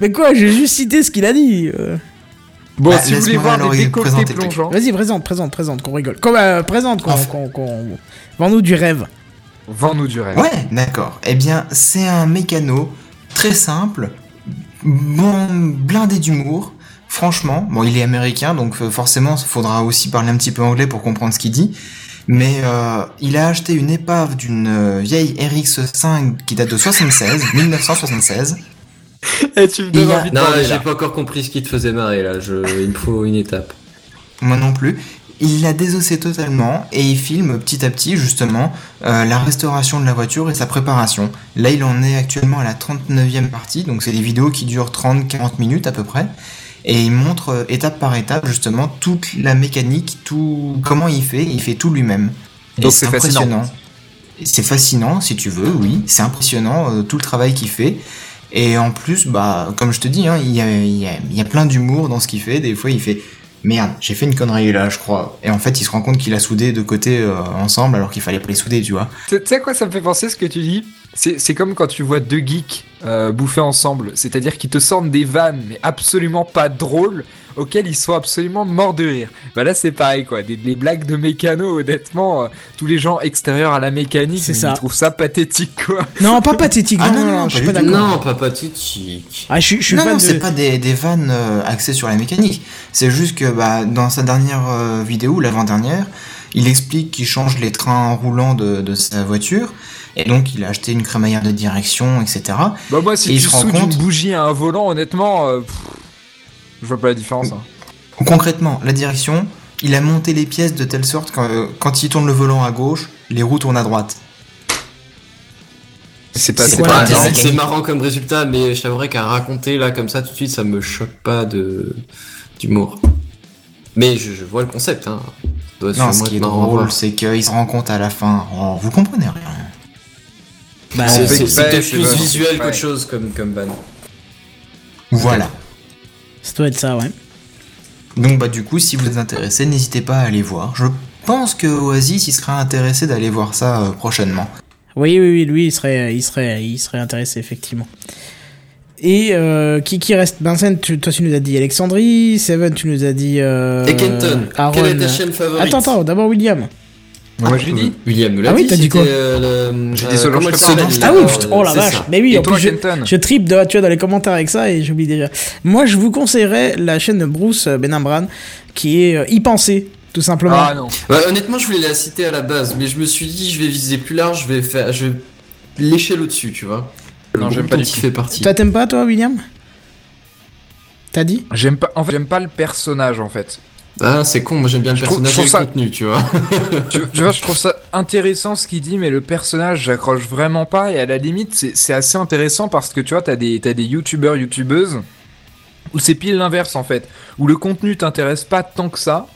Mais quoi, j'ai juste cité ce qu'il a dit. euh. Bon, Bah, si vous voulez laisse-moi voir alors des y décolletés présenter le truc. plongeants, Vas-y, présente, présente, présente, qu'on rigole. Qu'on, euh, présente, qu'on, Enfin. qu'on, qu'on- Vends-nous du rêve. vends-nous du rêve. Ouais, d'accord. Eh bien, c'est un mécano très simple, bon, blindé d'humour. Franchement, bon, il est américain, donc euh, forcément, il faudra aussi parler un petit peu anglais pour comprendre ce qu'il dit. Mais euh, il a acheté une épave d'une euh, vieille RX5 qui date de 76, 1976. Et tu me donnes a- envie de Non, j'ai pas encore compris ce qui te faisait marrer là. Je... Il me faut une étape. Moi non plus. il l'a désossé totalement et il filme petit à petit justement euh, la restauration de la voiture et sa préparation. Là, il en est actuellement à la 39e partie, donc c'est des vidéos qui durent 30-40 minutes à peu près. Et il montre euh, étape par étape justement toute la mécanique, tout comment il fait, il fait tout lui-même. Donc c'est fascinant. impressionnant. C'est fascinant si tu veux, oui, c'est impressionnant euh, tout le travail qu'il fait. Et en plus, bah, comme je te dis, hein, il, y a, plein d'humour dans ce qu'il fait. Des fois, il fait merde, j'ai fait une connerie là, je crois. Et en fait, il se rend compte qu'il a soudé deux côtés euh, ensemble alors qu'il fallait pas les souder, tu vois. Tu sais quoi ça me fait penser ce que tu dis? C'est comme quand tu vois deux geeks euh, bouffer ensemble. C'est-à-dire qu'ils te sortent des vannes, mais absolument pas drôles, auxquelles ils sont absolument morts de rire. Bah là, c'est pareil, quoi. Des, des blagues de mécano, honnêtement, euh, tous les gens extérieurs à la mécanique, C'est ils ça. trouvent ça pathétique, quoi. Non, pas pathétique. Ah non, non, non, non, je suis pas d'accord. Non, pas pathétique. Ah, je, suis- je suis non, non, de- c'est pas des, des vannes euh, axées sur la mécanique. C'est juste que bah, dans sa dernière euh, vidéo, l'avant-dernière, il explique qu'il change les trains roulants de, de sa voiture. Et donc, il a acheté une crémaillère de direction, etc. Bah moi, si Et il tu se rend soudes compte- une bougie à un volant, honnêtement, euh, pff, je vois pas la différence. hein. Concrètement, la direction, il a monté les pièces de telle sorte que euh, quand il tourne le volant à gauche, les roues tournent à droite. C'est pas, C'est pas C'est marrant comme résultat, mais je t'avouerais qu'à raconter là comme ça tout de suite, ça me choque pas de d'humour. Mais je, je vois le concept. Hein. Ça doit Non, ce qui est drôle, c'est qu'il se rend compte à la fin. Oh, vous comprenez rien. Bah, C'est- peut-être plus vrai. visuel Ouais. qu'autre chose comme, comme ban. Voilà. ça doit être ça, ouais. Donc bah du coup, si vous êtes intéressé, n'hésitez pas à aller voir. Je pense que Oasis, il serait intéressé d'aller voir ça euh, prochainement. Oui, oui, oui, lui, il serait, il serait, il serait intéressé, effectivement. Et euh, qui, qui reste? Vincent, tu, toi, tu nous as dit Alexandrie. Seven, tu nous as dit. Euh, Et Kenton, Aaron. quelle est ta chaîne favorite? Attends, attends, d'abord William. Moi, j'ai dit. William me l'a Ah oui, dit, t'as dit c'était, quoi euh, le- J'ai euh, dit Solange comment elle Pepin. s'appelle, Ah oui, euh, putain, oh la c'est vache. ça. Mais oui, Et en toi, plus, je, Kenton je tripe de, tu vois, dans les commentaires avec ça et j'oublie déjà. Moi, je vous conseillerais la chaîne de Bruce Benambran qui est euh, Y penser, tout simplement. Ah non. Ouais, honnêtement, je voulais la citer à la base, mais je me suis dit, je vais viser plus large, je vais faire, je vais l'échelle au-dessus, tu vois. Non, j'aime pas du tout. fait partie. Toi, t'aimes pas, toi, William? T'as dit? J'aime pas. En fait, j'aime pas le personnage, en fait. Ah, c'est con, moi j'aime bien le Je personnage et trouve le ça- contenu, tu vois. tu, tu vois, je trouve ça intéressant ce qu'il dit, mais le personnage, j'accroche vraiment pas. Et à la limite, c'est assez intéressant parce que tu vois, t'as des, t'as des youtubeurs, youtubeuses où c'est pile l'inverse en fait, où le contenu t'intéresse pas tant que ça,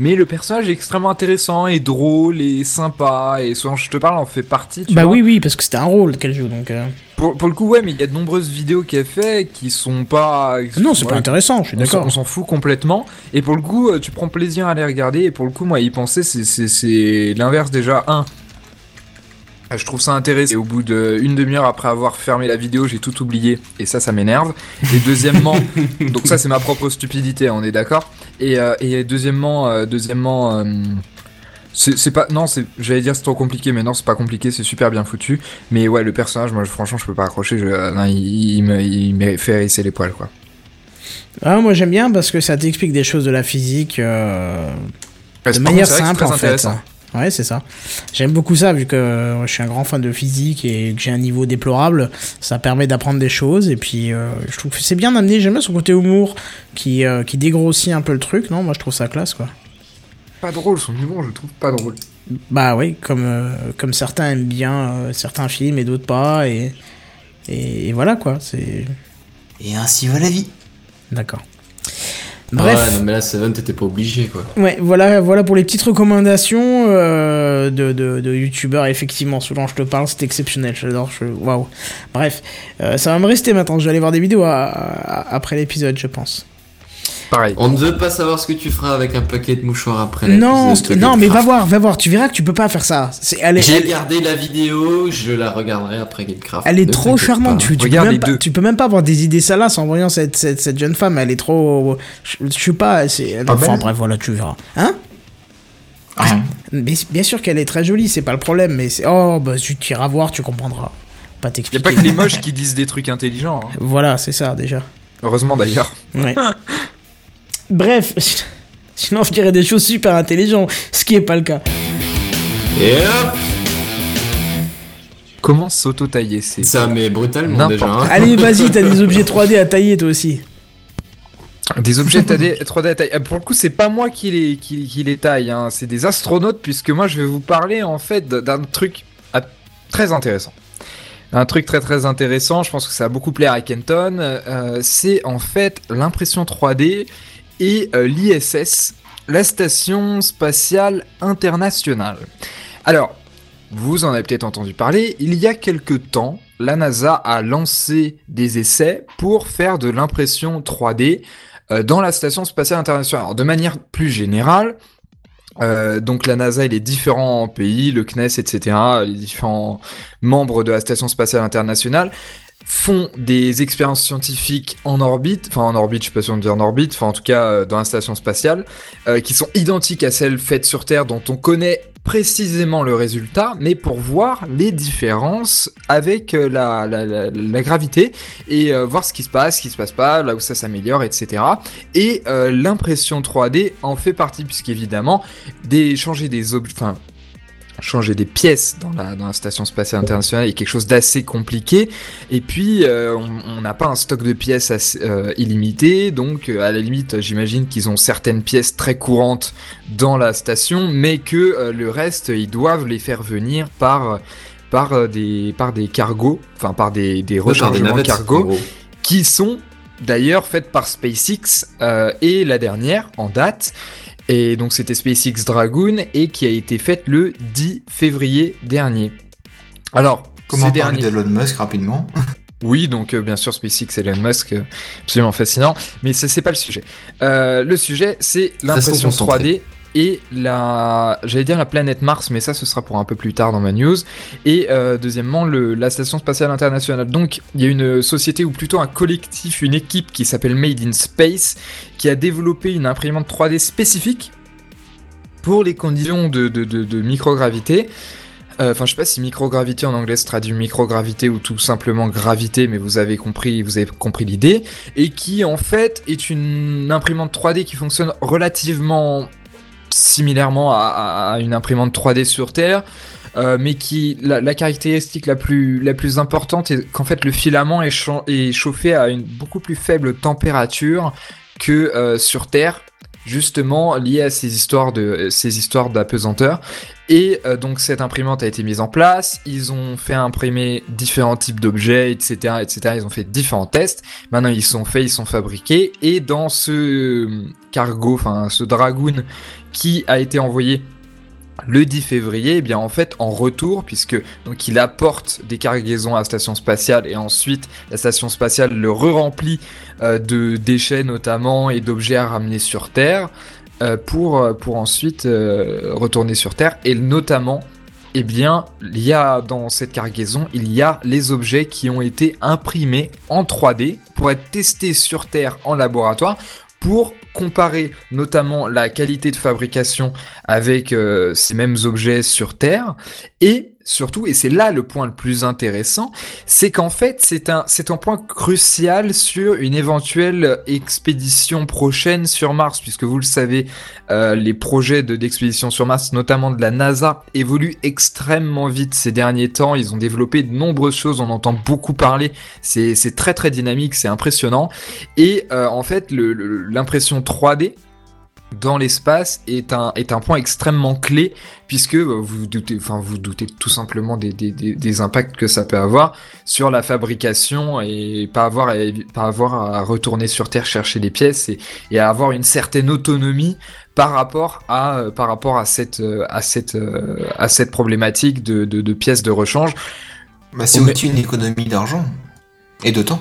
mais le personnage est extrêmement intéressant et drôle et sympa. Et souvent, je te parle, en fait partie. Tu Bah vois. oui, oui, parce que c'était un rôle qu'elle joue, donc. euh, Pour, pour le coup, ouais, mais il y a de nombreuses vidéos qu'elle fait qui sont pas. Non, c'est pas intéressant, je suis d'accord. On s'en fout complètement. Et pour le coup, euh, tu prends plaisir à les regarder. Et pour le coup, moi, y penser, c'est- l'inverse déjà. Un, je trouve ça intéressant. Et au bout d'une demi-heure après avoir fermé la vidéo, j'ai tout oublié. Et ça, ça m'énerve. Et deuxièmement, donc ça, c'est ma propre stupidité, on est d'accord. Et, euh, et deuxièmement, euh, deuxièmement. euh, c'est pas non c'est j'allais dire c'est trop compliqué mais non c'est pas compliqué c'est super bien foutu mais ouais le personnage moi je- franchement je peux pas accrocher je, non, il, il me, il me fait hérisser les poils quoi Ah, moi j'aime bien parce que ça t'explique des choses de la physique euh, de manière simple en très fait. Ouais, c'est ça. J'aime beaucoup ça vu que euh, je suis un grand fan de physique et que j'ai un niveau déplorable. Ça permet d'apprendre des choses et puis euh, je trouve que c'est bien amené. J'aime bien son côté humour qui, euh, qui dégrossit un peu le truc. Non, moi je trouve ça classe quoi. pas drôle son humour je trouve pas drôle Bah oui, comme, euh, comme certains aiment bien euh, certains films et d'autres pas et, et, et voilà quoi. C'est Et ainsi va la vie. d'accord. Bref. Ouais, non, mais là, Seven, t'étais pas obligé, quoi. Ouais, voilà, voilà pour les petites recommandations euh, de, de, de youtubeurs. Effectivement, dont je te parle, c'est exceptionnel. J'adore. Je... Waouh. Bref, euh, ça va me rester maintenant. Je vais aller voir des vidéos à- à- après l'épisode, je pense. Pareil On ne veut pas savoir ce que tu feras avec un paquet de mouchoirs après. Non, non, mais va voir, va voir. Tu verras que tu peux pas faire ça. J'ai regardé la vidéo, je la regarderai après Gamecraft. elle est Ne trop charmante. Tu, tu, peux même pas, deux. tu peux même pas avoir des idées salaces en voyant cette, cette, cette jeune femme. Elle est trop. Je, je sais pas. C'est, enfin, bref, voilà, tu verras. Hein Rien. Mais bien sûr qu'elle est très jolie, c'est pas le problème. Mais c'est. Oh, bah, tu iras voir, tu comprendras. Pas y a t'expliquer. pas que les moches qui disent des trucs intelligents hein. Voilà, c'est ça déjà. heureusement d'ailleurs Ouais. Bref, sinon je dirais des choses super intelligentes, ce qui est pas le cas. Et hop comment s'auto-tailler c'est Ça met brutalement N'importe déjà. hein. Allez, vas-y, t'as des objets 3D à tailler toi aussi. Des objets 3D, 3D à taille. Euh, Pour le coup, c'est pas moi qui les, qui, qui les taille, hein. c'est des astronautes, puisque moi je vais vous parler en fait d'un truc ah, très intéressant. Un truc très très intéressant, je pense que ça va beaucoup plaire à Kenton. euh, c'est en fait l'impression 3D et euh, l'ISS, la Station Spatiale Internationale. Alors, vous en avez peut-être entendu parler, il y a quelque temps, la NASA a lancé des essais pour faire de l'impression 3D euh, dans la Station Spatiale Internationale. Alors, de manière plus générale, euh, donc la NASA et les différents pays, le CNES, etc., les différents membres de la Station Spatiale Internationale font des expériences scientifiques en orbite, enfin en orbite, je sais pas si on dit en orbite, enfin en tout cas euh, dans la station spatiale, euh, qui sont identiques à celles faites sur Terre dont on connaît précisément le résultat, mais pour voir les différences avec euh, la, gravité et euh, voir ce qui se passe, ce qui se passe pas, là où ça s'améliore, etc. Et l'impression 3D en fait partie, puisqu'évidemment, des, changer des objets, changer des pièces dans la, dans la station spatiale internationale est quelque chose d'assez compliqué. Et puis, euh, on n'a pas un stock de pièces assez, euh, illimité, donc euh, à la limite, j'imagine qu'ils ont certaines pièces très courantes dans la station, mais que le reste, ils doivent les faire venir par par des par des cargos, enfin par des, des rechargements en cargo qui sont d'ailleurs faites par SpaceX et la dernière en date. Et donc c'était SpaceX Dragoon et qui a été faite le 10 février dernier. Alors, Comment parler d'Elon Musk rapidement Oui, donc euh, bien sûr SpaceX et Elon Musk, euh, absolument fascinant, mais ça c'est pas le sujet. Euh, le sujet c'est l'impression concentrés. 3D et la, j'allais dire la planète Mars, mais ça ce sera pour un peu plus tard dans ma news. Et euh, deuxièmement la station spatiale internationale. Donc il y a une société ou plutôt un collectif, une équipe qui s'appelle Made in Space, qui a développé une imprimante 3D spécifique pour les conditions de, microgravité. Euh, Enfin, je sais pas si microgravité en anglais se traduit microgravité ou tout simplement gravité, mais vous avez compris, vous avez compris l'idée, et qui en fait est une imprimante 3D qui fonctionne relativement similairement à, une imprimante 3D sur Terre. euh, mais qui la, caractéristique la plus la plus importante est qu'en fait le filament est chauffé à une beaucoup plus faible température que euh, sur Terre justement lié à ces histoires de ces histoires d'apesanteur. Et euh, donc cette imprimante a été mise en place. Ils ont fait imprimer différents types d'objets etc etc ils ont fait différents tests. Maintenant ils sont faits ils sont fabriqués. Et dans ce cargo enfin ce dragoon qui a été envoyé le 10 février, eh bien en fait en retour, puisque donc il apporte des cargaisons à la station spatiale et ensuite la station spatiale le re-remplit euh, de déchets notamment et d'objets à ramener sur Terre euh, pour euh, pour ensuite retourner sur Terre. Et notamment eh bien, il y a dans cette cargaison, il y a les objets qui ont été imprimés en 3D pour être testés sur Terre en laboratoire pour comparer notamment la qualité de fabrication avec euh, ces mêmes objets sur Terre et surtout et c'est là le point le plus intéressant c'est qu'en fait c'est un c'est un point crucial sur une éventuelle expédition prochaine sur Mars puisque vous le savez euh, les projets de d'expédition sur Mars notamment de la NASA évoluent extrêmement vite ces derniers temps. Ils ont développé de nombreuses choses on entend beaucoup parler. C'est c'est très très dynamique c'est impressionnant. Et euh, en fait l'impression 3D dans l'espace est un, est un point extrêmement clé puisque euh, vous vous doutez, enfin vous doutez tout simplement des, des, des, impacts que ça peut avoir sur la fabrication et pas avoir à, pas avoir à retourner sur Terre chercher des pièces et, et à avoir une certaine autonomie par rapport à euh, par rapport à cette euh, à cette à cette problématique de, de, de pièces de rechange Bah, c'est Oh, aussi une économie d'argent et de temps.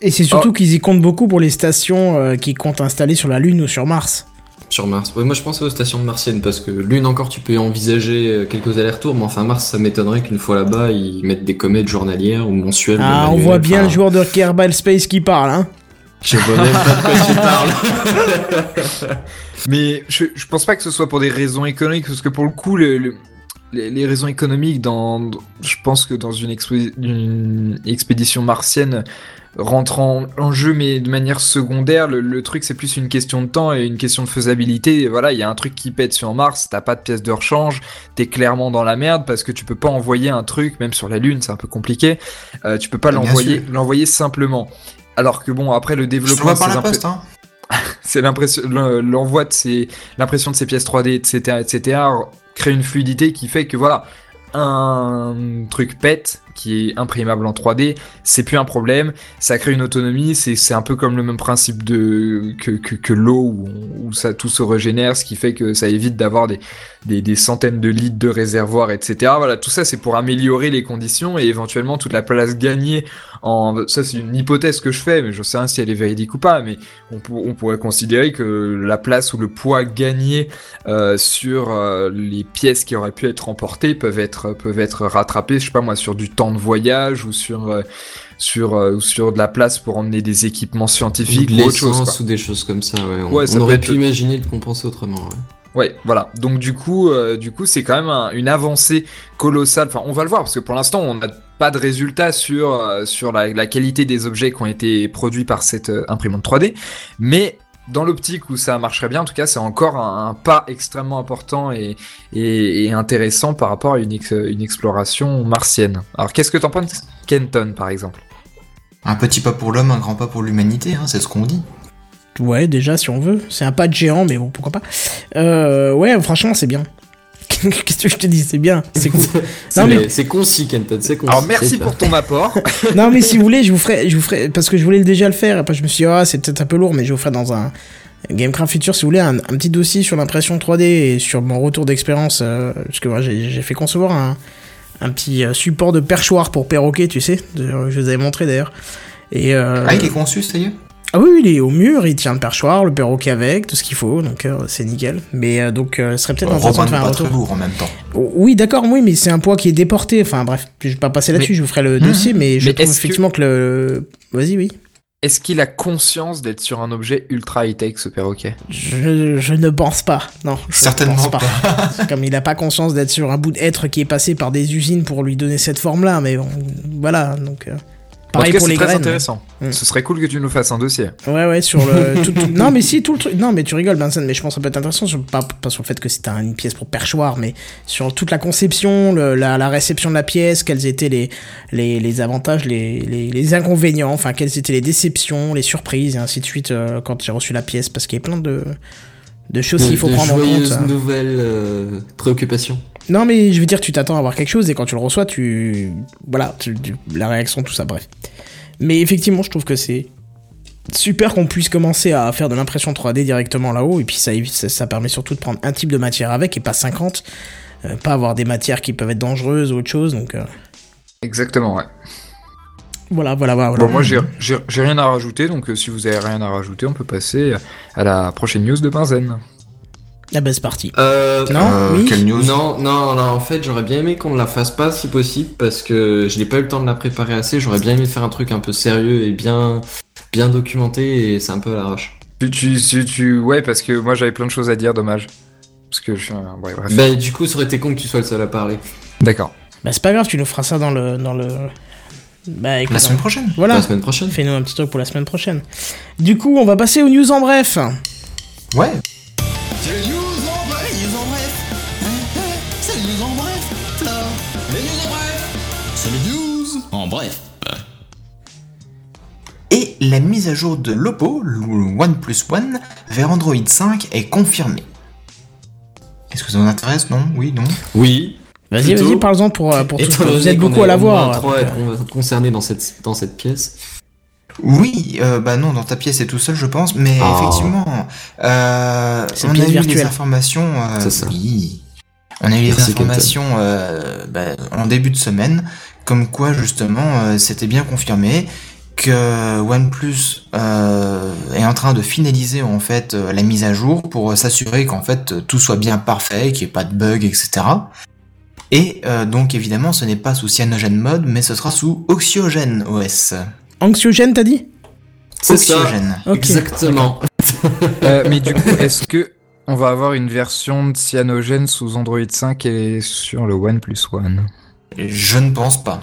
Et c'est surtout qu'ils y comptent beaucoup pour les stations euh, qui comptent installer sur la Lune ou sur Mars. Sur Mars. Ouais, moi je pensais aux stations martiennes parce que Lune encore tu peux envisager euh, quelques allers-retours, mais enfin Mars ça m'étonnerait qu'une fois là-bas ils mettent des comètes journalières ou mensuelles. Ah, on manuelles, voit bien enfin, le joueur de Kerbal Space qui parle, hein. Je vois même pas de quoi tu parles. Mais je, je pense pas que ce soit pour des raisons économiques, parce que pour le coup, le- le- les, les raisons économiques, dans, je pense que dans une, expo- une expédition martienne rentrent en, en jeu, mais de manière secondaire. Le, le truc, c'est plus une question de temps et une question de faisabilité. Et voilà, il y a un truc qui pète sur Mars, t'as pas de pièce de rechange, t'es clairement dans la merde parce que tu peux pas envoyer un truc, même sur la Lune, c'est un peu compliqué. Euh, tu peux pas l'envoyer, l'envoyer simplement. Alors que bon, après le développement par poste, hein. c'est l'impression, le- l'envoi de ces, l'impression de ces pièces 3D, etc., etc., crée une fluidité qui fait que voilà, un truc pète qui est imprimable en 3D, c'est plus un problème. Ça crée une autonomie. C'est, un peu comme le même principe de que, que, l'eau où, où ça tout se régénère, ce qui fait que ça évite d'avoir des, des, des centaines de litres de réservoirs, etc. Voilà, tout ça c'est pour améliorer les conditions et éventuellement toute la place gagnée en. Ça c'est une hypothèse que je fais, mais je sais pas si elle est véridique ou pas. Mais on pourrait considérer que la place ou le poids gagné euh, sur euh, les pièces qui auraient pu être emportées peuvent être peuvent être rattrapées. Je sais pas moi sur du temps de voyage ou sur euh, sur euh, ou sur de la place pour emmener des équipements scientifiques ou autre chose. ou des choses comme ça, ouais. On, Ouais, ça on peut aurait pu imaginer de compenser autrement, ouais. Ouais, voilà. Donc du coup, euh, du coup, c'est quand même un- une avancée colossale. Enfin, on va le voir parce que pour l'instant, on n'a pas de résultats sur euh, sur la, la qualité des objets qui ont été produits par cette euh, imprimante 3D, mais dans l'optique où ça marcherait bien, en tout cas, c'est encore un, un pas extrêmement important et, et, et intéressant par rapport à une, ex- une exploration martienne. Alors, qu'est-ce que t'en penses, Kenton, par exemple? Un petit pas pour l'homme, un grand pas pour l'humanité, hein, c'est ce qu'on dit. Ouais, déjà, si on veut. C'est un pas de géant, mais bon, pourquoi pas. Euh, ouais, franchement, c'est bien. Qu'est-ce que je te dis C'est bien, c'est cool. C'est mais- concis, Kenton, c'est concis. Alors, merci pour ton apport. non, mais si vous voulez, je vous ferai, je vous ferai, parce que je voulais déjà le faire, et après je me suis dit, ah, c'est peut-être un peu lourd, mais je vous ferai dans un Gamecraft Future, si vous voulez, un, un petit dossier sur l'impression 3D et sur mon retour d'expérience, euh, parce que moi, j'ai fait concevoir un, un petit euh, support de perchoir pour perroquet, tu sais, je vous avais montré d'ailleurs. Et, euh, Ah, il est conçu, ça y est? Ah oui, il est au mur, il tient le perchoir, le perroquet avec, tout ce qu'il faut, donc euh, c'est nickel. Mais euh, donc, euh, ce serait peut-être intéressant de faire un pas retour. très lourd en même temps. Oh, Oui, d'accord, oui, mais c'est un poids qui est déporté. Enfin, bref, je vais pas passer là-dessus, Mais- je vous ferai le Mhm. dossier, mais je Mais trouve que- effectivement que, le. Vas-y, oui. Est-ce qu'il a conscience d'être sur un objet ultra high-tech, ce perroquet? Je, je ne pense pas. Non, je ne Certainement pense pas. Comme il n'a pas conscience d'être sur un bout d'être qui est passé par des usines pour lui donner cette forme-là, mais bon, voilà, donc. Pareil en tout cas, pour c'est les très graines. intéressant. Mm. Ce serait cool que tu nous fasses un dossier. Ouais, ouais, sur le. tout- tout- non, mais si, tout le truc. Non, mais tu rigoles, Benson, mais je pense que ça peut être intéressant, sur- pas, pas sur le fait que c'est un- une pièce pour perchoir, mais sur toute la conception, le- la, la réception de la pièce, quels étaient les, les, les avantages, les, les, les inconvénients, enfin, quelles étaient les déceptions, les surprises, et ainsi de suite, euh, quand j'ai reçu la pièce, parce qu'il y a plein de, de choses qu'il faut de prendre en compte. joyeuses nouvelles euh, préoccupations. Non, mais je veux dire, tu t'attends à voir quelque chose et quand tu le reçois, tu. Voilà, tu- tu- la réaction, tout ça, bref. Mais effectivement, je trouve que c'est super qu'on puisse commencer à faire de l'impression 3D directement là-haut et puis ça, ça, ça permet surtout de prendre un type de matière avec et pas 50. euh, pas avoir des matières qui peuvent être dangereuses ou autre chose, donc euh, Exactement, ouais. voilà, voilà, voilà. Bon, moi, j'ai rien à rajouter, donc euh, si vous avez rien à rajouter, on peut passer à la prochaine news de Benzen. Ah bah c'est parti. Euh, Non, Euh, oui. Quelle news Non, non, non, en fait, j'aurais bien aimé qu'on ne la fasse pas si possible parce que je n'ai pas eu le temps de la préparer assez. J'aurais bien aimé faire un truc un peu sérieux et bien, bien documenté et c'est un peu à l'arrache. Tu, tu, tu, tu- ouais, parce que moi j'avais plein de choses à dire, dommage. Parce que je suis un... ouais, bref. Bah, du coup, ça aurait été con que tu sois le seul à parler. D'accord. Bah c'est pas grave, tu nous feras ça dans le. Dans le... Bah écoute, La semaine prochaine voilà. La semaine prochaine. Fais-nous un petit truc pour la semaine prochaine. Du coup, on va passer aux news en bref. Ouais. La mise à jour de l'Oppo, le OnePlus One, vers Android 5 est confirmée. Est-ce que ça vous intéresse? Non? Oui? Non? Oui. Vas-y, vas-y, parle-en pour, euh, pour tout. Vous êtes beaucoup à la voir. trois à être con- concernés dans cette, dans cette pièce. Oui, euh, bah non, dans ta pièce c'est tout seul, je pense, mais Ah. effectivement, euh, on a eu les virtuelle. informations. euh, C'est ça. Oui. On a eu les Merci, informations euh, bah, en début de semaine, comme quoi justement euh, c'était bien confirmé que OnePlus euh, est en train de finaliser en fait euh, la mise à jour pour s'assurer qu'en fait tout soit bien parfait, qu'il n'y ait pas de bugs, etc. Et euh, donc évidemment ce n'est pas sous Cyanogen Mode, mais ce sera sous Oxygen OS. Anxiogène, t'as dit? C'est ça. Oxygène. Ok. Exactement. Euh, mais du coup, est-ce que on va avoir une version de Cyanogen sous Android 5 et sur le OnePlus One? Je ne pense pas.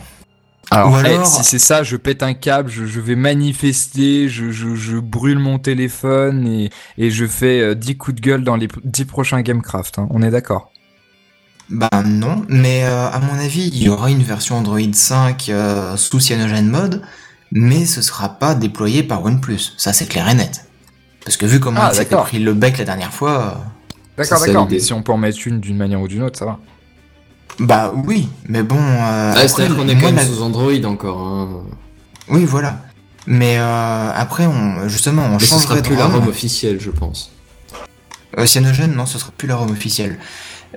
Alors, Ou alors- si c'est ça, je pète un câble, je, je vais manifester, je, je, je brûle mon téléphone et, et je fais euh, 10 coups de gueule dans les 10 prochains Gamecraft. hein. On est d'accord? Bah non, mais euh, à mon avis, il y aura une version Android 5 euh, sous Cyanogen Mode, mais ce sera pas déployé par OnePlus. Ça c'est clair et net. Parce que vu comment Ah, il s'était pris le bec la dernière fois, euh, D'accord, d'accord. Mais si on peut en mettre une d'une manière ou d'une autre, ça va. Bah oui, mais bon. Euh, Ah, C'est-à-dire qu'on est quand même la- sous Android encore. Hein. Oui, voilà. Mais euh, après, on, justement, on Mais ce changerait sera de plus la ROM. Officielle, je pense. Euh, non, ce sera plus la ROM officielle.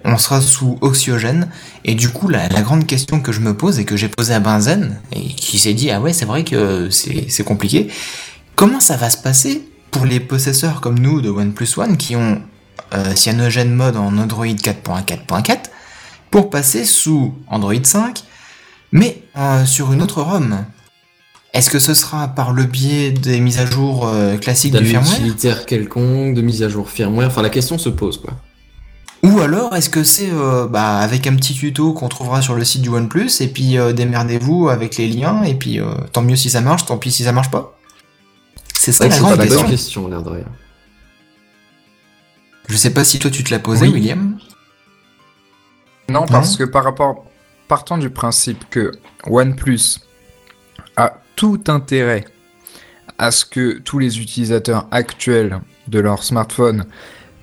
On sera sous Oxygène. Et du coup, la, la grande question que je me pose et que j'ai posée à Benzen, et qui s'est dit, ah ouais, c'est vrai que c'est compliqué. Comment ça va se passer pour les possesseurs comme nous de OnePlus One qui ont euh, Cyanogen Mode en Android 4.4.4 pour passer sous Android 5, mais euh, sur une autre ROM Est-ce que ce sera par le biais des mises à jour euh, classiques du firmware utilitaire quelconque, de mise à jour firmware. Enfin, la question se pose, quoi. Ou alors, est-ce que c'est euh, bah, avec un petit tuto qu'on trouvera sur le site du OnePlus, et puis démerdez-vous avec les liens, et puis tant mieux si ça marche, tant pis si ça marche pas? C'est ça Ouais, la grande pas question. question, l'air de rien. Je sais pas si toi tu te l'as posé, Oui. William. Non, parce que par rapport, partant du principe que OnePlus a tout intérêt à ce que tous les utilisateurs actuels de leur smartphone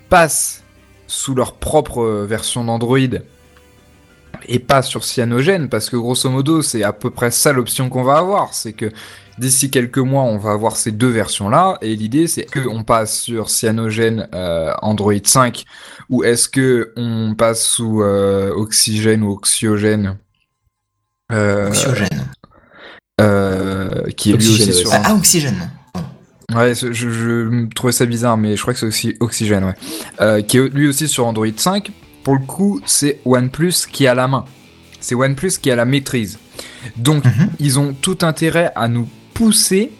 passent sous leur propre version d'Android et pas sur Cyanogen, parce que grosso modo, c'est à peu près ça l'option qu'on va avoir. C'est que d'ici quelques mois, on va avoir ces deux versions-là, et l'idée, c'est qu'on passe sur Cyanogen euh, Android 5, ou est-ce que on passe sous euh, Oxygène ou Oxygène euh, Oxygène. euh, qui est lui aussi sur Ah, Oxygène. Ouais, je, je trouvais ça bizarre, mais je crois que c'est aussi Oxygène, ouais. Qui est lui aussi sur Android 5. Pour le coup, c'est OnePlus qui a la main. C'est OnePlus qui a la maîtrise. Donc, Mhm. ils ont tout intérêt à nous pousser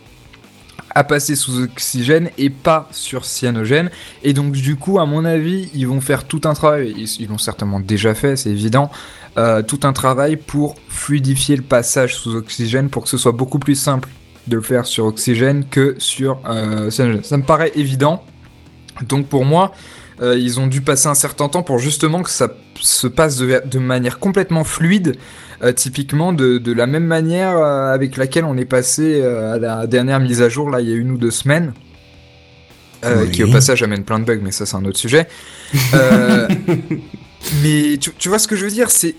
à passer sous Oxygène et pas sur Cyanogen. Et donc, du coup, à mon avis, ils vont faire tout un travail. Ils l'ont certainement déjà fait, c'est évident. euh, tout un travail pour fluidifier le passage sous Oxygène pour que ce soit beaucoup plus simple de le faire sur Oxygène que sur euh, Cyanogen. Ça me paraît évident. Donc pour moi, euh, ils ont dû passer un certain temps pour justement que ça se passe de, de manière complètement fluide, euh, typiquement de, de la même manière euh, avec laquelle on est passé à la dernière mise à jour, là il y a une ou deux semaines. Oui. Qui au passage amène plein de bugs, mais ça c'est un autre sujet. Mais tu, tu vois ce que je veux dire, c'est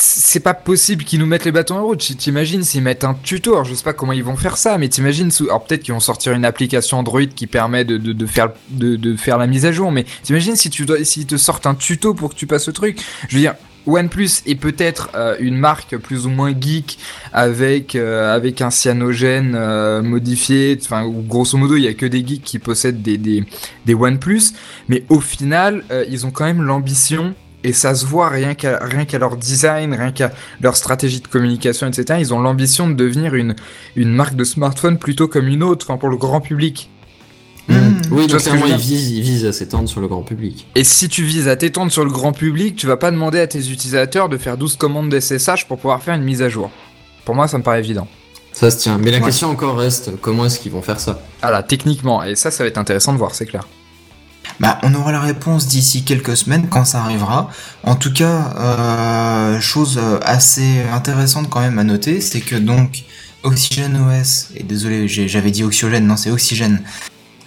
c'est pas possible qu'ils nous mettent les bâtons en route. T'imagines s'ils mettent un tuto, alors je sais pas comment ils vont faire ça, mais t'imagines, alors peut-être qu'ils vont sortir une application Android qui permet de, faire, la mise à jour, mais t'imagines si tu dois, s'ils te sortent un tuto pour que tu passes au truc? Je veux dire, OnePlus est peut-être euh, une marque plus ou moins geek avec, euh, un cyanogène euh, modifié, enfin, grosso modo il y a que des geeks qui possèdent des, des, des OnePlus, mais au final, ils ont quand même l'ambition et ça se voit rien qu'à rien qu'à leur design, rien qu'à leur stratégie de communication, etc. Ils ont l'ambition de devenir une, une marque de smartphone plutôt comme une autre, enfin pour le grand public. Mmh. Oui, Tu vois donc clairement, ils visent, ils visent à s'étendre sur le grand public. Et si tu vises à t'étendre sur le grand public, tu vas pas demander à tes utilisateurs de faire 12 commandes d'SSH pour pouvoir faire une mise à jour. Pour moi, ça me paraît évident. Ça se tient. Mais la Ouais. question encore reste, comment est-ce qu'ils vont faire ça? Ah là, techniquement, et ça, ça va être intéressant de voir, c'est clair. Bah, on aura la réponse d'ici quelques semaines quand ça arrivera. En tout cas, euh, chose euh, assez intéressante quand même à noter, c'est que donc Oxygène OS, et désolé, j'avais dit Oxygène, non c'est Oxygène,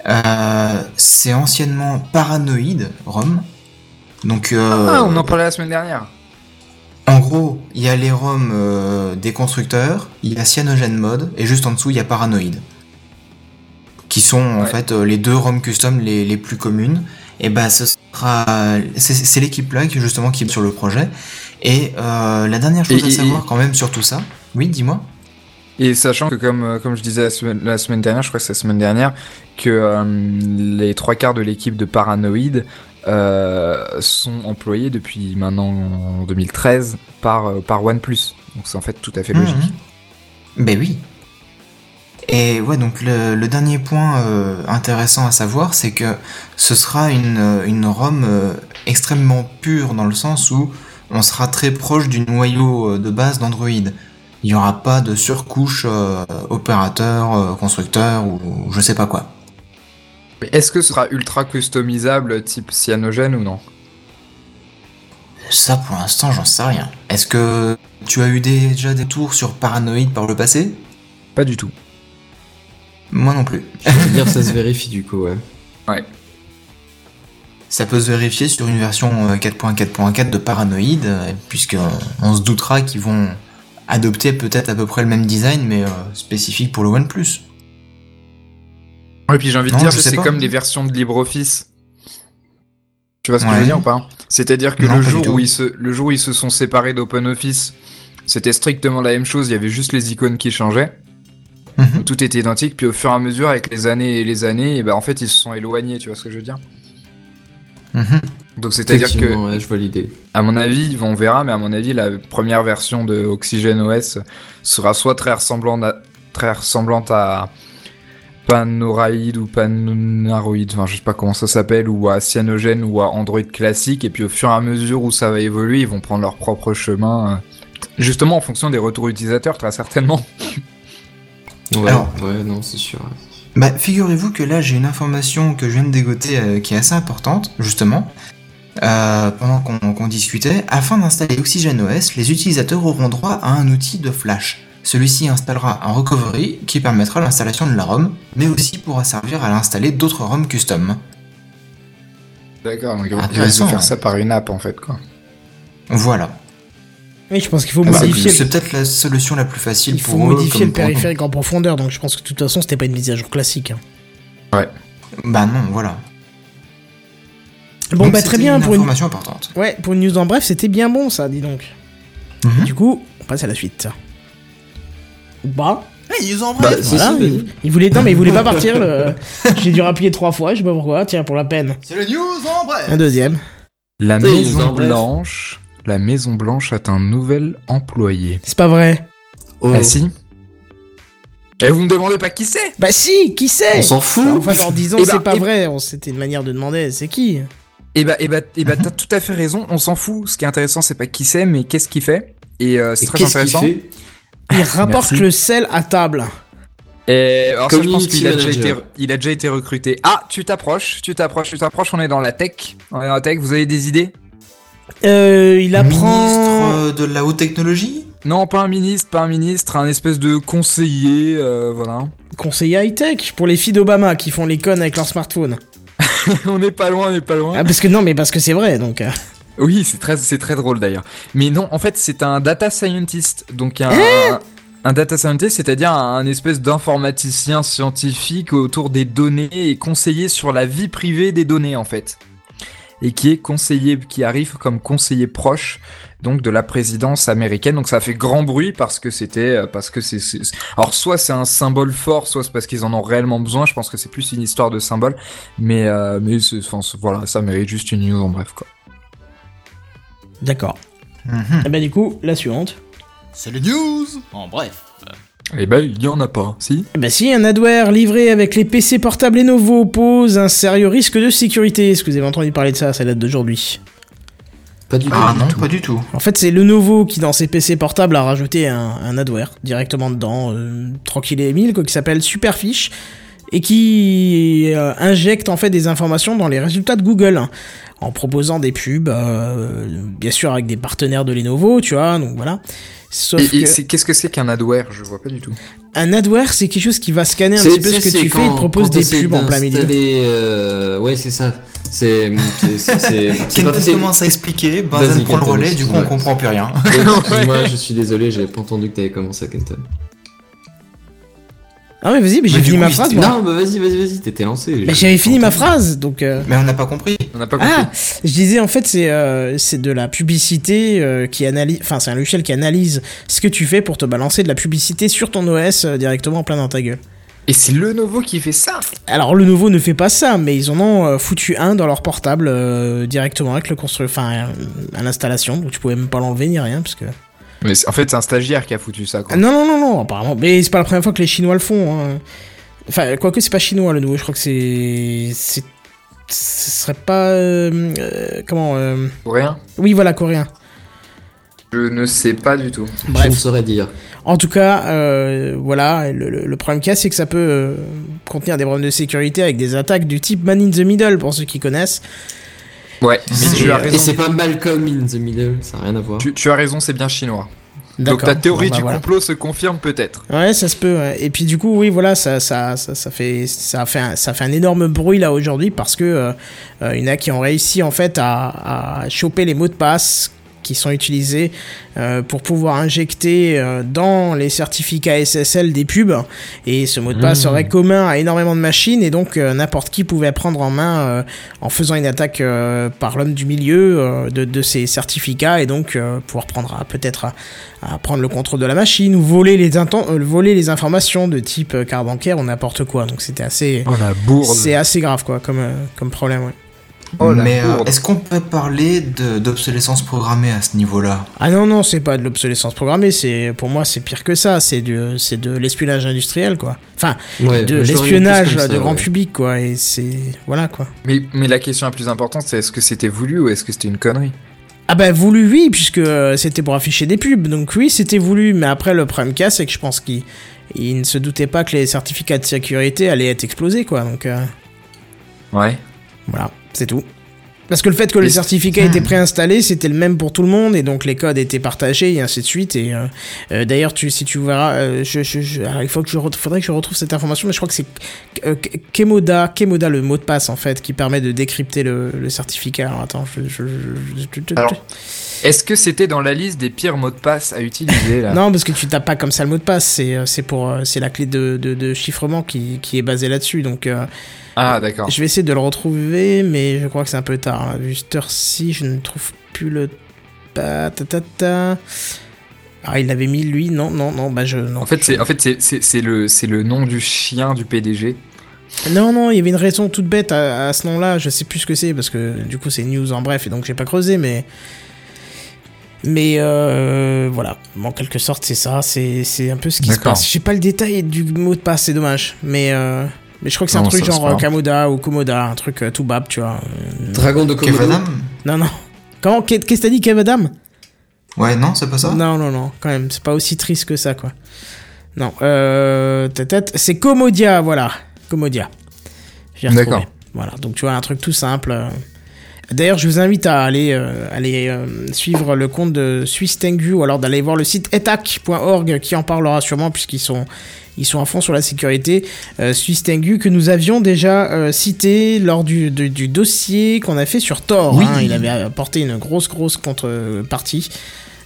euh, c'est anciennement Paranoid ROM. Donc, euh, Ah, on en parlait la semaine dernière. en gros, il y a les ROM des constructeurs, il y a Cyanogen Mode, et juste en dessous, il y a Paranoid. Qui sont en Ouais. fait euh, les deux ROM custom les, les plus communes. Et bah, ce sera. C'est l'équipe là qui justement qui est sur le projet. Et euh, la dernière chose Et- à et- savoir quand même sur tout ça. Oui, dis-moi. Et sachant que comme, euh, comme je disais la semaine, la semaine dernière, je crois que c'est la semaine dernière, que euh, les trois quarts de l'équipe de Paranoid euh, sont employés depuis maintenant en 2013 par, par OnePlus. Donc c'est en fait tout à fait logique. Mhm. Ben oui. Et ouais, donc le, le dernier point euh, intéressant à savoir, c'est que ce sera une, euh, une ROM euh, extrêmement pure dans le sens où on sera très proche du noyau de base d'Android. Il n'y aura pas de surcouche euh, opérateur, constructeur ou je sais pas quoi. Est-ce que ce sera ultra customisable type cyanogen ou non? Ça pour l'instant, j'en sais rien. Est-ce que tu as eu des- déjà des tours sur Paranoid par le passé? Pas du tout. Moi non plus. Je veux dire, ça se vérifie du coup, ouais. Ouais. Ça peut se vérifier sur une version euh, 4.4.4 de Paranoid, euh, puisque euh, on se doutera qu'ils vont adopter peut-être à peu près le même design, mais euh, spécifique pour le OnePlus. Ouais, puis j'ai envie de Non, dire que c'est comme les versions de LibreOffice. Tu vois ce que je veux dire ou pas? C'est-à-dire que Non, le pas du jour tout. où ils se le jour où ils se sont séparés d'OpenOffice, c'était strictement la même chose, il y avait juste les icônes qui changeaient. Mhm. Tout était identique, puis au fur et à mesure avec les années et les années, et ben en fait ils se sont éloignés, tu vois ce que je veux dire? Mhm. Donc c'est-à-dire que ouais, je vois l'idée. à mon avis, on verra, mais à mon avis, la première version de Oxygen OS sera soit très ressemblante à, très ressemblante à Panoraid ou Panaroid, enfin je sais pas comment ça s'appelle, ou à Cyanogen ou à Android classique, et puis au fur et à mesure où ça va évoluer, ils vont prendre leur propre chemin, euh, justement en fonction des retours utilisateurs, très certainement. Ouais, Alors- ouais, non, c'est sûr. Bah, figurez-vous que là, j'ai une information que je viens de dégoter euh, qui est assez importante, justement. Euh, pendant qu'on discutait, afin d'installer OxygenOS, les utilisateurs auront droit à un outil de flash. Celui-ci installera un recovery qui permettra l'installation de la ROM, mais aussi pourra servir à l'installer d'autres ROM custom. D'accord, donc ils vont faire hein. ça par une app en fait, quoi. Voilà. Oui, je pense qu'il faut Ah bah, modifier. C'est peut-être la solution la plus facile Il faut pour modifier le pour périphérique en profondeur, donc je pense que de toute façon c'était pas une mise à jour classique. hein. Bah non, voilà. Bon Donc, bah très bien une pour une... information importante. Ouais, pour une news en bref, c'était bien bon ça, dis donc. Mhm. Du coup, on passe à la suite. Ou pas Hey, ils ont Bah, Voilà, il, voulait non mais il voulait pas partir. Le... J'ai dû rappuyer trois fois, je sais pas pourquoi. Tiens pour la peine. C'est le news en bref. Un deuxième. La Maison. Blanche, la Maison Blanche a un nouvel employé. C'est pas vrai. Oh. Ah si Et vous me demandez pas qui c'est? Bah si, qui c'est? On s'en fout. En fait, en disant Eh c'est pas eh- vrai, c'était une manière de demander. C'est qui? Eh bah, eh bah, eh bah, t'as tout à fait raison, on s'en fout. Ce qui est intéressant, c'est pas qui c'est, mais qu'est-ce qu'il fait? Et euh, c'est Et très intéressant. fait? Il rapporte Merci. le sel à table. Et alors ça, je pense qu'il a, a déjà été recruté. Ah, tu t'approches, tu t'approches, tu t'approches. On est dans la tech. On est dans la tech. Vous avez des idées? Euh, il Ministre apprend. euh, de la haute technologie? Non, pas un ministre, pas un ministre, un espèce de conseiller, euh, voilà. Conseiller high-tech pour les filles d'Obama qui font les connes avec leur smartphone. on n'est pas loin, on n'est pas loin. Ah, parce que non, mais parce que c'est vrai, donc. euh. Oui, c'est très, c'est très drôle d'ailleurs. Mais non, en fait, c'est un data scientist. Donc un, un data scientist, c'est-à-dire un espèce d'informaticien scientifique autour des données et conseiller sur la vie privée des données en fait. Et qui est conseiller, qui arrive comme conseiller proche donc de la présidence américaine. Donc ça a fait grand bruit parce que c'était, euh, parce que c'est, alors soit c'est un symbole fort, soit c'est parce qu'ils en ont réellement besoin. Je pense que c'est plus une histoire de symbole. Mais, euh, mais c'est- enfin, voilà, ça mérite juste une news en bref quoi. D'accord. Mhm. Et bah, du coup, la suivante. C'est le news en bref. Eh ben, il y en a pas, si. Eh Bah, si, un adware livré avec les PC portables Lenovo pose un sérieux risque de sécurité. Est-ce que vous avez entendu parler de ça Ça date d'aujourd'hui? Pas du tout. Ah non, pas du tout. En fait, c'est Lenovo qui, dans ses PC portables, a rajouté un, un adware directement dedans, euh, tranquille et émile, quoi, qui s'appelle Superfish, et qui euh, injecte en fait des informations dans les résultats de Google, hein, en proposant des pubs, euh, bien sûr avec des partenaires de Lenovo, tu vois, donc voilà. Sauf Et, qu'est-ce que c'est qu'un adware? Je vois pas du tout. un adware, c'est quelque chose qui va scanner un petit peu ce que tu fais et te propose des pubs en plein milieu. euh, Ouais, c'est ça. C'est. Kenton commence à expliquer, Benzen prend le relais, du coup on comprend plus rien. Excuse-moi, je suis désolé, j'avais pas entendu que t'avais commencé à Kenton. Ah mais vas-y, mais j'ai Mais fini coup, ma phrase. moi. Non, bah vas-y, vas-y, vas-y, t'étais lancé. Mais j'avais fini ma phrase, donc. euh, Mais on n'a pas compris. On n'a pas compris. Ah, je disais en fait c'est euh, c'est de la publicité euh, qui analyse, enfin c'est un logiciel qui analyse ce que tu fais pour te balancer de la publicité sur ton OS euh, directement en plein dans ta gueule. Et c'est Lenovo qui fait ça Alors le nouveau ne fait pas ça, mais ils en ont euh, foutu un dans leur portable euh, directement avec le constru, enfin euh, à l'installation, donc tu pouvais même pas l'enlever ni rien parce que. Mais en fait, c'est un stagiaire qui a foutu ça, quoi. Ah, non non non non apparemment, mais c'est pas la première fois que les Chinois le font. hein. Enfin quoique c'est pas chinois le nouveau, je crois que c'est c'est ce serait pas euh, euh, comment euh, Pour rien oui voilà coréen. Je ne sais pas du tout. Je Bref. ne saurais dire. En tout cas, euh, voilà, le, le- le problème qu'il y a, c'est que ça peut euh, contenir des problèmes de sécurité avec des attaques du type Man in the Middle, pour ceux qui connaissent. Ouais, mais Et- tu as Et raison. c'est pas Malcolm in the Middle, ça n'a rien à voir. Tu, tu as raison, c'est bien chinois. Donc ta théorie Bon, bah, du voilà. complot se confirme peut-être. Ouais, ça se peut. ouais. Et puis du coup, oui, voilà, ça, ça, ça, ça fait, ça fait, un, ça fait un énorme bruit là aujourd'hui parce que euh, euh, il y en a qui ont réussi en fait à, à choper les mots de passe qui sont utilisés euh, pour pouvoir injecter euh, dans les certificats SSL des pubs. Et ce mot de passe Mmh. serait commun à énormément de machines et donc euh, n'importe qui pouvait prendre en main en faisant une attaque par l'homme du milieu de, de ces certificats et donc pouvoir prendre à- peut-être à, à prendre le contrôle de la machine ou voler les, voler les informations de type carte bancaire ou n'importe quoi. Donc c'était assez, Oh c'est assez grave quoi comme, comme problème. Ouais. Oh, Mais euh, est-ce qu'on peut parler de- d'obsolescence programmée à ce niveau-là? Ah non non c'est pas de l'obsolescence programmée, c'est pour moi c'est pire que ça, c'est du c'est de l'espionnage industriel quoi. Enfin Ouais, de l'espionnage de grand ouais. public quoi et c'est voilà quoi. Mais, mais la question la plus importante, c'est est-ce que c'était voulu ou est-ce que c'était une connerie? Ah bah voulu oui puisque euh, c'était pour afficher des pubs donc oui c'était voulu mais après le problème qu'il y a c'est que je pense qu'il il ne se doutait pas que les certificats de sécurité allaient être explosés quoi donc euh, Ouais. voilà c'est tout. Parce que le fait que les certificats étaient préinstallés, c'était le même pour tout le monde, et donc les codes étaient partagés, et ainsi de suite. Et euh, euh, d'ailleurs, tu, si tu verras, euh, je, je- je- alors, il faut que je faudrait que je retrouve cette information, mais je crois que c'est euh, Kemoda, Kemoda, le mot de passe en fait, qui permet de décrypter le, le certificat. Alors attends, je, Alors, Est-ce que c'était dans la liste des pires mots de passe à utiliser là Non, parce que tu tapes pas comme ça le mot de passe. C'est euh, pour euh, c'est la clé de, de, de chiffrement qui, qui est basée là-dessus. Donc euh, Ah d'accord. je vais essayer de le retrouver, mais je crois que c'est un peu tard. hein. Vu cette heure-ci, je ne trouve plus le ta ta ta ta. Ah, il l'avait mis lui. Non, non, non. Bah je non. En fait, c'est en fait c'est le c'est le nom du chien du PDG. Non, non, il y avait une raison toute bête à, à ce nom-là. Je sais plus ce que c'est parce que du coup c'est news en bref et donc j'ai pas creusé, mais. Mais euh, voilà, en quelque sorte c'est ça, c'est c'est un peu ce qui se passe. J'ai pas le détail du mot de passe, c'est dommage. Mais euh, mais je crois que c'est un truc genre euh. Kamoda ou Komoda, un truc euh, tout bab, tu vois. Dragon de Komodo. Kevadam Non, non. Comment Qu'est- Qu'est-ce que t'as dit, Kev Adam Ouais, non, c'est pas ça? Non, non, non, quand même, c'est pas aussi triste que ça, quoi. Non, euh. tête, C'est Komodia, voilà. Komodia. D'accord. Voilà, donc tu vois, un truc tout simple. D'ailleurs, je vous invite à aller, euh, aller euh, suivre le compte de Swiss Tengu ou alors d'aller voir le site etac.org qui en parlera sûrement puisqu'ils sont, ils sont à fond sur la sécurité. Euh, Swiss Tengu que nous avions déjà euh, cité lors du, du, du dossier qu'on a fait sur Tor. Oui. hein. il avait apporté une grosse, grosse contrepartie.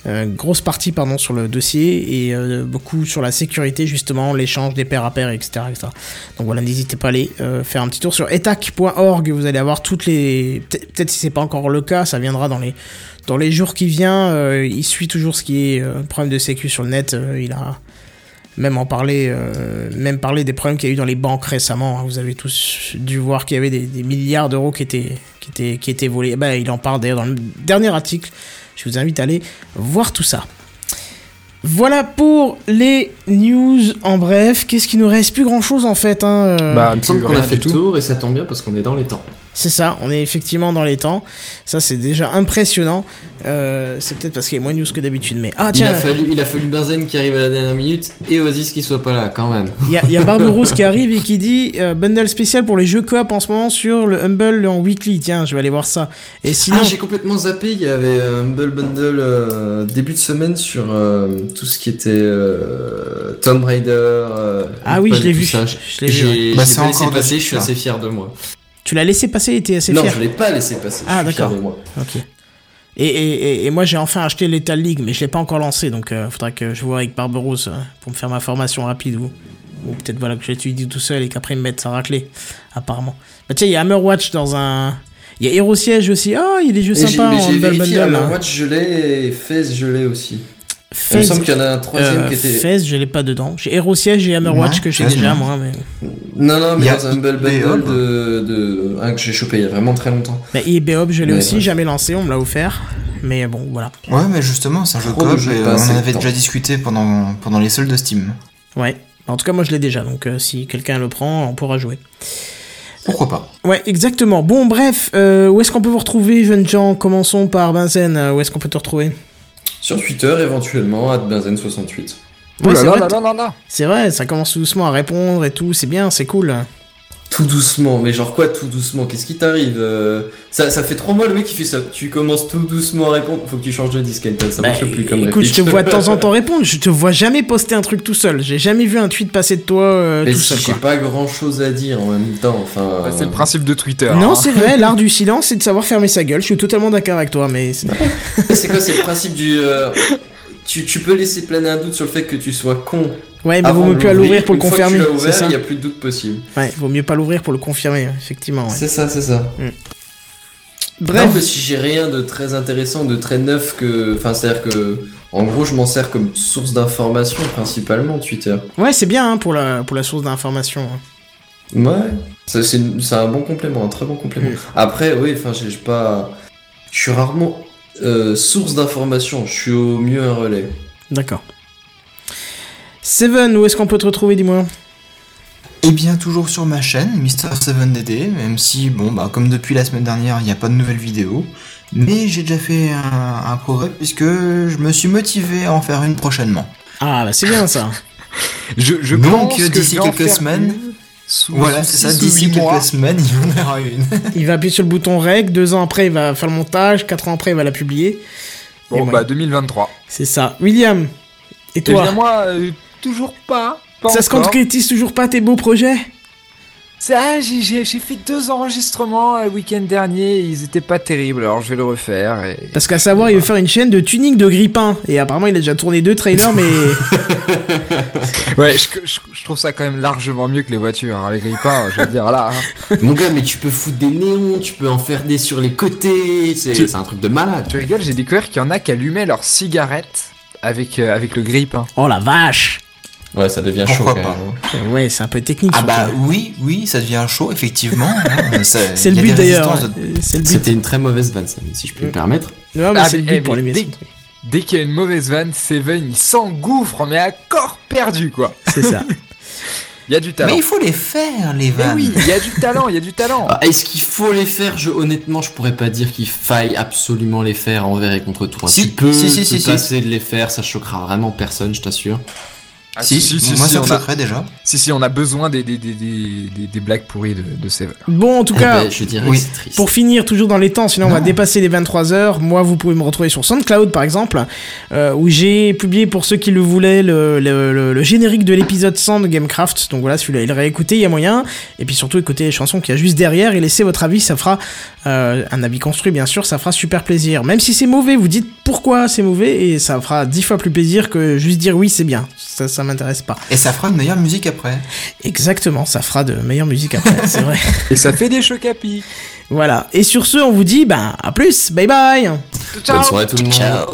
Euh, grosse partie pardon sur le dossier et euh, beaucoup sur la sécurité justement l'échange des paires à paires etc, etc. donc voilà n'hésitez pas à aller euh, faire un petit tour sur etac.org vous allez avoir toutes les Peut- peut-être si c'est pas encore le cas ça viendra dans les dans les jours qui viennent il suit toujours ce qui est problème de sécu sur le net il a même en euh, même parler des problèmes qu'il y a eu dans les banques récemment. hein. Vous avez tous dû voir qu'il y avait des, des milliards d'euros qui étaient, qui étaient, qui étaient volés. Bah, il en parle d'ailleurs dans le dernier article. Je vous invite à aller voir tout ça. Voilà pour les news en bref. Qu'est-ce qui nous reste? Plus grand chose en fait. Hein. euh, Bah, Il me semble plus qu'on a fait le tour et ça tombe bien parce qu'on est dans les temps. C'est ça, on est effectivement dans les temps. Ça, c'est déjà impressionnant. Euh, c'est peut-être parce qu'il y a moins de news que d'habitude. Mais ah, Il tiens, a fallu, il a fallu Benzen qui arrive à la dernière minute et Oasis qui soit pas là quand même. il y a, il y a Barberousse qui arrive et qui dit euh, bundle spécial pour les jeux coop en ce moment sur le Humble en weekly. Tiens, je vais aller voir ça. Et sinon, Ah, j'ai complètement zappé. Il y avait un Humble Bundle euh, début de semaine sur euh, tout ce qui était euh, Tomb Raider. euh, Ah oui, je l'ai vu. ça. Je l'ai vu, Bah, j'ai c'est pas laissé encore passer. dessus, Je suis assez fier de moi. Tu l'as laissé passer et t'es assez non, fier. je l'ai pas laissé passer. Ah, d'accord. Ok. Et, et, et, moi, j'ai enfin acheté Lethal League, mais je l'ai pas encore lancé, donc euh, faudra que je vois avec Barberousse euh, pour me faire ma formation rapide ou, ou peut-être voilà que j'étudie tout seul et qu'après ils me mettent ça raclée, apparemment. Bah tiens, il y a Hammerwatch dans un. Il y a Hero Siege aussi. Ah, il y a des jeux Et sympas en. Bundle. Alors, hein. Watch, je l'ai et Fez, je l'ai aussi. Il me semble qu'il y en a un troisième euh, qui était. Fez, je l'ai pas dedans. J'ai Hero Siege et Hammerwatch Ouais, que j'ai déjà, moi. Mais... Non, non, mais Il y a un Humble IBM. Bundle de, de... un que j'ai chopé il y a vraiment très longtemps. Bah, EB Hub, je l'ai aussi, jamais lancé, on me l'a offert. Mais bon, voilà. Ouais, mais justement, c'est un jeu coop on en avait déjà discuté pendant, pendant les soldes de Steam. Ouais. En tout cas, moi, je l'ai déjà, donc euh, si quelqu'un le prend, on pourra jouer. Pourquoi pas Ouais, exactement. Bon, bref, euh, où est-ce qu'on peut vous retrouver, jeunes gens? Commençons par Benzen, euh, où est-ce qu'on peut te retrouver? Sur Twitter, éventuellement, à Benzen68. Oh Ouais, là c'est là vrai, là là là là. C'est vrai, ça commence doucement à répondre et tout, c'est bien, c'est cool. Tout doucement, mais genre quoi tout doucement? Qu'est-ce qui t'arrive euh, ça, ça fait trois mois le mec qui fait ça. Tu commences tout doucement à répondre. Faut que tu changes de disque, Kenton, ça Bah, marche plus comme écoute, je te vois de temps en temps répondre. Je te vois jamais poster un truc tout seul. J'ai jamais vu un tweet passer de toi euh, Mais tout seul. j'ai pas grand chose à dire en même temps. Enfin. Bah, c'est le principe de Twitter. Non, hein. c'est vrai, l'art du silence, c'est de savoir fermer sa gueule. Je suis totalement d'accord avec toi, mais c'est- C'est quoi C'est le principe du. euh, Tu, tu peux laisser planer un doute sur le fait que tu sois con. Ouais, mais vaut mieux plus à l'ouvrir pour le confirmer. Il y a plus de doute possible. Ouais, vaut mieux pas l'ouvrir pour le confirmer, effectivement. ouais. C'est ça, c'est ça. Bref, Non, mais si j'ai rien de très intéressant, de très neuf que. Enfin, c'est-à-dire que. En gros, je m'en sers comme source d'information principalement, Twitter. ouais, c'est bien hein, pour la pour la source d'information. hein. Ouais. C'est un bon complément, un très bon complément. Mm. Après, oui, enfin, j'ai pas. Je suis rarement euh, source d'information. Je suis au mieux un relais. D'accord. Seven, où est-ce qu'on peut te retrouver, dis-moi Et bien toujours sur ma chaîne, Mr7DD, même si, bon, bah, comme depuis la semaine dernière, il n'y a pas de nouvelles vidéos. Mais j'ai déjà fait un, un progrès puisque je me suis motivé à en faire une prochainement. Ah, bah c'est bien ça. Je, je Donc, pense que d'ici quelques semaines- sous- Voilà, c'est ça, d'ici mois. quelques semaines, il y en aura une. Il va appuyer sur le bouton rec, deux ans après, il va faire le montage, quatre ans après, il va la publier. Bon, bah 2023. C'est ça. William, et Et toi bien moi, euh, toujours pas. pas Ça se concrétise toujours pas tes beaux projets? Ça, j'ai- j'ai j'ai fait deux enregistrements euh, le week-end dernier, ils étaient pas terribles, alors je vais le refaire. Et... Parce qu'à savoir, il veut faire une chaîne de tuning de grippin. Et apparemment, il a déjà tourné deux trailers, mais. Ouais, je, je- je trouve ça quand même largement mieux que les voitures, hein, les grippins, je veux dire là. hein. Mon gars, mais tu peux foutre des néons, tu peux en faire des sur les côtés. C'est Tu- c'est un truc de malade. Tu rigoles, j'ai découvert qu'il y en a qui allumaient leurs cigarettes avec, euh, avec le grippin. Oh la vache Ouais, ça devient Pourquoi chaud. quand pas même. Ouais, c'est un peu technique. Ah bah oui, oui, ça devient chaud, effectivement. hein, c'est le but d'ailleurs. de- Euh. C'était une très mauvaise vanne, si je peux me permettre. Non, mais Ah, c'est le mais- but eh, pour mais les dès-. Dès qu'il y a une mauvaise vanne, Seven il s'engouffre, mais à corps perdu quoi. C'est ça. Il y a du talent. Mais il faut les faire, les Mais vannes. oui, il y a du talent, il y a du talent. Ah, Est-ce qu'il faut les faire? Je, Honnêtement, je pourrais pas dire qu'il faille absolument les faire envers et contre tout. Si, tu peux si, si, te passer de les faire, ça choquera vraiment personne, je t'assure. Ah, si, moi ça me on a, choquerait déjà. si, si, on a besoin des, des, des, des, des- blagues pourries de, de Seven. Bon, en tout Eh cas, ben, je dirais oui. triste. Pour finir, toujours dans les temps, sinon on va dépasser les 23 heures. Moi, vous pouvez me retrouver sur SoundCloud, par exemple, euh, où j'ai publié, pour ceux qui le voulaient, le, le, le- le générique de l'épisode 100 de Gamecraft. Donc voilà, si vous voulez le réécouter, il y a moyen. Et puis surtout, écoutez les chansons qu'il y a juste derrière et laissez votre avis, ça fera euh, un avis construit, bien sûr, ça fera super plaisir. Même si c'est mauvais, vous dites pourquoi c'est mauvais et ça fera dix fois plus plaisir que juste dire oui, c'est bien. Ça, ça m'intéresse pas. Et ça fera une meilleure musique après. Exactement, ça fera de meilleure musique après, c'est vrai. Et ça fait des chocs à pic. Voilà. Et sur ce, on vous dit, ben, à plus, bye bye Bonne soirée tout le monde. Ciao